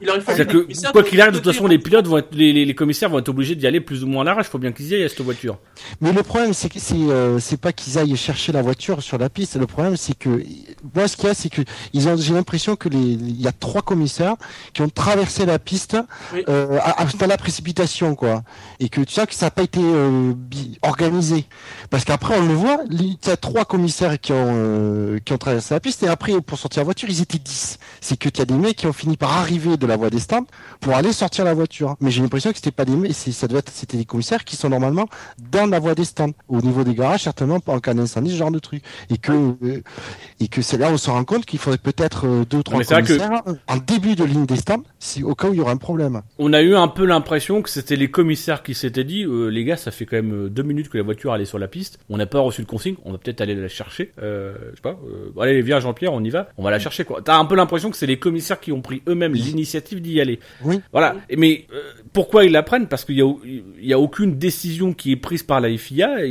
il aurait fallu que quoi qu'il arrive, de toute façon, les pilotes vont être, les, les, les commissaires vont être obligés d'y aller plus ou moins à l'arrache. Faut bien qu'ils y aillent à cette voiture. Mais le problème, c'est que c'est euh, c'est pas qu'ils aillent chercher la voiture sur la piste. Le problème, c'est que moi, ce qu'il y a, c'est que ils ont. J'ai l'impression que les il y a trois commissaires qui ont traversé la piste Oui. euh, à, à- dans la précipitation, quoi. Et que tu sais que ça pas été euh, organisé. Parce qu'après, on le voit, il y a trois commissaires qui ont euh, qui ont traversé la piste et après, pour sortir la voiture, ils étaient dix. C'est que tu as des mecs qui ont fini par arriver de la voie des stands pour aller sortir la voiture. Mais j'ai l'impression que c'était pas des mecs, ça devait être, c'était des commissaires qui sont normalement dans la voie des stands, au niveau des garages, certainement pas en cas d'incendie, ce genre de truc. Et que, euh, et que c'est là où on se rend compte qu'il faudrait peut-être deux ou trois que- commissaires euh, en début de ligne des stands, si, au cas où il y aura un problème. On a eu un peu l'impression que c'était les commissaires qui s'étaient dit, euh, les gars, ça fait quand même euh, deux minutes que la voiture allait sur la piste. On n'a pas reçu le consigne. On va peut-être aller la chercher. Euh, je sais pas. Euh, allez, viens Jean-Pierre, on y va. On va la chercher quoi. T'as un peu l'impression que c'est les commissaires qui ont pris eux-mêmes l'initiative d'y aller. Oui. Voilà. Mais pourquoi ils la prennent Parce qu'il y a, il y a aucune décision qui est prise par la FIA et,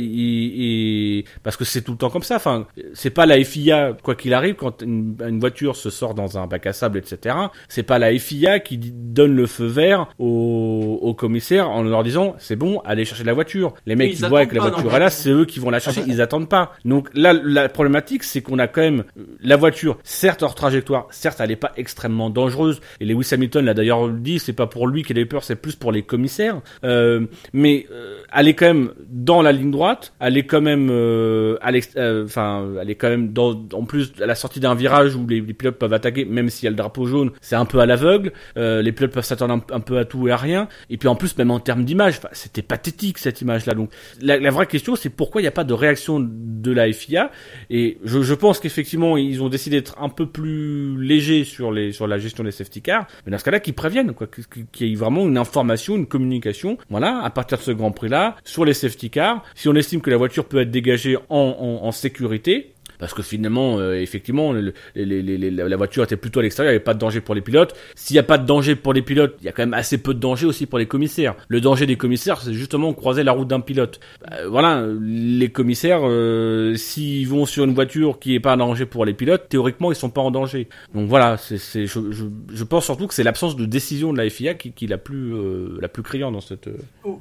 et- parce que c'est tout le temps comme ça. Enfin, c'est pas la FIA quoi qu'il arrive quand une, une voiture se sort dans un bac à sable, etc. C'est pas la FIA qui donne le feu vert aux, aux commissaires en leur disant c'est bon, allez chercher la voiture. Les mecs Oui, qui voient que la voiture non. est là, c'est eux qui vont la chercher. Ah. Ils attendent pas. Donc là, la problématique, c'est qu'on a quand même euh, la voiture, certes hors trajectoire, certes elle est pas extrêmement dangereuse. Et Lewis Hamilton l'a d'ailleurs dit, c'est pas pour lui qu'il a eu peur, c'est plus pour les commissaires. Euh, mais euh, elle est quand même dans la ligne droite, elle est quand même, euh, euh, enfin, elle est quand même dans, en plus à la sortie d'un virage où les, pilotes peuvent attaquer, même s'il y a le drapeau jaune, c'est un peu à l'aveugle. Les pilotes peuvent s'attendre un, peu à tout et à rien. Et puis en plus, même en termes d'image, c'était pathétique cette image-là. Donc la, vraie question, c'est pourquoi il n'y a pas de réaction de la FIA. Et je, pense qu'effectivement, ils ont décidé d'être un peu plus légers sur les sur la gestion des safety cars. Mais dans ce cas-là, qu'ils préviennent, quoi, qu'il y ait vraiment une information, une communication. Voilà, à partir de ce Grand Prix-là, sur les safety cars, si on estime que la voiture peut être dégagée en, en, en sécurité. Parce que finalement, euh, effectivement, le- les- les- les- les- la voiture était plutôt à l'extérieur, il n'y avait pas de danger pour les pilotes. S'il n'y a pas de danger pour les pilotes, il y a quand même assez peu de danger aussi pour les commissaires. Le danger des commissaires, c'est justement croiser la route d'un pilote. Bah, voilà, les commissaires, euh, s'ils vont sur une voiture qui est pas un danger pour les pilotes, théoriquement, ils sont pas en danger. Donc voilà, c'est, je, je, je pense surtout que c'est l'absence de décision de la FIA qui, qui est la plus, euh, la plus criante dans cette. euh,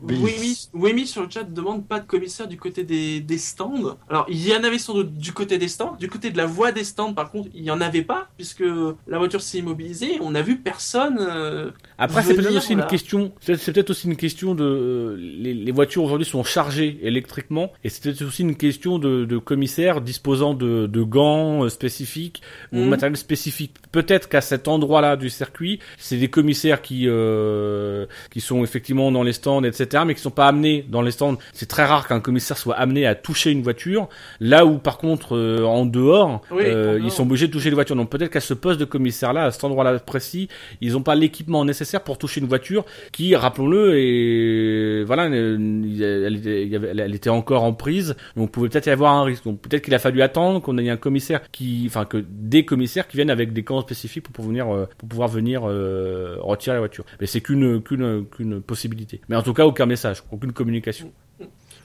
Mais- Wemi, Wemi sur le chat demande pas de commissaire du côté des, des stands. Alors il y en avait sans doute du côté des Du côté de la voie des stands, par contre, il y en avait pas puisque la voiture s'est immobilisée. On a vu personne. Après, c'est peut-être aussi une question. C'est peut-être aussi une question de euh, les, les voitures aujourd'hui sont chargées électriquement et c'est peut-être aussi une question de, de commissaires disposant de, de gants euh, spécifiques ou Mhm. matériel spécifique. Peut-être qu'à cet endroit-là du circuit, c'est des commissaires qui euh, qui sont effectivement dans les stands, etc., mais qui sont pas amenés dans les stands. C'est très rare qu'un commissaire soit amené à toucher une voiture. Là où, par contre, en dehors, Oui, ils sont obligés de toucher les voitures. Donc peut-être qu'à ce poste de commissaire-là, à cet endroit-là précis, ils n'ont pas l'équipement nécessaire pour toucher une voiture qui, rappelons-le, et voilà, elle était, encore en prise, donc pouvait peut-être y avoir un risque. Donc peut-être qu'il a fallu attendre qu'on ait un commissaire qui, enfin que des commissaires qui viennent avec des camps spécifiques pour pouvoir venir, euh, euh, retirer la voiture. Mais c'est qu'une qu'une possibilité. Mais en tout cas, aucun message, aucune communication.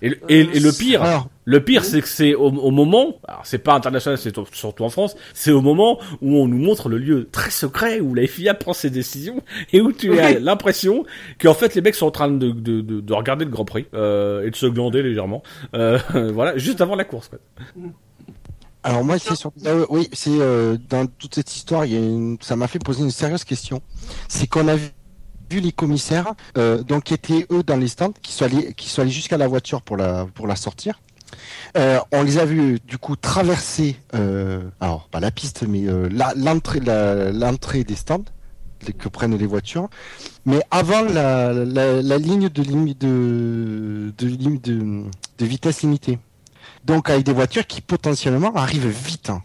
Et, le- et, et le pire, Alors, le pire, c'est que c'est au, au moment, alors c'est pas international, c'est surtout en France, c'est au moment où on nous montre le lieu très secret où la FIA prend ses décisions et où tu as l'impression qu'en fait les mecs sont en train de, de, de, de regarder le Grand Prix euh, et de se glander légèrement, euh, voilà, juste avant la course. Quoi. alors moi, c'est sur, euh, oui, c'est euh, dans toute cette histoire, il y a une- ça m'a fait poser une sérieuse question. C'est qu'on a vu vu les commissaires, euh, qui étaient eux dans les stands, qui sont allés, jusqu'à la voiture pour la sortir. Euh, on les a vus du coup traverser, euh, alors pas la piste, mais euh, l'entrée des stands que prennent les voitures, mais avant la, ligne de vitesse limitée. Donc avec des voitures qui potentiellement arrivent vite. hein.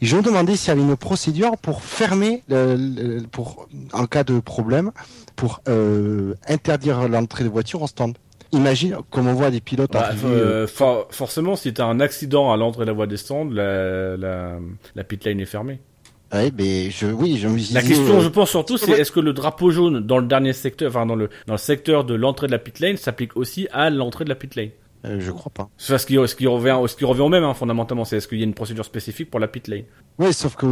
Et je me demandais s'il y avait une procédure pour fermer, pour en cas de problème, pour euh, interdire l'entrée de voitures au stand. Imagine, comme on voit des pilotes Bah, arriver, euh, for- forcément, si t'as un accident à l'entrée de la voie des stands, la, la, la pit lane est fermée. Ouais, mais je, oui, je me disais, La question, euh, je pense surtout, c'est est-ce que le drapeau jaune dans le dernier secteur, enfin dans le dans le secteur de l'entrée de la pit lane s'applique aussi à l'entrée de la pit lane? euh, je crois pas. C'est ce qui, ce qui revient, ce qui revient au même, hein, fondamentalement. C'est est-ce qu'il y a une procédure spécifique pour la pit lane? Oui, sauf que euh,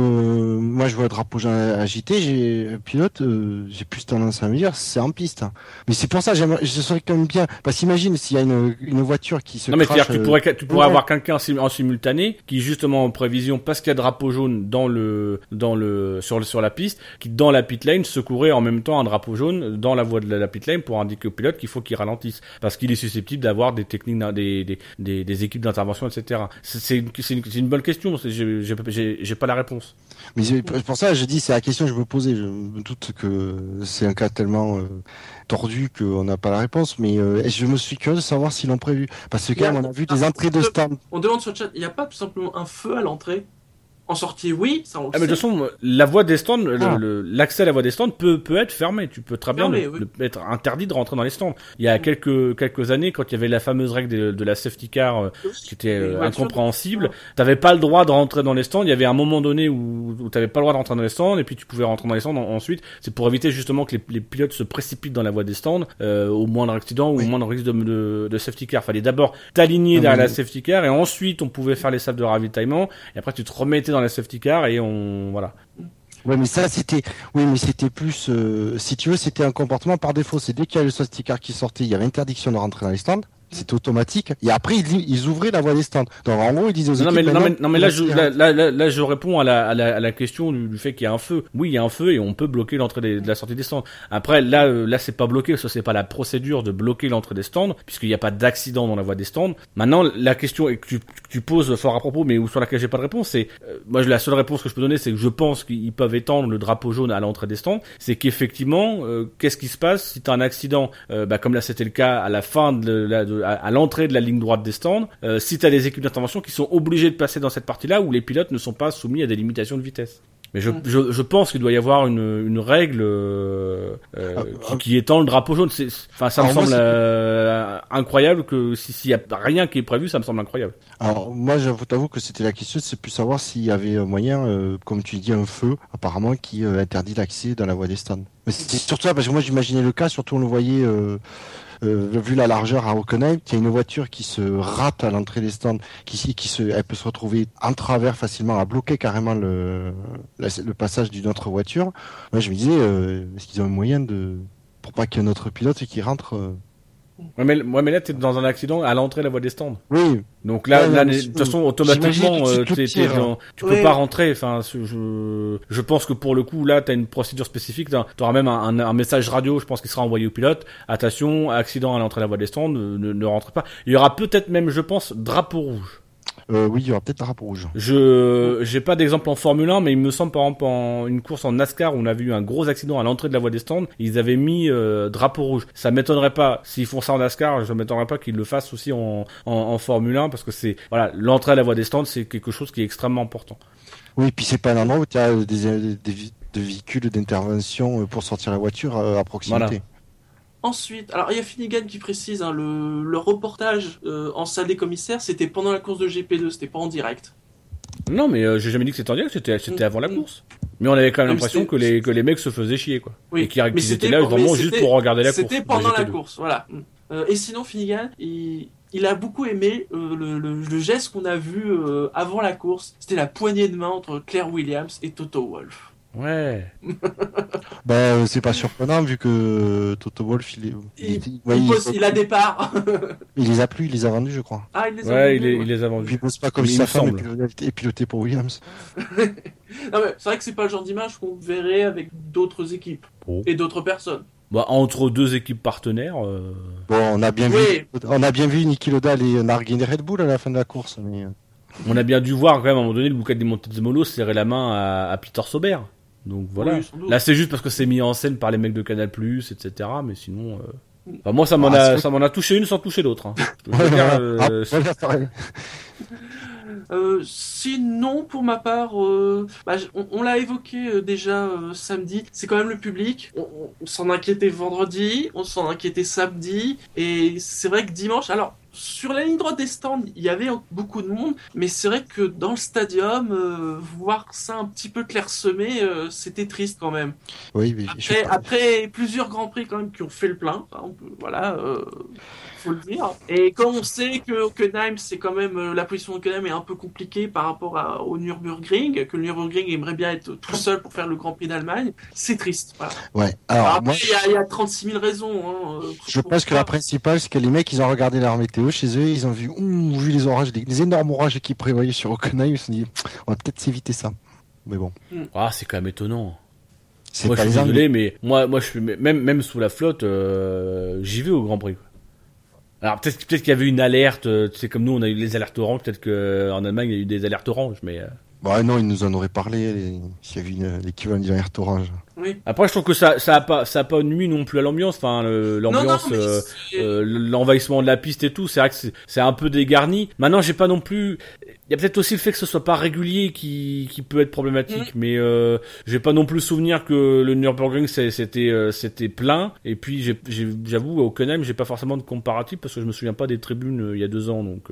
moi je vois le drapeau jaune agité, j'ai pilote, euh, j'ai plus tendance à me dire c'est en piste. hein. Mais c'est pour ça, je serais quand même bien. Parce qu'imagine s'il y a une, une voiture qui se Non, mais crache, tu euh, pourrais, tu pourrais ouais. avoir quelqu'un en sim- en simultané qui, justement, en prévision, parce qu'il y a drapeau jaune dans le, dans le, sur le, sur la piste, qui, dans la pit lane, secourait en même temps un drapeau jaune dans la voie de la, la pit lane pour indiquer au pilote qu'il faut qu'il ralentisse. Parce qu'il est susceptible d'avoir des techniques, des, des, des, des équipes d'intervention, etc. C'est une, une, bonne question. j'ai- J'ai pas la réponse. Mais c'est pour ça, je dis, c'est la question que je me posais. Je me doute que c'est un cas tellement euh, tordu qu'on n'a pas la réponse. Mais euh, je me suis curieux de savoir s'ils l'ont prévu. Parce que quand même, on a vu des entrées de stand. On demande sur le chat, il n'y a pas tout simplement un feu à l'entrée? En sortie, oui, ça on le Ah, mais de toute façon, la voie des stands, le- Ah. le- l'accès à la voie des stands peut, peut être fermé. Tu peux très bien oui. être interdit de rentrer dans les stands. Il y a quelques, quelques années, quand il y avait la fameuse règle de, de la safety car, euh, qui était euh, voitures. incompréhensible, t'avais pas le droit de rentrer dans les stands. Il y avait un moment donné où, où t'avais pas le droit de rentrer dans les stands, et puis tu pouvais rentrer dans les stands en- ensuite. C'est pour éviter justement que les, les pilotes se précipitent dans la voie des stands, euh, au moindre accident ou au moindre risque de, de, de safety car. Fallait d'abord t'aligner Ah, derrière mais- la safety car, et ensuite on pouvait faire les salles de ravitaillement, et après tu te remettais dans la safety car, et on, voilà. Ouais, mais ça, c'était, oui, mais c'était plus, euh, si tu veux, c'était un comportement par défaut. C'est dès qu'il y avait le safety car qui sortait, il y avait interdiction de rentrer dans les stands. C'était automatique. Et après, ils, ils ouvraient la voie des stands. Donc, en gros, ils disaient aux Non, mais, non, mais, non, mais là, je, là, là, là, là, je réponds à la, à la, à la question du, du fait qu'il y a un feu. Oui, il y a un feu et on peut bloquer l'entrée de la sortie des stands. Après, là, euh, là, c'est pas bloqué, ça c'est pas la procédure de bloquer l'entrée des stands, puisqu'il n'y a pas d'accident dans la voie des stands. Maintenant, la question que tu, que tu poses fort à propos, mais où- sur laquelle j'ai pas de réponse, c'est, euh, moi, la seule réponse que je peux donner, c'est que je pense qu'ils peuvent étendre le drapeau jaune à l'entrée des stands. C'est qu'effectivement, euh, qu'est-ce qui se passe si t'as un accident, euh, bah, comme là c'était le cas à la fin de la, de- à, à l'entrée de la ligne droite des stands, euh, si t'as des équipes d'intervention qui sont obligées de passer dans cette partie-là où les pilotes ne sont pas soumis à des limitations de vitesse. Mais je, je, je pense qu'il doit y avoir une, une règle euh, euh, Ah, qui, ah. qui étend le drapeau jaune. Enfin, ça me moi, semble euh, incroyable que si- s'il y a rien qui est prévu, ça me semble incroyable. Alors, moi, j'avoue t'avoue que c'était la question, c'est plus savoir s'il y avait un moyen, euh, comme tu dis, un feu, apparemment, qui euh, interdit l'accès dans la voie des stands. Mais c'est surtout ça, parce que moi, j'imaginais le cas, surtout on le voyait, vu la largeur à Hockenheim, il y a une voiture qui se rate à l'entrée des stands, qui, qui se, elle peut se retrouver en travers facilement, à bloquer carrément le, le passage d'une autre voiture. Moi, je me disais, euh, est-ce qu'ils ont un moyen de, pour pas qu'il y ait un autre pilote qui rentre, euh, Ouais, mais, ouais, mais là, t'es dans un accident à l'entrée de la voie des stands. oui, Donc là, Ouais, là, de je- toute façon, automatiquement, euh, dans- tu Ouais. peux pas rentrer. Enfin, je, je pense que pour le coup, là, t'as une procédure spécifique. T'auras même un, un, un message radio, je pense, qui sera envoyé au pilote. Attention, accident à l'entrée de la voie des stands, ne, ne, ne rentrez pas. Il y aura peut-être même, je pense, drapeau rouge. Euh, oui, il y aura peut-être un drapeau rouge. Je j'ai pas d'exemple en Formule 1, mais il me semble par exemple en une course en NASCAR où on avait eu un gros accident à l'entrée de la voie des stands, ils avaient mis euh, drapeau rouge. Ça m'étonnerait pas s'ils font ça en NASCAR, je m'étonnerais pas qu'ils le fassent aussi en, en, en Formule 1 parce que c'est voilà l'entrée à la voie des stands c'est quelque chose qui est extrêmement important. Oui, puis c'est pas un endroit où tu as des, des, des vi- de véhicules d'intervention euh, pour sortir la voiture à proximité. Voilà. Ensuite, alors il y a Finnegan qui précise, hein, le, le reportage euh, en salle des commissaires, c'était pendant la course de GP2, c'était pas en direct. Non mais euh, j'ai jamais dit que c'était en direct, c'était c'était Mm, avant la mm. course. Mais on avait quand même l'impression que les que les mecs se faisaient chier quoi. Oui, et qu'ils mais qu'ils étaient là vraiment juste pour regarder la course. C'était pendant la GP2. course, voilà. Euh, et sinon, Finnegan, il, il a beaucoup aimé euh, le, le- le geste qu'on a vu avant la course. C'était la poignée de main entre Claire Williams et Toto Wolff. Ouais. Ben, euh, c'est pas surprenant vu que Toto Wolff, il, est, Il, il- ouais, il pose- il a des parts. il les a plus, il les a vendus, je crois. ah, il les a Ouais, vendus, il, les- ouais. il les a Puis vendus. il bosse pas comme si sa femme est est pilotée pour Williams. C'est vrai que c'est pas le genre d'image qu'on verrait avec d'autres équipes Oh. et d'autres personnes. Bah, entre deux équipes partenaires. euh, Bon, on a bien Oui. vu, on a bien vu Niki Loda aller narguer Red Bull à la fin de la course, mais euh, On a bien dû voir quand même à un moment donné Luca Di Montezemolo serrer la main à, à Peter Sauber. Donc voilà. Oui. Là c'est juste parce que c'est mis en scène par les mecs de Canal+, etc. Mais sinon, euh... enfin, moi ça m'en Ah, a, ça m'en a touché une sans toucher l'autre. Hein. Euh, Ah. Euh, sinon, pour ma part, euh, bah, on, on l'a évoqué euh, déjà euh, samedi, c'est quand même le public. On, on- on s'en inquiétait vendredi, on s'en inquiétait samedi, et c'est vrai que dimanche, alors sur la ligne droite des stands, il y avait beaucoup de monde, mais c'est vrai que dans le stadium, euh, voir ça un petit peu clairsemé, euh, c'était triste quand même. Oui, mais je Après, après plusieurs grands prix quand même qui ont fait le plein, on peut- voilà, euh, faut le dire. Et comme on sait que Hockenheim, c'est quand même euh, la position d'Hockenheim est un peu compliquée par rapport à- au Nürburgring, que le Nürburgring aimerait bien être tout seul pour faire le Grand Prix d'Allemagne, c'est triste. Voilà. ouais. Alors, après, moi, il y, a- il y a 36 000 raisons. Hein, je pense que la principale, c'est que les mecs, ils ont regardé leur météo chez eux, ils ont vu, ouh, vu les orages, les, les énormes orages qu'ils prévoyaient sur Hockenheim, ils se sont dit, on va peut-être s'éviter ça. Mais bon, Ah, c'est quand même étonnant. c'est Moi, pas je suis désolé, mais moi, moi, je suis même, même sous la flotte, euh, j'y vais au Grand Prix. Alors peut-être, peut-être qu'il y avait une alerte. euh, Tu sais, comme nous, on a eu les alertes oranges. Peut-être que en Allemagne, il y a eu des alertes oranges, mais. euh, Bah non, ils nous en auraient parlé, s'il y avait une- l'équivalent d'une alerte orange. Oui. Après, je trouve que ça, ça a pas, ça a pas nuit non plus à l'ambiance. Enfin, le- Non, non, l'ambiance, euh, euh, l'envahissement de la piste et tout. C'est vrai que c'est, c'est un peu dégarni. Maintenant, j'ai pas non plus. Il y a peut-être aussi le fait que ce soit pas régulier qui, qui peut être problématique. Mais euh, j'ai pas non plus souvenir que le Nürburgring c'était, euh, c'était plein. Et puis, j'ai, j'ai- j'avoue, au Hockenheim, j'ai pas forcément de comparatif parce que je me souviens pas des tribunes il y a deux ans. Donc.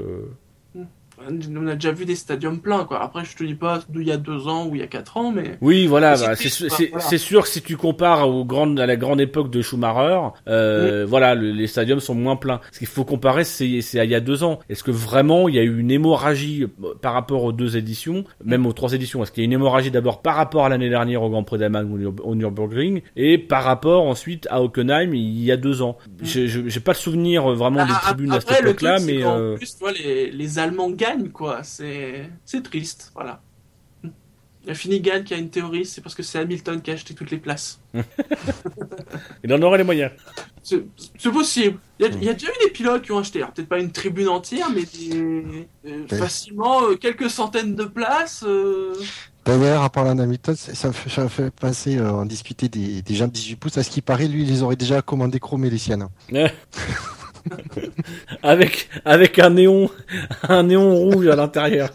On a déjà vu des stadiums pleins. Quoi. Après, je te dis pas d'il y a deux ans ou il y a quatre ans, mais Oui, voilà, C'est bah, c'est voilà. sûr que si tu compares aux grandes, à la grande époque de Schumacher, euh, voilà, le- les stadiums sont moins pleins. Ce qu'il faut comparer, c'est c'est à il y a deux ans. Est-ce que vraiment il y a eu une hémorragie euh, par rapport aux deux éditions, même aux trois éditions? Est-ce qu'il y a une hémorragie d'abord par rapport à l'année dernière au Grand Prix d'Allemagne ou au Nürburgring et par rapport ensuite à Hockenheim il y a deux ans? Je- je- J'ai pas de souvenir euh, vraiment des Ah, tribunes à cette le époque-là, mais euh, plus, tu vois, les, les Allemands gagnent, quoi. C'est, c'est triste, voilà. Il y a Finnegan qui a une théorie, c'est parce que c'est Hamilton qui a acheté toutes les places. il en aurait les moyens. C'est, possible. Il y, a, il y a déjà eu des pilotes qui ont acheté, alors peut-être pas une tribune entière, mais des- euh, Ouais. facilement euh, quelques centaines de places. euh, D'ailleurs, à parler d'Hamilton, ça ça me fait, euh, on discutait des, des gens de 18 pouces, à ce qui paraît, lui, il les aurait déjà commandé chromés les siennes. avec avec un néon un néon rouge à l'intérieur.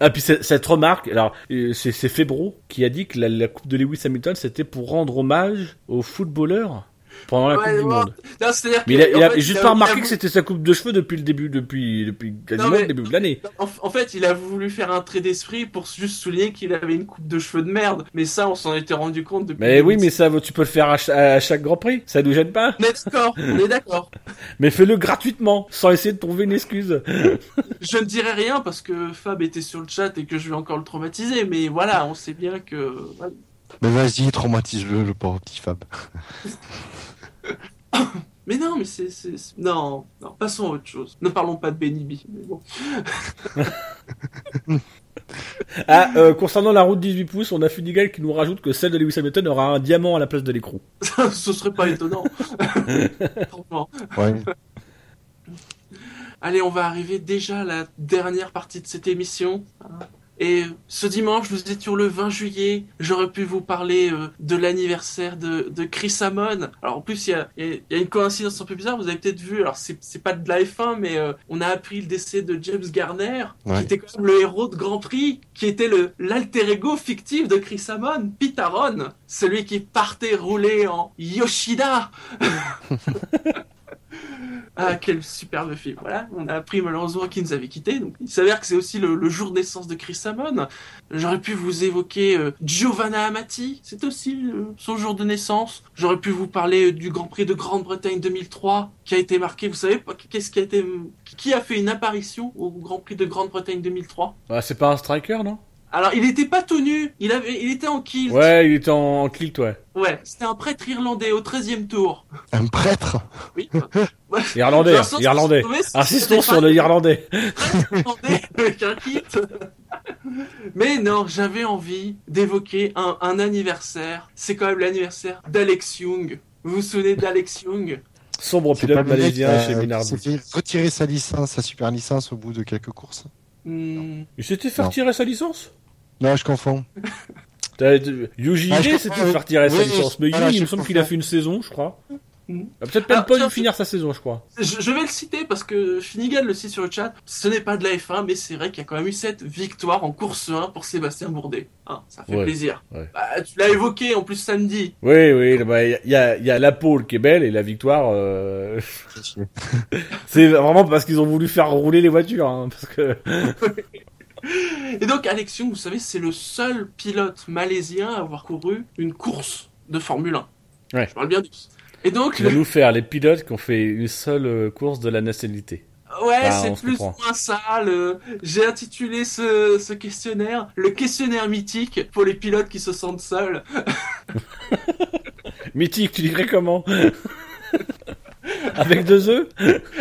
Ah puis cette remarque, alors euh, c'est c'est Febro qui a dit que la, la coupe de Lewis Hamilton c'était pour rendre hommage aux footballeurs pendant la Ouais, Coupe du ouais. Monde. non, c'est-à-dire Mais il a, il en a fait, juste il a- pas remarqué voulu- que c'était sa coupe de cheveux depuis le début, depuis depuis quasiment mais- le début de l'année. En, en fait, il a voulu faire un trait d'esprit pour juste souligner qu'il avait une coupe de cheveux de merde. Mais ça, on s'en était rendu compte depuis. Mais oui, 2006. mais ça tu peux le faire à, cha- à chaque Grand Prix, ça nous gêne pas. On est d'accord, on est d'accord. Mais fais-le gratuitement, sans essayer de trouver une excuse. Je ne dirai rien parce que Fab était sur le chat et que je vais encore le traumatiser, mais voilà, on sait bien que. Mais vas-y, traumatise-le, le pauvre petit Fab. Mais non, mais c'est. c'est- c'est- Non, non, passons à autre chose. Ne parlons pas de Benny B. Mais bon. Ah, euh, concernant la route 18 pouces, on a Funigal qui nous rajoute que celle de Lewis Hamilton aura un diamant à la place de l'écrou. Ce serait pas étonnant. Franchement. Ouais. Allez, on va arriver déjà à la dernière partie de cette émission. Et ce dimanche, nous étions le 20 juillet. J'aurais pu vous parler euh, de l'anniversaire de, de Chris Amon. Alors en plus, il y a, il y a- il y a une coïncidence un peu bizarre. Vous avez peut-être vu. Alors c'est c'est pas de la F1, mais euh, on a appris le décès de James Garner, Ouais. qui était quand même le héros de Grand Prix, qui était le l'alter ego fictif de Chris Amon, Pete Aron, celui qui partait rouler en Yoshida. Ah, quel superbe film. Voilà, on a appris malheureusement qu'il nous avait quittés. Donc, il s'avère que c'est aussi le, jour de naissance de Chris Amon. J'aurais pu vous évoquer euh, Giovanna Amati, c'est aussi son jour de naissance. J'aurais pu vous parler euh, du Grand Prix de Grande-Bretagne 2003, qui a été marqué, vous savez, qu'est-ce qui a été, qui a fait une apparition au Grand Prix de Grande-Bretagne 2003 Ah, c'est pas un striker, non? Alors, il était pas tout nu, il avait, il était en kilt. Ouais, il était en, en kilt, ouais. Ouais, c'était un prêtre irlandais au 13e tour. Un prêtre Oui. Ouais. Irlandais, Vincent, irlandais. Insistons c'était sur le irlandais. irlandais avec un kit. Mais non, j'avais envie d'évoquer un, un anniversaire. C'est quand même l'anniversaire d'Alex Young. Vous vous souvenez d'Alex Young? Sombre pilote malaisien qui chez Minardi. retirer sa licence, sa super licence au bout de quelques courses. Hmm, Il s'était fait Non. retirer sa licence? Non, je confonds. Yuji Ah, s'était oui. fait retirer sa Oui, licence. Mais Yuji, il me semble qu'il a fait une saison, je crois. Il a peut-être même Ah, pas dû finir sa saison, je crois. Je, je vais le citer parce que Finnegan le cite sur le chat. Ce n'est pas de la F1, mais c'est vrai qu'il y a quand même eu cette victoire en course 1 pour Sébastien Bourdet. Hein, ça fait Ouais, plaisir. ouais. Bah, tu l'as évoqué en plus samedi. Oui, oui, bah, y a, il y a la pole qui est belle et la victoire. euh, C'est vraiment parce qu'ils ont voulu faire rouler les voitures. Hein, parce que Et donc Alex Young, vous savez, c'est le seul pilote malaisien à avoir couru une course de Formule 1. Ouais. Je parle bien du. Et donc, vas nous faire les pilotes qui ont fait une seule euh, course de la nationalité. Ouais, c'est plus ou moins ça. Le... J'ai intitulé ce, ce questionnaire le questionnaire mythique pour les pilotes qui se sentent seuls. Mythique, tu dirais comment? Avec deux œufs?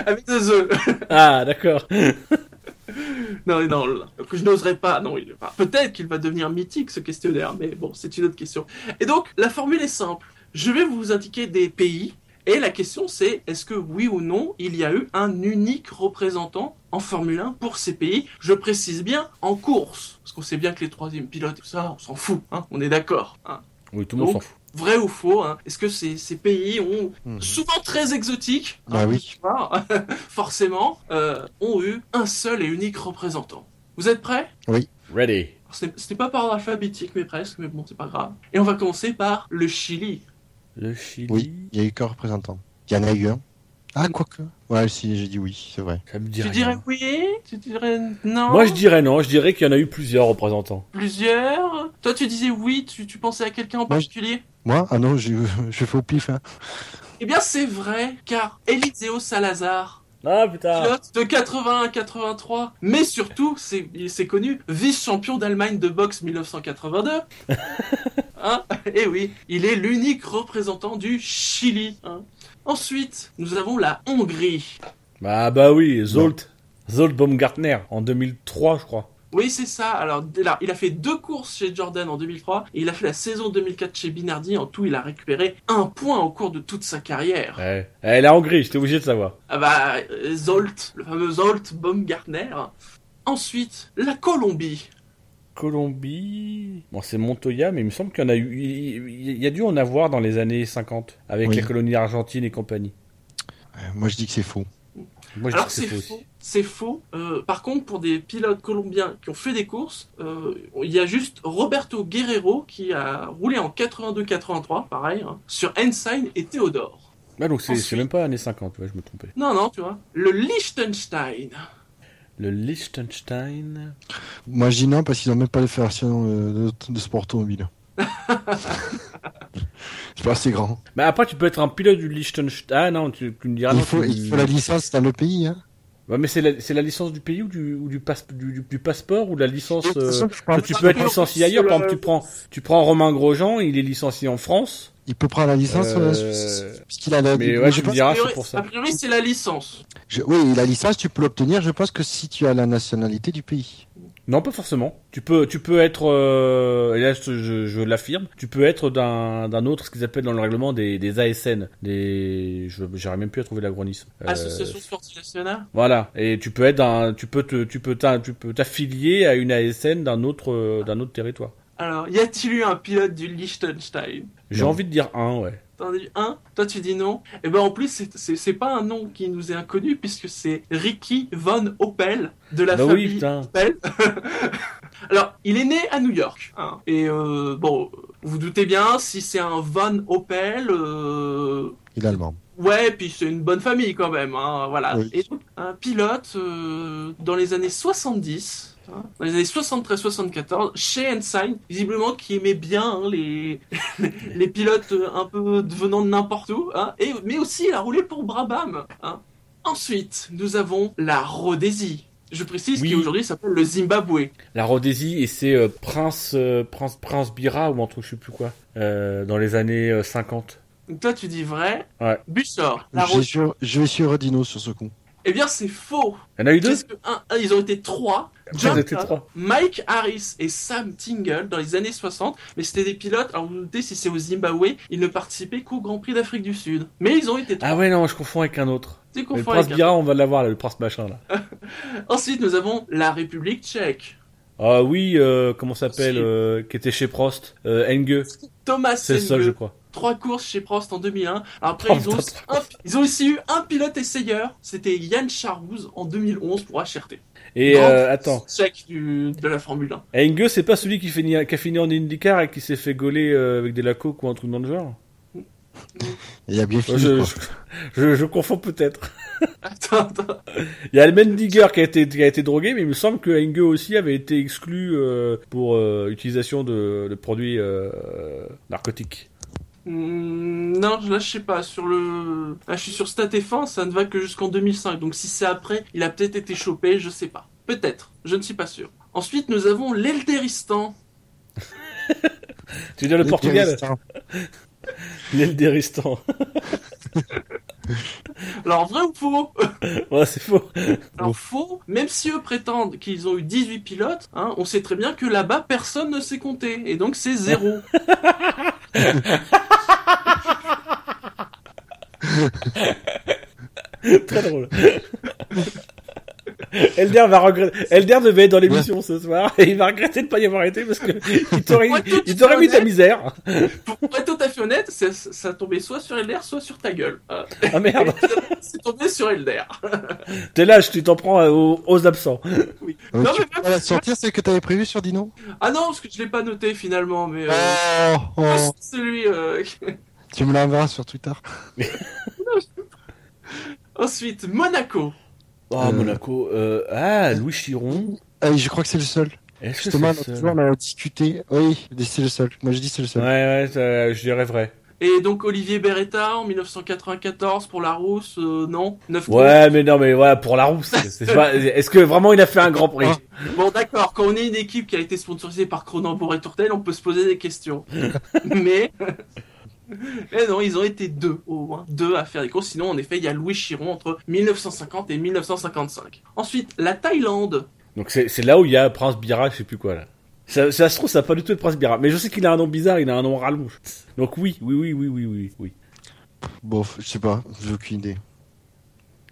Avec deux œufs. Ah, d'accord. non, non, que je n'oserais pas. Non, il... enfin, peut-être qu'il va devenir mythique ce questionnaire, mais bon, c'est une autre question. Et donc, la formule est simple. Je vais vous indiquer des pays. Et la question c'est, est-ce que oui ou non, il y a eu un unique représentant en Formule 1 pour ces pays? Je précise bien en course. Parce qu'on sait bien que les troisièmes pilotes, tout ça, on s'en fout. Hein, on est d'accord. Hein. Oui, tout le monde s'en fout. Vrai ou faux hein Est-ce que ces, ces pays ont Mhm. souvent très exotiques, Bah hein, oui. forcément, euh, ont eu un seul et unique représentant. Vous êtes prêts? Ready. Ce n'est- ce n'est pas par ordre alphabétique, mais presque, mais bon, c'est pas grave. Et on va commencer par le Chili. Le Chili. Oui, il y a eu qu'un représentant. Il y en a eu un. Ah, quoique. Ouais, si, j'ai dit oui, c'est vrai. Ça me dit tu rien. dirais oui Tu dirais non Moi, je dirais non. Je dirais qu'il y en a eu plusieurs représentants. Plusieurs? Toi, tu disais oui, tu, tu pensais à quelqu'un en particulier? Moi? Ah non, je, je fais au pif. Hein. Eh bien, c'est vrai, car Eliseo Salazar, Ah putain. pilote de 81 à 83, mais surtout, c'est c'est connu, vice-champion d'Allemagne de boxe 1982. hein? Et oui, il est l'unique représentant du Chili. hein. Ensuite, nous avons la Hongrie. Bah bah oui, Zolt. Zolt Baumgartner en 2003, je crois. Oui, c'est ça. Alors, là, il a fait deux courses chez Jordan en 2003 et il a fait la saison 2004 chez Binardi. En tout, il a récupéré un point au cours de toute sa carrière. Ouais. Eh, la Hongrie, j'étais obligé de savoir. Ah bah, euh, Zolt, le fameux Zolt Baumgartner. Ensuite, la Colombie. Colombie. Bon, c'est Montoya, mais il me semble qu'il y en a eu. Il, y a dû en avoir dans les années 50 avec Oui. la colonie argentine et compagnie. Euh, Moi, je dis que c'est faux. Moi, je Alors dis c'est que c'est faux. C'est faux. Euh, par contre, pour des pilotes colombiens qui ont fait des courses, euh, il y a juste Roberto Guerrero qui a roulé en 82-83, pareil, hein, sur Ensign et Théodore. Ah, donc c'est Ensuite- c'est même pas années 50, ouais, je me trompais. Non, non, tu vois. Le Liechtenstein. Le Liechtenstein. Moi, je dis non parce qu'ils n'ont même pas de version euh, de, de sport automobile. c'est pas assez grand. Bah après, tu peux être un pilote du Liechtenstein. Ah non, tu, tu me diras il, non. faut, tu- il faut la licence dans le pays. Hein. Ouais, mais c'est la, c'est la licence du pays ou du, ou du, passe- du, du- du passeport ou la licence. De euh, façon, tu peux être licencié ailleurs? Par le- exemple, tu prends, tu prends Romain Grosjean, il est licencié en France. Il peut prendre la licence Euh, Suisse. Puisqu'il a la, mais ouais, je tu me diras. A priori- c'est pour ça. A priori, c'est la licence. je- oui, la licence, tu peux l'obtenir. Je pense que si tu as la nationalité du pays. Non, pas forcément. Tu peux, tu peux être, euh, et là je, je, je l'affirme, tu peux être d'un, d'un autre, ce qu'ils appellent dans le règlement des, des ASN, des, je, j'arrive même plus à trouver l'agronisme. Euh, Association Sportive Nationale. Voilà. Et tu peux être d'un, tu peux te, tu peux t'in- tu peux t'affilier à une ASN d'un autre, euh, d'un autre territoire. Alors, y a-t-il eu un pilote du Liechtenstein? J'ai envie de dire un, ouais. T'en as dit un? Toi, tu dis non? Et ben en plus, c'est- pas un nom qui nous est inconnu, puisque c'est Ricky Von Opel, de la bah oui, famille putain. Opel. Alors, il est né à New York. hein. et euh, bon, vous vous doutez bien, si c'est un Von Opel, euh, Il est allemand. Ouais, puis c'est une bonne famille quand même, hein, voilà. Oui. Et donc, un pilote euh, dans les années 70, hein, dans les années 73-74, chez Ensign, visiblement qui aimait bien hein, les, les pilotes euh, un peu venant de n'importe où, hein, et, mais aussi il a roulé pour Brabham. Hein. Ensuite, nous avons la Rhodésie. Je précise Oui. qui aujourd'hui s'appelle le Zimbabwe. La Rhodésie et c'est euh, Prince, euh, Prince, Prince Bira ou un truc, je sais plus quoi, euh, dans les années euh, 50. Donc toi tu dis vrai. Ouais. Bussor. La Je sur, je vais sur Dino sur ce coup. Eh bien, c'est faux. Il y en a eu deux Qu'est-ce que un, un, ils ont été trois. John Todd, trois. Mike Harris et Sam Tingle dans les années 60, mais c'était des pilotes. Alors vous vous doutez si c'est au Zimbabwe, ils ne participaient qu'au Grand Prix d'Afrique du Sud. Mais ils ont été trois. Ah ouais, non, je confonds avec un autre. C'est Le confond prince avec un- Bira, on va l'avoir, là, le prince machin, là. Ensuite, nous avons la République tchèque. Ah oui, euh, comment s'appelle, euh, qui était chez Prost euh, Enge, Thomas c'est le seul, je crois. Trois courses chez Prost en 2001. Alors après, Oh, ils, ont, un- ils ont aussi eu un pilote essayeur. C'était Yann Charouz en 2011 pour HRT. Et euh, attends, Tchèque du, de la Formule 1. Enge, c'est pas celui qui, finit, qui a fini en IndyCar et qui s'est fait gauler euh, avec des la coke ou un truc dans le genre? Il a bien fini. je, quoi. je, je, je confonds peut-être. Attends, attends. Il y a le Mendiger qui a été qui a été drogué, mais il me semble que Enge aussi avait été exclu euh, pour euh, utilisation de, de produits euh, narcotiques. Hmm, non, là je sais pas. Sur le, là, je suis sur StatF1, ça ne va que jusqu'en 2005. Donc si c'est après, il a peut-être été chopé, je sais pas. Peut-être, je ne suis pas sûr. Ensuite, nous avons l'Elderistan. Tu veux dire le Portugal. L'Elderistan. Alors vrai ou faux? Ouais, c'est faux. Alors faux, même si eux prétendent qu'ils ont eu 18 pilotes, hein, on sait très bien que là-bas personne ne sait compter, et donc c'est zéro. Très drôle. Elder va regretter. Elder devait être dans l'émission ce soir et il va regretter de pas y avoir été parce que il t'aurait, il mis ta misère. Pour être tout à fait honnête, ça, ça tombait soit sur Elder, soit sur ta gueule. Euh, Ah merde. c'est tombé sur Elder. T'es là, je tu t'en prends aux, aux absents. Ah, Non, tu mais peux pas la sortir, celle que t'avais prévue sur Dino Ah non, parce que je l'ai pas noté finalement, mais euh, Oh, oh, celui. euh, Tu me l'enverras sur Twitter. Ensuite, Monaco. Oh, Euh. Monaco. Euh, ah, Louis Chiron. Ah, oui, je crois que c'est le seul. Est-ce que Justement, on a discuté. Oui, c'est le seul. Moi, je dis c'est le Ouais, seul. ouais, ça, je dirais vrai. Et donc Olivier Beretta en 1994 pour la rousse, euh, non? 9 Ouais, mais non, mais voilà, pour la rousse. c'est pas- Est-ce que vraiment il a fait un grand prix? Ah. Bon d'accord, quand on est une équipe qui a été sponsorisée par Cronenbourg et Tourtel, on peut se poser des questions. Mais... Mais non, ils ont été deux au moins, deux à faire des courses. Sinon, en effet, il y a Louis Chiron entre 1950 et 1955. Ensuite, la Thaïlande. Donc c'est là où il y a Prince Bira, je sais plus quoi là. Ça, ça se trouve, ça n'a pas du tout être Prince Bira. Mais je sais qu'il a un nom bizarre, il a un nom rallonge. Donc oui, oui, oui, oui, oui, oui, oui. Bon, je sais pas, j'ai aucune idée.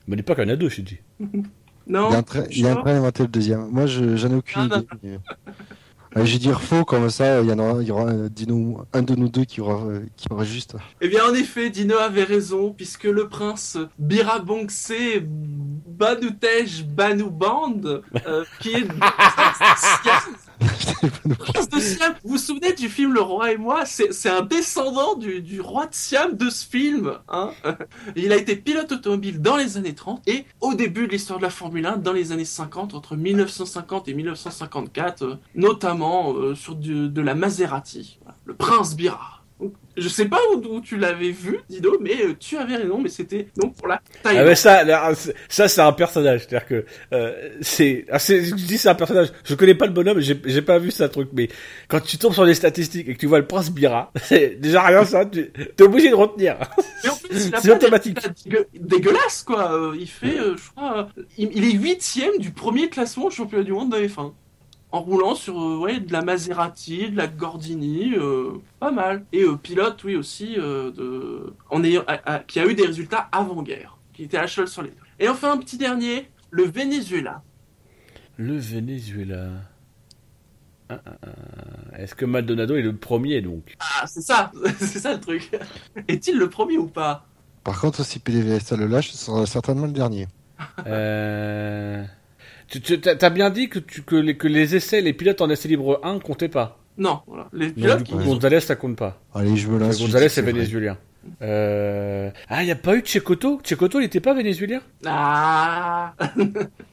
Mais n'est pas qu'il y en a deux, je te dis. Non il est en train, il est en Jean train d'inventer le deuxième. Moi, je, j'en ai aucune idée. Ouais, je vais dire faux, comme ça, il y en aura, il y aura un, Dino- un de nous deux qui aura, euh, qui aura juste. Eh bien, en effet, Dino avait raison, puisque le prince Birabongse Banutej Banuband, euh, qui est prince de Siam, vous vous souvenez du film Le Roi et moi? C'est un descendant du, roi de Siam de ce film. Hein Il a été pilote automobile dans les années 30 et au début de l'histoire de la Formule 1 dans les années 50, entre 1950 et 1954, euh, notamment euh, sur de la Maserati. Le prince Bira. Je sais pas où, où tu l'avais vu, Dido, mais euh, tu avais raison, mais c'était donc pour la Ah Thaïlande. mais ça, là, c'est- ça c'est un personnage, c'est-à-dire que euh, c'est, ah, c'est- je dis c'est un personnage. Je connais pas le bonhomme, j'ai pas vu ça truc, mais quand tu tombes sur les statistiques et que tu vois le prince Bira, c'est déjà rien ça, tu es obligé de retenir. Mais en plus, il a C'est automatique. dégueulasse, quoi. Euh, Il fait, euh, je crois, il, il est huitième du premier classement au championnat du monde de F1. En roulant sur euh, ouais, de la Maserati, de la Gordini, euh, pas mal. Et euh, pilote, oui, aussi, euh, de... en ayant, à- à- qui a eu des résultats avant-guerre, qui était à cheval sur les deux. Et enfin, un petit dernier, le Venezuela. Le Venezuela. Ah, ah, ah. Est-ce que Maldonado est le premier donc? Ah, c'est ça, c'est ça le truc. Est-il le premier ou pas? Par contre, si PDVSA le lâche, ce sera certainement le dernier. euh... Tu t'as bien dit que, tu, que, les, que les essais, les pilotes en essai libre 1 comptaient pas. Non, voilà. Les pilotes qui. Gonzalez, ça compte pas. Allez, je. Parce que Gonzalez, c'est vénézuélien. Euh... Ah, il n'y a pas eu Checoto Checoto, il était pas vénézuélien? Ah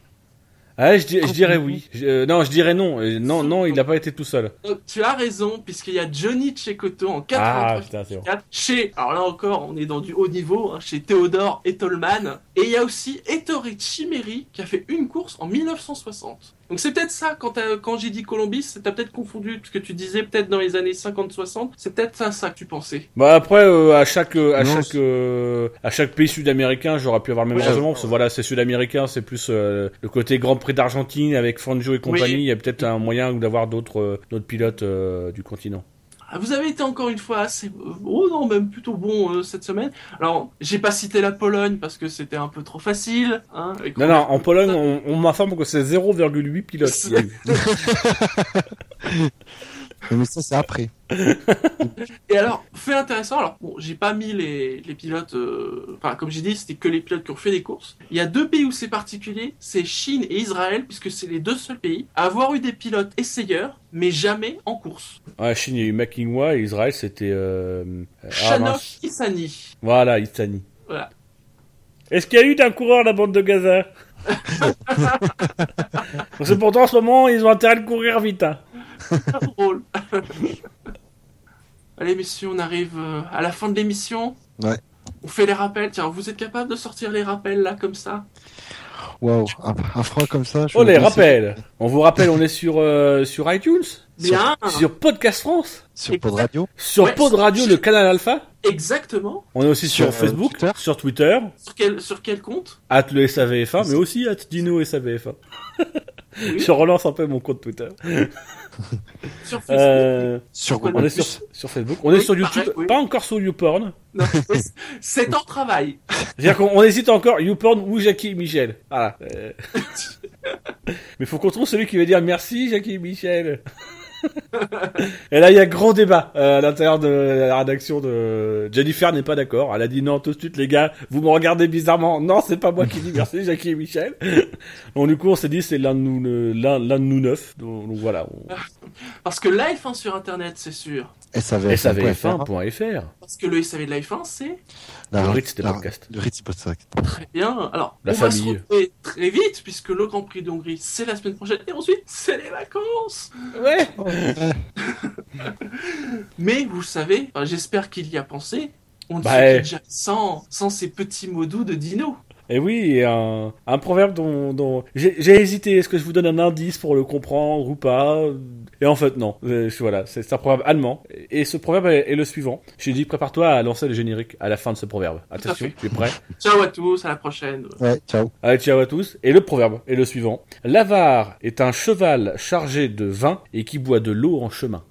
Ah, je, di- je dirais oui. Je- euh, non, je dirais non. Euh, Non, non, il n'a pas été tout seul. Donc, tu as raison, puisqu'il y a Johnny Cecotto en Ah, 83 putain, c'est bon. 4 chez, alors là encore, on est dans du haut niveau, hein, chez Théodore et Tolman. Et il y a aussi Ettore Chimeri qui a fait une course en 1960. Donc c'est peut-être ça, quand, t'as- quand j'ai dit Colombie, c'est- t'as peut-être confondu, parce que tu disais peut-être dans les années 50-60, c'est peut-être ça, ça que tu pensais. Bah après, euh, à chaque, euh, à Non, chaque, euh, à chaque pays sud-américain, j'aurais pu avoir le même raisonnement. Parce que voilà, c'est sud-américain, c'est plus euh, le côté Grand Prix d'Argentine avec Fangio et compagnie. Oui. Il y a peut-être un moyen d'avoir d'autres, euh, d'autres pilotes euh, du continent. Ah, Vous avez été encore une fois assez, euh, oh non, même plutôt bon euh, cette semaine. Alors, j'ai pas cité la Pologne parce que c'était un peu trop facile. Hein, Non, non, en Pologne, on, on m'informe que c'est 0,8 pilotes. Mais ça, c'est après. Et alors, fait intéressant, alors bon, j'ai pas mis les, les pilotes, euh, enfin comme j'ai dit, c'était que les pilotes qui ont fait des courses. Il y a deux pays où c'est particulier, c'est Chine et Israël, puisque c'est les deux seuls pays à avoir eu des pilotes essayeurs, mais jamais en course. Ouais, Chine, il y a eu Makingwa et Israël, c'était... Euh... euh, ah, Shanok. Isani. Voilà, Itani. Voilà. Est-ce qu'il y a eu d'un coureur la bande de Gaza? C'est pourtant en ce moment, ils ont intérêt de courir vite. Hein. Pas drôle. Allez messieurs, on arrive euh, à la fin de l'émission. Ouais. On fait les rappels. Tiens, vous êtes capable de sortir les rappels là comme ça? Waouh, un, un froid comme ça. je Oh les rappels On vous rappelle, on est sur, euh, sur iTunes, Bien. sur Podcast France, Sur Pod Radio. sur Ouais, Pod Radio, sur- le canal Alpha. Exactement. On est aussi sur, Sur, euh, Facebook, Twitter. sur Twitter, Sur quel sur quel compte? At le SAVF1, mais aussi at Dino SAVF1. Oui. Je relance un peu mon compte Twitter. Sur Facebook. Euh, Sur on Google. est sur, sur Facebook, on est sur YouTube, pareil, oui. pas encore sur YouPorn. C'est en travail. C'est-à-dire qu'on on hésite encore YouPorn ou Jackie et Michel. Voilà. Euh. Mais faut qu'on trouve celui qui va dire merci Jackie et Michel. et là, il y a grand débat euh, à l'intérieur de la rédaction de Jennifer n'est pas d'accord. Elle a dit non tout de suite les gars, vous me regardez bizarrement. Non, c'est pas moi qui dis merci Jackie et Michel. Donc du coup, on s'est dit c'est l'un de nous l'un de nous neuf. Donc, donc voilà. on- Parce que la F1 sur internet, c'est sûr. SAVF1.fr. SAVF1.fr. Parce que le SAV de la F1, c'est Le Ritz des podcasts. Le Ritz des podcasts. très bien. Alors, La on va se famille. retrouver très vite, puisque le Grand Prix de Hongrie, c'est la semaine prochaine. Et ensuite, c'est les vacances. Ouais. Mais vous savez, j'espère qu'il y a pensé. On ne Bah, jamais sans, sans ces petits mots doux de Dino. Et oui, un, un proverbe dont, dont... j'ai j'ai hésité. Est-ce que je vous donne un indice pour le comprendre ou pas? Et en fait, non. Euh, Voilà, c'est un proverbe allemand. Et ce proverbe est, est le suivant. J'ai dit, prépare-toi à lancer le générique à la fin de ce proverbe. Attention, tu es prêt? Ciao à tous, à la prochaine. Ouais, ciao. Allez, ciao à tous. Et le proverbe est le suivant. L'avare est un cheval chargé de vin et qui boit de l'eau en chemin.